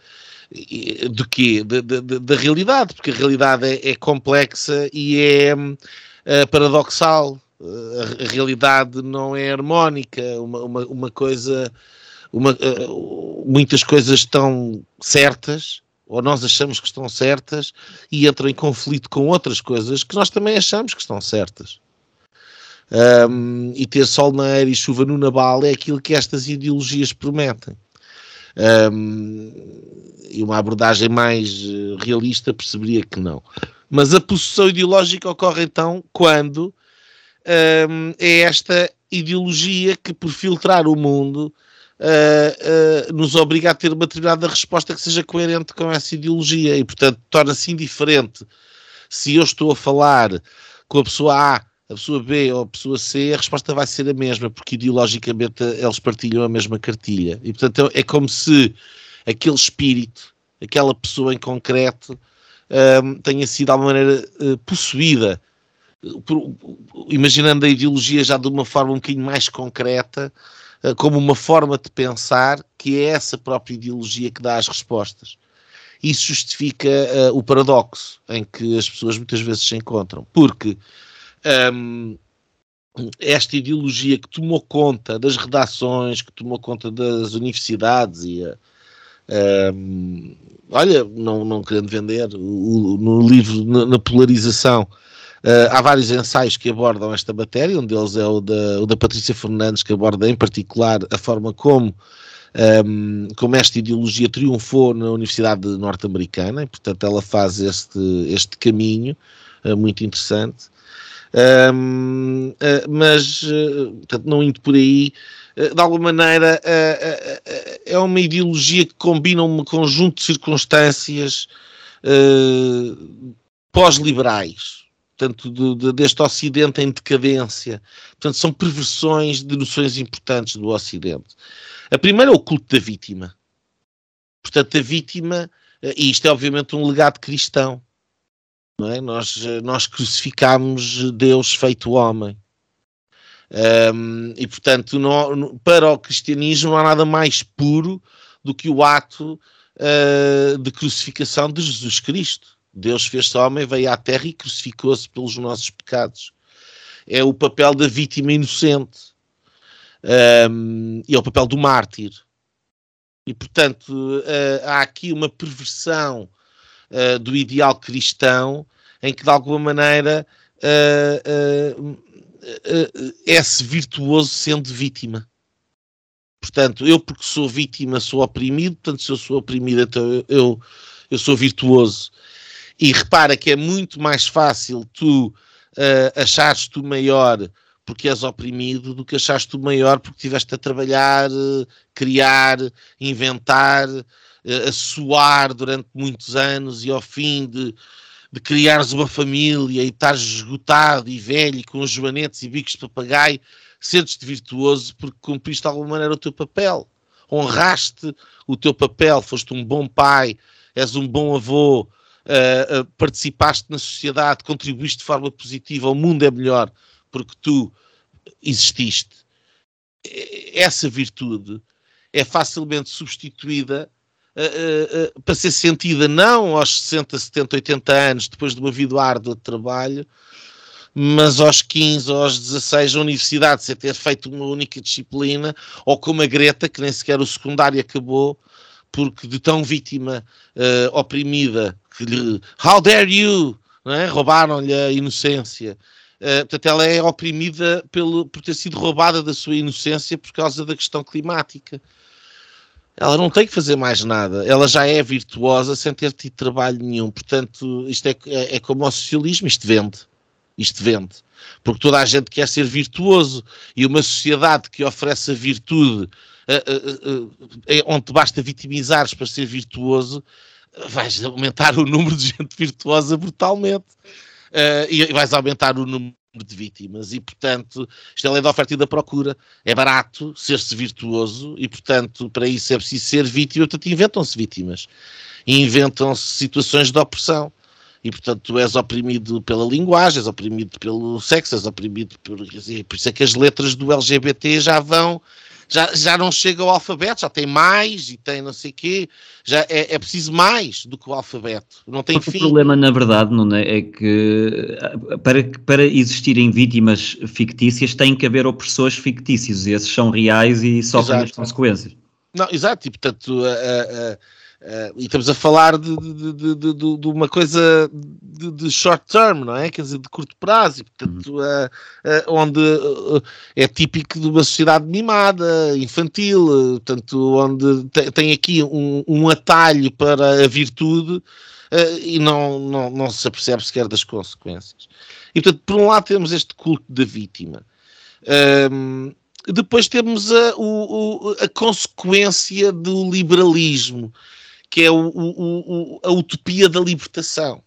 do quê? Da, da, da, realidade, porque a realidade é, é complexa e é uh, paradoxal. A, realidade não é harmónica, uma, uma, uma coisa, uma, uh, muitas coisas estão certas, ou nós achamos que estão certas, e entram em conflito com outras coisas que nós também achamos que estão certas. Um, e ter sol na air e chuva no nabal é aquilo que estas ideologias prometem. Um, e uma abordagem mais eh, realista perceberia que não. Mas a possessão ideológica ocorre então quando é esta ideologia que, por filtrar o mundo, uh, uh, nos obriga a ter uma determinada resposta que seja coerente com essa ideologia e, portanto, torna-se indiferente se eu estou a falar com a pessoa A a pessoa B ou a pessoa C, a resposta vai ser a mesma, porque ideologicamente eles partilham a mesma cartilha. E portanto é como se aquele espírito, aquela pessoa em concreto, um, tenha sido de alguma maneira uh, possuída, imaginando a ideologia já de uma forma um bocadinho mais concreta, uh, como uma forma de pensar que é essa própria ideologia que dá as respostas. Isso justifica uh, o paradoxo em que as pessoas muitas vezes se encontram, porque um, esta ideologia que tomou conta das redações, que tomou conta das universidades e um, olha, não, não querendo vender, o, no livro, na, na polarização, uh, há vários ensaios que abordam esta matéria, um deles é o da, o da Patrícia Fernandes, que aborda em particular a forma como um, como esta ideologia triunfou na Universidade Norte-Americana, portanto ela faz este, este caminho uh, muito interessante. Um, uh, ah, mas, uh, portanto, não indo por aí, de alguma maneira é uma ideologia que combina um conjunto de circunstâncias pós-liberais, portanto, do, de, deste Ocidente em decadência. Portanto, são perversões de noções importantes do Ocidente. A primeira é o culto da vítima. Portanto, a vítima, e isto é obviamente um legado cristão, é? Nós, nós crucificámos Deus feito homem. Um, e portanto, para o cristianismo não há nada mais puro do que o ato uh, de crucificação de Jesus Cristo. Deus fez-se homem, veio à terra e crucificou-se pelos nossos pecados. É o papel da vítima inocente. Um, e é o papel do mártir. E portanto, uh, há aqui uma perversão uh, do ideal cristão, em que de alguma maneira uh, é-se virtuoso sendo vítima. Portanto, eu porque sou vítima sou oprimido, portanto se eu sou oprimido então eu, eu sou virtuoso. E repara que é muito mais fácil tu uh, achares tu maior porque és oprimido do que achares tu maior porque estiveste a trabalhar, criar, inventar, a suar durante muitos anos e ao fim de de criares uma família e estares esgotado e velho com os joanetes e bicos de papagaio, sentes-te virtuoso porque cumpriste de alguma maneira o teu papel. Honraste o teu papel, foste um bom pai, és um bom avô, uh, uh, participaste na sociedade, contribuíste de forma positiva, o mundo é melhor porque tu exististe. Essa virtude é facilmente substituída uh, uh, para ser sentida não aos 60, 70, 80 anos, depois de uma vida árdua de trabalho, mas aos 15 ou aos 16 a universidade, sem ter feito uma única disciplina, ou como a Greta, que nem sequer o secundário acabou, porque de tão vítima uh, oprimida, que lhe, how dare you, é? roubaram-lhe a inocência. Uh, portanto, ela é oprimida pelo, por ter sido roubada da sua inocência por causa da questão climática. Ela não tem que fazer mais nada. Ela já é virtuosa sem ter tido trabalho nenhum. Portanto, isto é, é, é como o socialismo, isto vende. Isto vende. Porque toda a gente quer ser virtuoso. E uma sociedade que oferece a virtude onde basta vitimizares para ser virtuoso, vais aumentar o número de gente virtuosa brutalmente. e vais aumentar o número de vítimas e, portanto, isto é a lei da oferta e da procura. É barato ser-se virtuoso e, portanto, para isso é preciso ser vítima. Portanto, inventam-se vítimas. Inventam-se situações de opressão. E, portanto, tu és oprimido pela linguagem, és oprimido pelo sexo, és oprimido por... Por isso é que as letras do LGBT já vão já, já não chega ao alfabeto, já tem mais e tem não sei o quê, já é, é preciso mais do que o alfabeto, não tem Porque fim. O problema, na verdade, não é, é que para, para existirem vítimas fictícias tem que haver opressores fictícios. E esses são reais e sofrem as consequências. Não, exato, e portanto... Uh, e estamos a falar de, de, de, de uma coisa de, short term, não é? Quer dizer, de curto prazo, e, portanto, uh, uh, onde é típico de uma sociedade mimada, infantil, portanto, onde te, tem aqui um, um, atalho para a virtude e não, não, não se apercebe sequer das consequências. E, portanto, por um lado temos este culto da vítima. Um, depois temos a, o, a consequência do liberalismo, que é o, o, a utopia da libertação.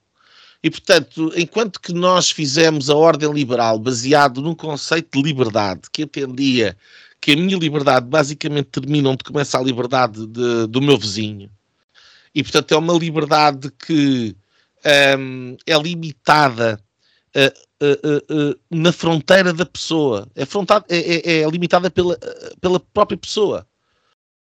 E, portanto, enquanto que nós fizemos a ordem liberal baseado num conceito de liberdade, que entendia que a minha liberdade basicamente termina onde começa a liberdade de, do meu vizinho, e, portanto, é uma liberdade que um, é limitada uh, uh, uh, na fronteira da pessoa, é, é, é, é limitada pela, pela própria pessoa.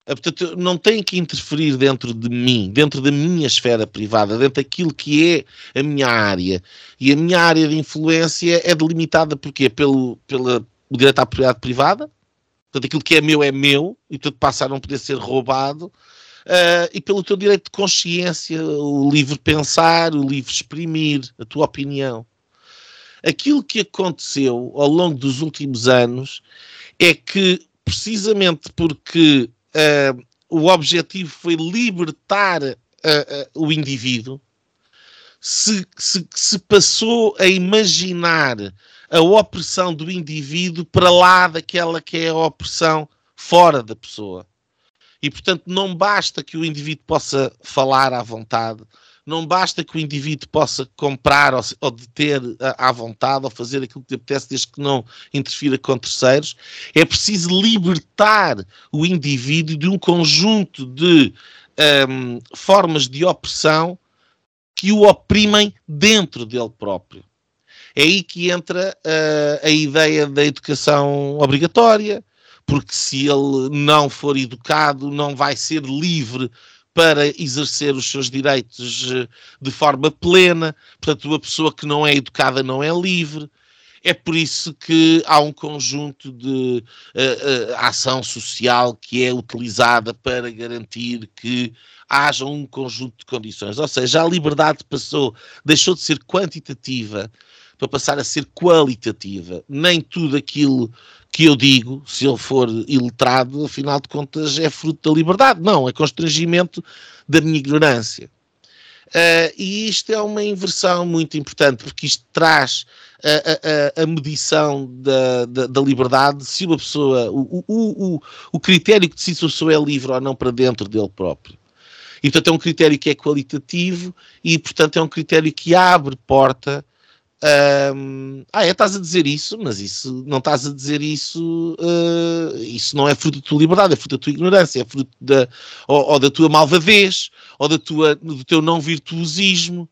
Ah, portanto, não tem que interferir dentro de mim, dentro da minha esfera privada, dentro daquilo que é a minha área. E a minha área de influência é delimitada porquê? Pelo, pela, direito à propriedade privada, portanto, aquilo que é meu é meu, e portanto passa a não poder ser roubado, uh, e pelo teu direito de consciência, o livre pensar, o livre exprimir a tua opinião. Aquilo que aconteceu ao longo dos últimos anos é que, precisamente porque uh, o objetivo foi libertar uh, uh, o indivíduo, se, se, se passou a imaginar a opressão do indivíduo para lá daquela que é a opressão fora da pessoa. E, portanto, não basta que o indivíduo possa falar à vontade, não basta que o indivíduo possa comprar ou, ou deter à vontade ou fazer aquilo que lhe apetece desde que não interfira com terceiros. É preciso libertar o indivíduo de um conjunto de um, formas de opressão que o oprimem dentro dele próprio. É aí que entra uh, a ideia da educação obrigatória, porque se ele não for educado, não vai ser livre para exercer os seus direitos eh, de forma plena. Portanto, uma pessoa que não é educada não é livre. É por isso que há um conjunto de uh, uh, ação social que é utilizada para garantir que haja um conjunto de condições. Ou seja, a liberdade passou, deixou de ser quantitativa para passar a ser qualitativa. Nem tudo aquilo que eu digo, se ele for iletrado, afinal de contas é fruto da liberdade. Não, é constrangimento da minha ignorância. Uh, e isto é uma inversão muito importante, porque isto traz a, a, a medição da, da, da, liberdade, se uma pessoa, o, o, o, o critério que decide se a pessoa é livre ou não para dentro dele próprio. E, portanto, é um critério que é qualitativo e, portanto, é um critério que abre porta. Ah, é, estás a dizer isso, mas isso não estás a dizer isso. Uh, isso não é fruto da tua liberdade, é fruto da tua ignorância, é fruto da, ou, ou da tua malvadez, ou da tua, do teu não virtuosismo.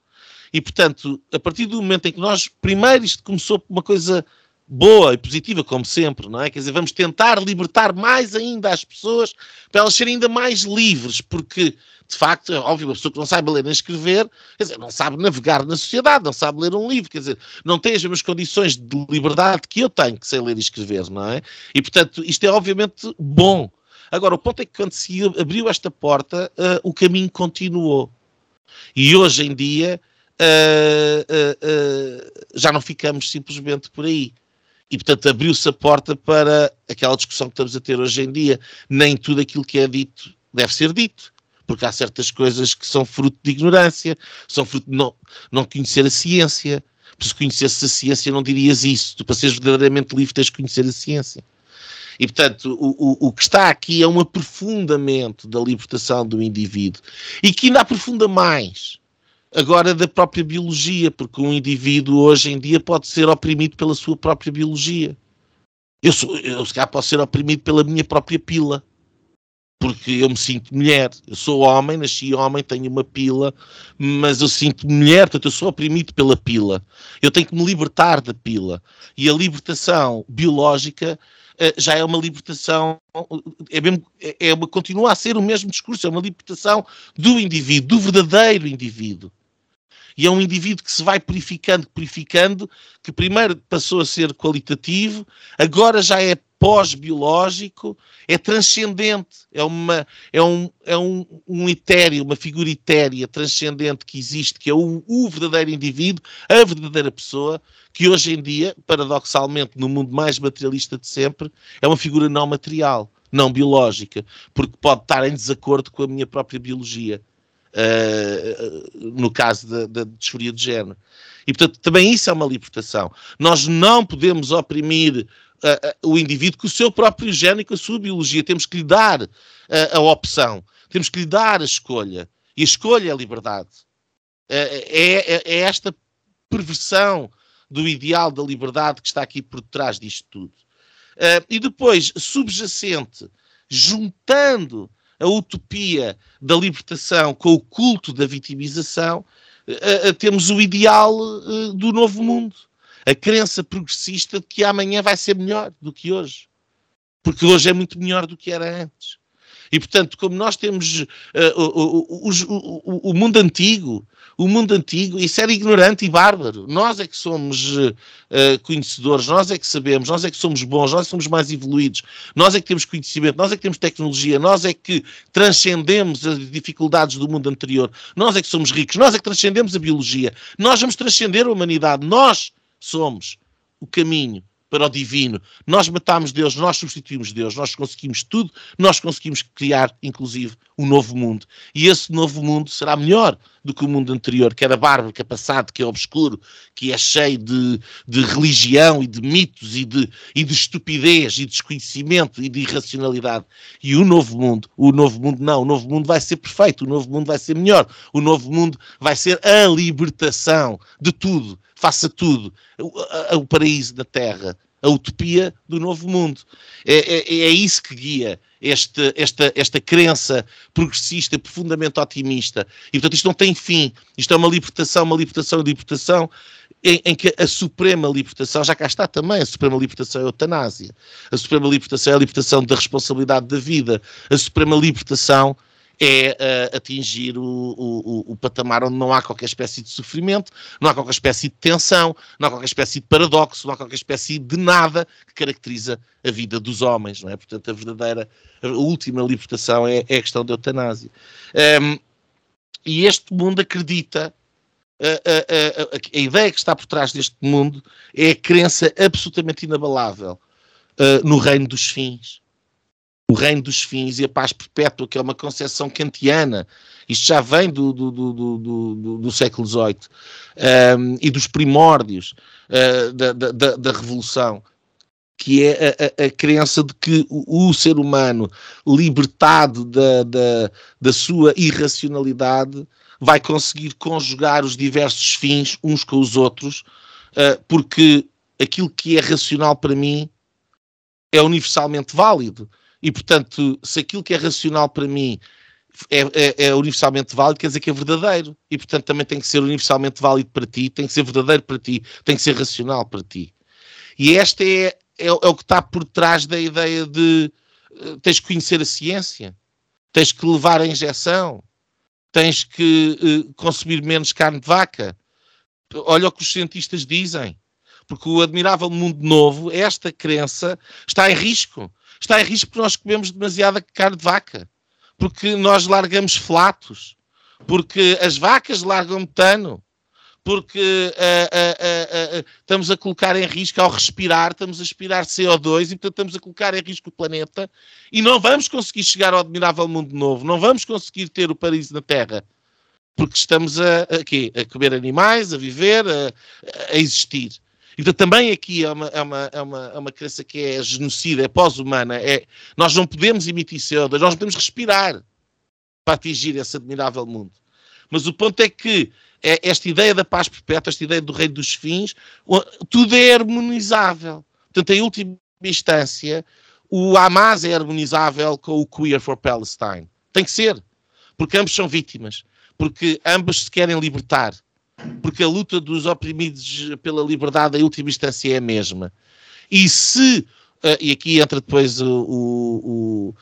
E, portanto, a partir do momento em que nós, primeiro, isto começou por uma coisa boa e positiva, como sempre, não é? Quer dizer, vamos tentar libertar mais ainda as pessoas para elas serem ainda mais livres, porque, de facto, é óbvio, uma pessoa que não sabe ler nem escrever, quer dizer, não sabe navegar na sociedade, não sabe ler um livro, quer dizer, não tem as mesmas condições de liberdade que eu tenho, que sei ler e escrever, não é? E, portanto, isto é obviamente bom. Agora, o ponto é que quando se abriu esta porta, uh, o caminho continuou. E hoje em dia, Uh, uh, já não ficamos simplesmente por aí. E, portanto, abriu-se a porta para aquela discussão que estamos a ter hoje em dia. Nem tudo aquilo que é dito deve ser dito, porque há certas coisas que são fruto de ignorância, são fruto de não, não conhecer a ciência. Porque se conhecesse a ciência, não dirias isso. Tu, para seres verdadeiramente livre, tens de conhecer a ciência. E, portanto, o, o, o que está aqui é um aprofundamento da libertação do indivíduo e que ainda aprofunda mais agora da própria biologia, porque um indivíduo hoje em dia pode ser oprimido pela sua própria biologia. Eu, sou, eu se calhar posso ser oprimido pela minha própria pila, porque eu me sinto mulher. Eu sou homem, nasci homem, tenho uma pila, mas eu sinto mulher, portanto eu sou oprimido pela pila. Eu tenho que me libertar da pila. E a libertação biológica uh, já é uma libertação, é mesmo, é uma, continua a ser o mesmo discurso, é uma libertação do indivíduo, do verdadeiro indivíduo. E é um indivíduo que se vai purificando, purificando, que primeiro passou a ser qualitativo, agora já é pós-biológico, é transcendente, é, uma, é, um, é um, um etéreo, uma figura etérea, transcendente que existe, que é o, o verdadeiro indivíduo, a verdadeira pessoa, que hoje em dia, paradoxalmente, no mundo mais materialista de sempre, é uma figura não material, não biológica, porque pode estar em desacordo com a minha própria biologia. Uh, no caso da, da disforia de género. E, portanto, também isso é uma libertação. Nós não podemos oprimir uh, uh, o indivíduo com o seu próprio género e com a sua biologia. Temos que lhe dar a opção. Temos que lhe dar a escolha. E a escolha é a liberdade. É, é, é, esta perversão do ideal da liberdade que está aqui por trás disto tudo. e depois, subjacente, juntando a utopia da libertação com o culto da vitimização, uh, uh, temos o ideal uh, do novo mundo. A crença progressista de que amanhã vai ser melhor do que hoje. Porque hoje é muito melhor do que era antes. E, portanto, como nós temos o, o, o, o mundo antigo, o mundo antigo, isso era ignorante e bárbaro. Nós é que somos uh, conhecedores, nós é que sabemos, nós é que somos bons, nós é somos mais evoluídos, nós é que temos conhecimento, nós é que temos tecnologia, nós é que transcendemos as dificuldades do mundo anterior, nós é que somos ricos, nós é que transcendemos a biologia, nós vamos transcender a humanidade, nós somos o caminho para o divino. Nós matamos Deus, nós substituímos Deus, nós conseguimos tudo, nós conseguimos criar, inclusive, um novo mundo. E esse novo mundo será melhor do que o mundo anterior, que era bárbaro, que é passado, que é obscuro, que é cheio de, de religião e de mitos e de, e de estupidez e de desconhecimento e de irracionalidade. E o novo mundo, o novo mundo não, o novo mundo vai ser perfeito, o novo mundo vai ser melhor, o novo mundo vai ser a libertação de tudo, faça tudo, o, o paraíso da terra, a utopia do novo mundo. É, é, é isso que guia este, esta, esta crença progressista, profundamente otimista. E, portanto, isto não tem fim. Isto é uma libertação, uma libertação, libertação, em, em, que a suprema libertação, já cá está também, a suprema libertação é a eutanásia. A suprema libertação é a libertação da responsabilidade da vida. A suprema libertação é uh, atingir o, o, o, patamar onde não há qualquer espécie de sofrimento, não há qualquer espécie de tensão, não há qualquer espécie de paradoxo, não há qualquer espécie de nada que caracteriza a vida dos homens, não é? Portanto, a verdadeira, a última libertação é, é a questão da eutanásia. Um, e este mundo acredita a, a, a, a, ideia que está por trás deste mundo é a crença absolutamente inabalável uh, no reino dos fins o reino dos fins e a paz perpétua, que é uma concepção kantiana. Isto já vem do, do, do, do, do século XVIII um, e dos primórdios uh, da, da, da, Revolução. que é a, a, a crença de que o, o, ser humano, libertado da, da, da sua irracionalidade, vai conseguir conjugar os diversos fins uns com os outros, uh, porque aquilo que é racional para mim é universalmente válido. E, portanto, se aquilo que é racional para mim é, é, é, universalmente válido, quer dizer que é verdadeiro. E, portanto, também tem que ser universalmente válido para ti, tem que ser verdadeiro para ti, tem que ser racional para ti. E esta é, é, é o que está por trás da ideia de uh, tens que conhecer a ciência, tens que levar a injeção, tens que uh, consumir menos carne de vaca. Olha o que os cientistas dizem. Porque o admirável mundo novo, esta crença, está em risco. Está em risco porque nós comemos demasiada carne de vaca. Porque nós largamos flatos, porque as vacas largam metano, porque uh, uh, uh, estamos a colocar em risco ao respirar, estamos a aspirar CO2 e portanto estamos a colocar em risco o planeta. E não vamos conseguir chegar ao admirável mundo novo, não vamos conseguir ter o paraíso na Terra, porque estamos a, a, a comer animais, a viver, a, a existir. Então também aqui é uma, é uma, é uma, é uma crença que é genocida, é pós-humana. É, nós não podemos emitir CO2, nós podemos respirar para atingir esse admirável mundo. Mas o ponto é que é esta ideia da paz perpétua, esta ideia do rei dos fins, tudo é harmonizável. Portanto, em última instância, o Hamas é harmonizável com o Queer for Palestine. Tem que ser. Porque ambos são vítimas. Porque ambos se querem libertar porque a luta dos oprimidos pela liberdade, em última instância, é a mesma. E se, uh, e aqui entra depois o, o, o,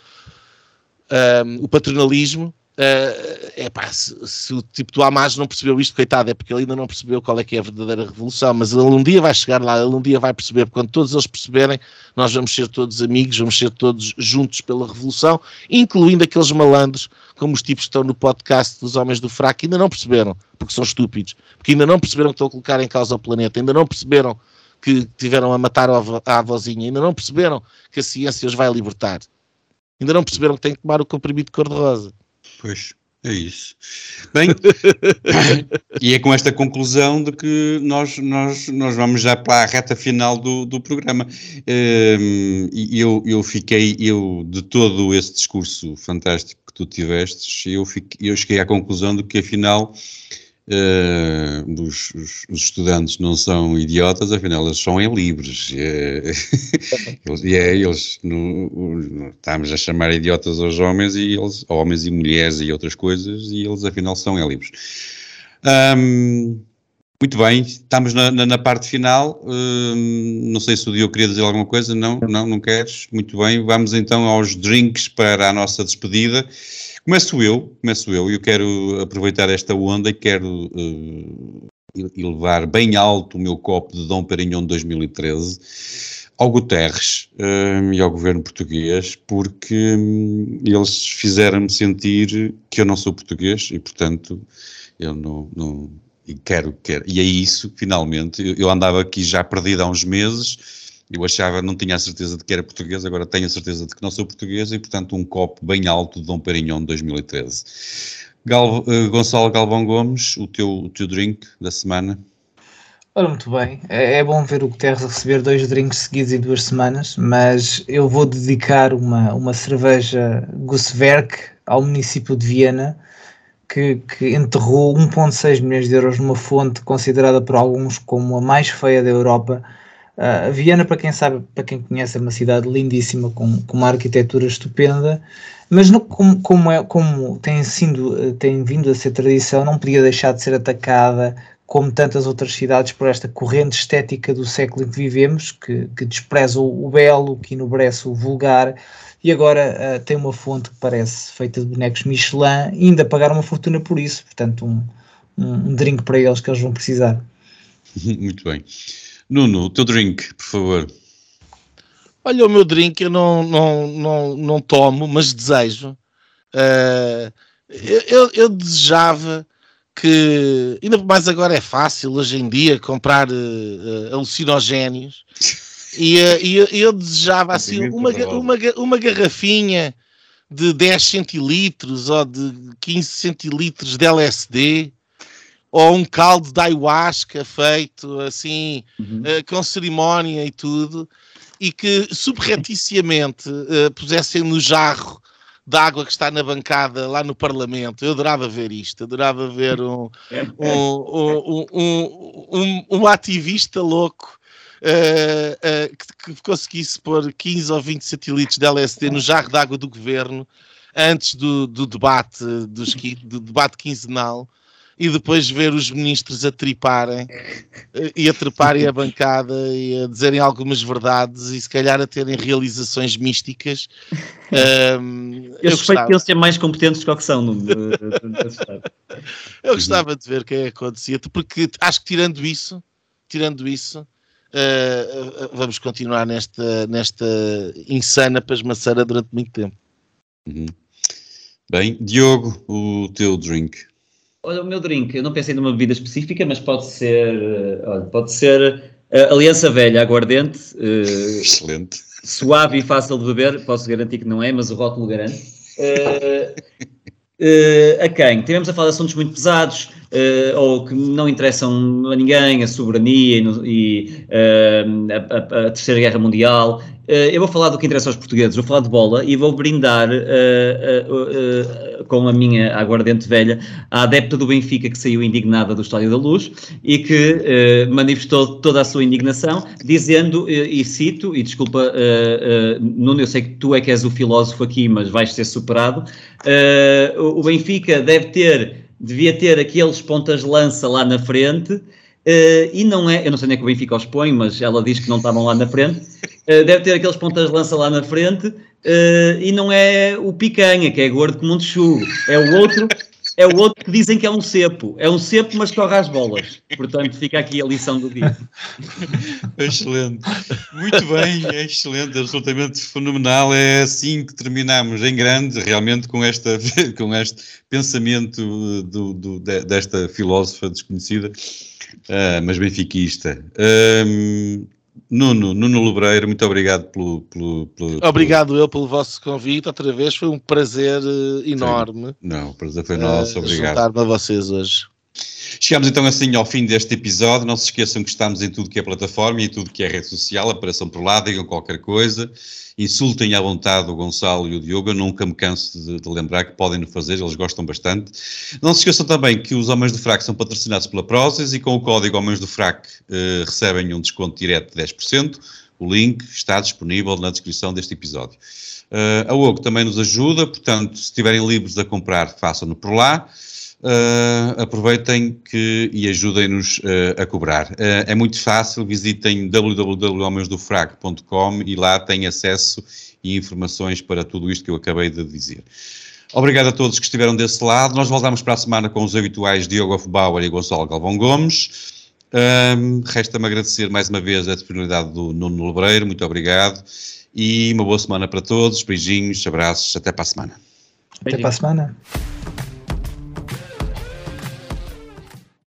um, o paternalismo, uh, é se, se, o tipo do Hamas não percebeu isto, coitado, é porque ele ainda não percebeu qual é que é a verdadeira revolução, mas ele um dia vai chegar lá, ele um dia vai perceber, quando todos eles perceberem, nós vamos ser todos amigos, vamos ser todos juntos pela revolução, incluindo aqueles malandros, como os tipos que estão no podcast dos Homens do Fraco, ainda não perceberam, porque são estúpidos, porque ainda não perceberam que estão a colocar em causa o planeta, ainda não perceberam que tiveram a matar a avózinha, ainda não perceberam que a ciência os vai libertar. Ainda não perceberam que têm que tomar o comprimido cor-de-rosa. Pois, é isso. Bem, e é com esta conclusão de que nós, nós, nós vamos já para a reta final do, do programa. Um, e eu, eu fiquei, eu, de todo esse discurso fantástico que tu tiveste, eu, fiquei, eu cheguei à conclusão de que afinal Uh, os, os, os, estudantes não são idiotas, afinal eles são é livres. Eles, e é, eles no, no, estamos a chamar idiotas aos homens e eles, homens e mulheres e outras coisas, e eles afinal são é livres. Um, muito bem, estamos na, na, na parte final. Um, não sei se o Diogo queria dizer alguma coisa. Não, não, não queres? Muito bem, vamos então aos drinks para a nossa despedida. Começo eu, começo eu, eu quero aproveitar esta onda e quero uh, elevar bem alto o meu copo de Dom Perignon 2013 ao Guterres uh, e ao governo português, porque um, eles fizeram-me sentir que eu não sou português e, portanto, eu não, não e quero, quero. E é isso, finalmente. Eu, eu andava aqui já perdido há uns meses eu achava, não tinha a certeza de que era português, agora tenho a certeza de que não sou português e, portanto, um copo bem alto de Dom Perignon de 2013. Gal, uh, Gonçalo Galvão Gomes, o teu, o teu drink da semana? Ora, muito bem. É, é, bom ver o Guterres receber dois drinks seguidos em duas semanas, mas eu vou dedicar uma, uma cerveja Gusswerk ao município de Viena, que, que enterrou 1,6 milhões de euros numa fonte considerada por alguns como a mais feia da Europa, Uh, Viena, para quem sabe, para quem conhece, é uma cidade lindíssima, com, com uma arquitetura estupenda, mas no, como, como, é, como tem, sido, tem vindo a ser tradição, não podia deixar de ser atacada, como tantas outras cidades, por esta corrente estética do século em que vivemos, que, que despreza o, belo, que enobrece o vulgar, e agora uh, tem uma fonte que parece feita de bonecos Michelin, e ainda pagaram uma fortuna por isso, portanto, um, um drink para eles que eles vão precisar. Muito bem. Nuno, o teu drink, por favor. Olha, o meu drink eu não, não, não, não tomo, mas desejo. Uh, eu, eu, desejava que, ainda mais agora é fácil hoje em dia comprar uh, alucinogénios. E uh, eu, desejava assim uma, uma, uma garrafinha de 10 centilitros ou de 15 centilitros de LSD ou um caldo de ayahuasca feito assim, uhum. uh, com cerimónia e tudo. e que subrepticiamente uh, pusessem no jarro da água que está na bancada lá no Parlamento. Eu adorava ver isto, adorava ver um, um, um, um, um ativista louco uh, uh, que, que, conseguisse pôr 15 ou 20 centilitros de LSD no jarro de água do governo antes do, do debate, dos, do debate quinzenal e depois ver os ministros a triparem e a treparem a bancada e a dizerem algumas verdades e se calhar a terem realizações místicas. Um, eu, eu suspeito que eles sejam mais competentes do que são. No, eu gostava de ver o que é que acontecia, porque acho que tirando isso, tirando isso, uh, vamos continuar nesta, nesta insana pasmaceira durante muito tempo. Uhum. Bem, Diogo, o teu drink. Olha, o meu drink, eu não pensei numa bebida específica, mas pode ser, eh, olha, pode ser uh, Aliança Velha, aguardente. Uh, Excelente. Suave e fácil de beber, posso garantir que não é, mas o rótulo garante. Uh, uh, a quem? Tivemos a falar de assuntos muito pesados, uh, ou que não interessam a ninguém, a soberania e, e a, a, a, Terceira Guerra Mundial, Uh, eu vou falar do que interessa aos portugueses, vou falar de bola e vou brindar uh, uh, com a minha aguardente velha a adepta do Benfica que saiu indignada do Estádio da Luz e que manifestou toda a sua indignação, dizendo, e cito, e desculpa, Nuno, eu sei que tu é que és o filósofo aqui, mas vais ser superado, o Benfica deve ter, devia ter aqueles pontas-lança lá na frente Uh, e não é, eu não sei nem é que o Benfica os põe, mas ela diz que não estavam lá na frente. Uh, deve ter aqueles pontas de lança lá na frente. Uh, e não é o picanha, que é gordo como um chugo. É o outro, é o outro que dizem que é um cepo. É um cepo, mas corre às bolas. Portanto, fica aqui a lição do dia. excelente. Muito bem, é excelente, absolutamente fenomenal. É assim que terminamos em grande, realmente, com, esta, com este pensamento do, do, desta filósofa desconhecida. Uh, mas benfiquista. Um, Nuno, Nuno Lebreiro, muito obrigado pelo, pelo, pelo Obrigado pelo... eu pelo vosso convite, outra vez, foi um prazer uh, enorme. Sim. Não, o prazer foi nosso, uh, obrigado. Juntar-me a vocês hoje. Chegamos então assim ao fim deste episódio. Não se esqueçam que estamos em tudo que é plataforma e em tudo que é rede social. Apareçam por lá, digam qualquer coisa. Insultem à vontade o Gonçalo e o Diogo. Eu nunca me canso de, de lembrar que podem no fazer, eles gostam bastante. Não se esqueçam também que os Homens do Frac são patrocinados pela Prozis e com o código Homens do Frac eh, recebem um desconto direto de 10%. O link está disponível na descrição deste episódio. Uh, a OGO também nos ajuda, portanto, se estiverem livres a comprar, façam-no por lá uh, aproveitem que, e ajudem-nos uh, a cobrar. Uh, é muito fácil, visitem www.homensdofrag.com e lá têm acesso e informações para tudo isto que eu acabei de dizer. Obrigado a todos que estiveram desse lado. Nós voltamos para a semana com os habituais Diogo Hofbauer e Gonçalo Galvão Gomes. Um, Resta-me agradecer mais uma vez a disponibilidade do Nuno Lebreiro. Muito obrigado. E uma boa semana para todos. Beijinhos, abraços. Até para a semana. Até para a semana.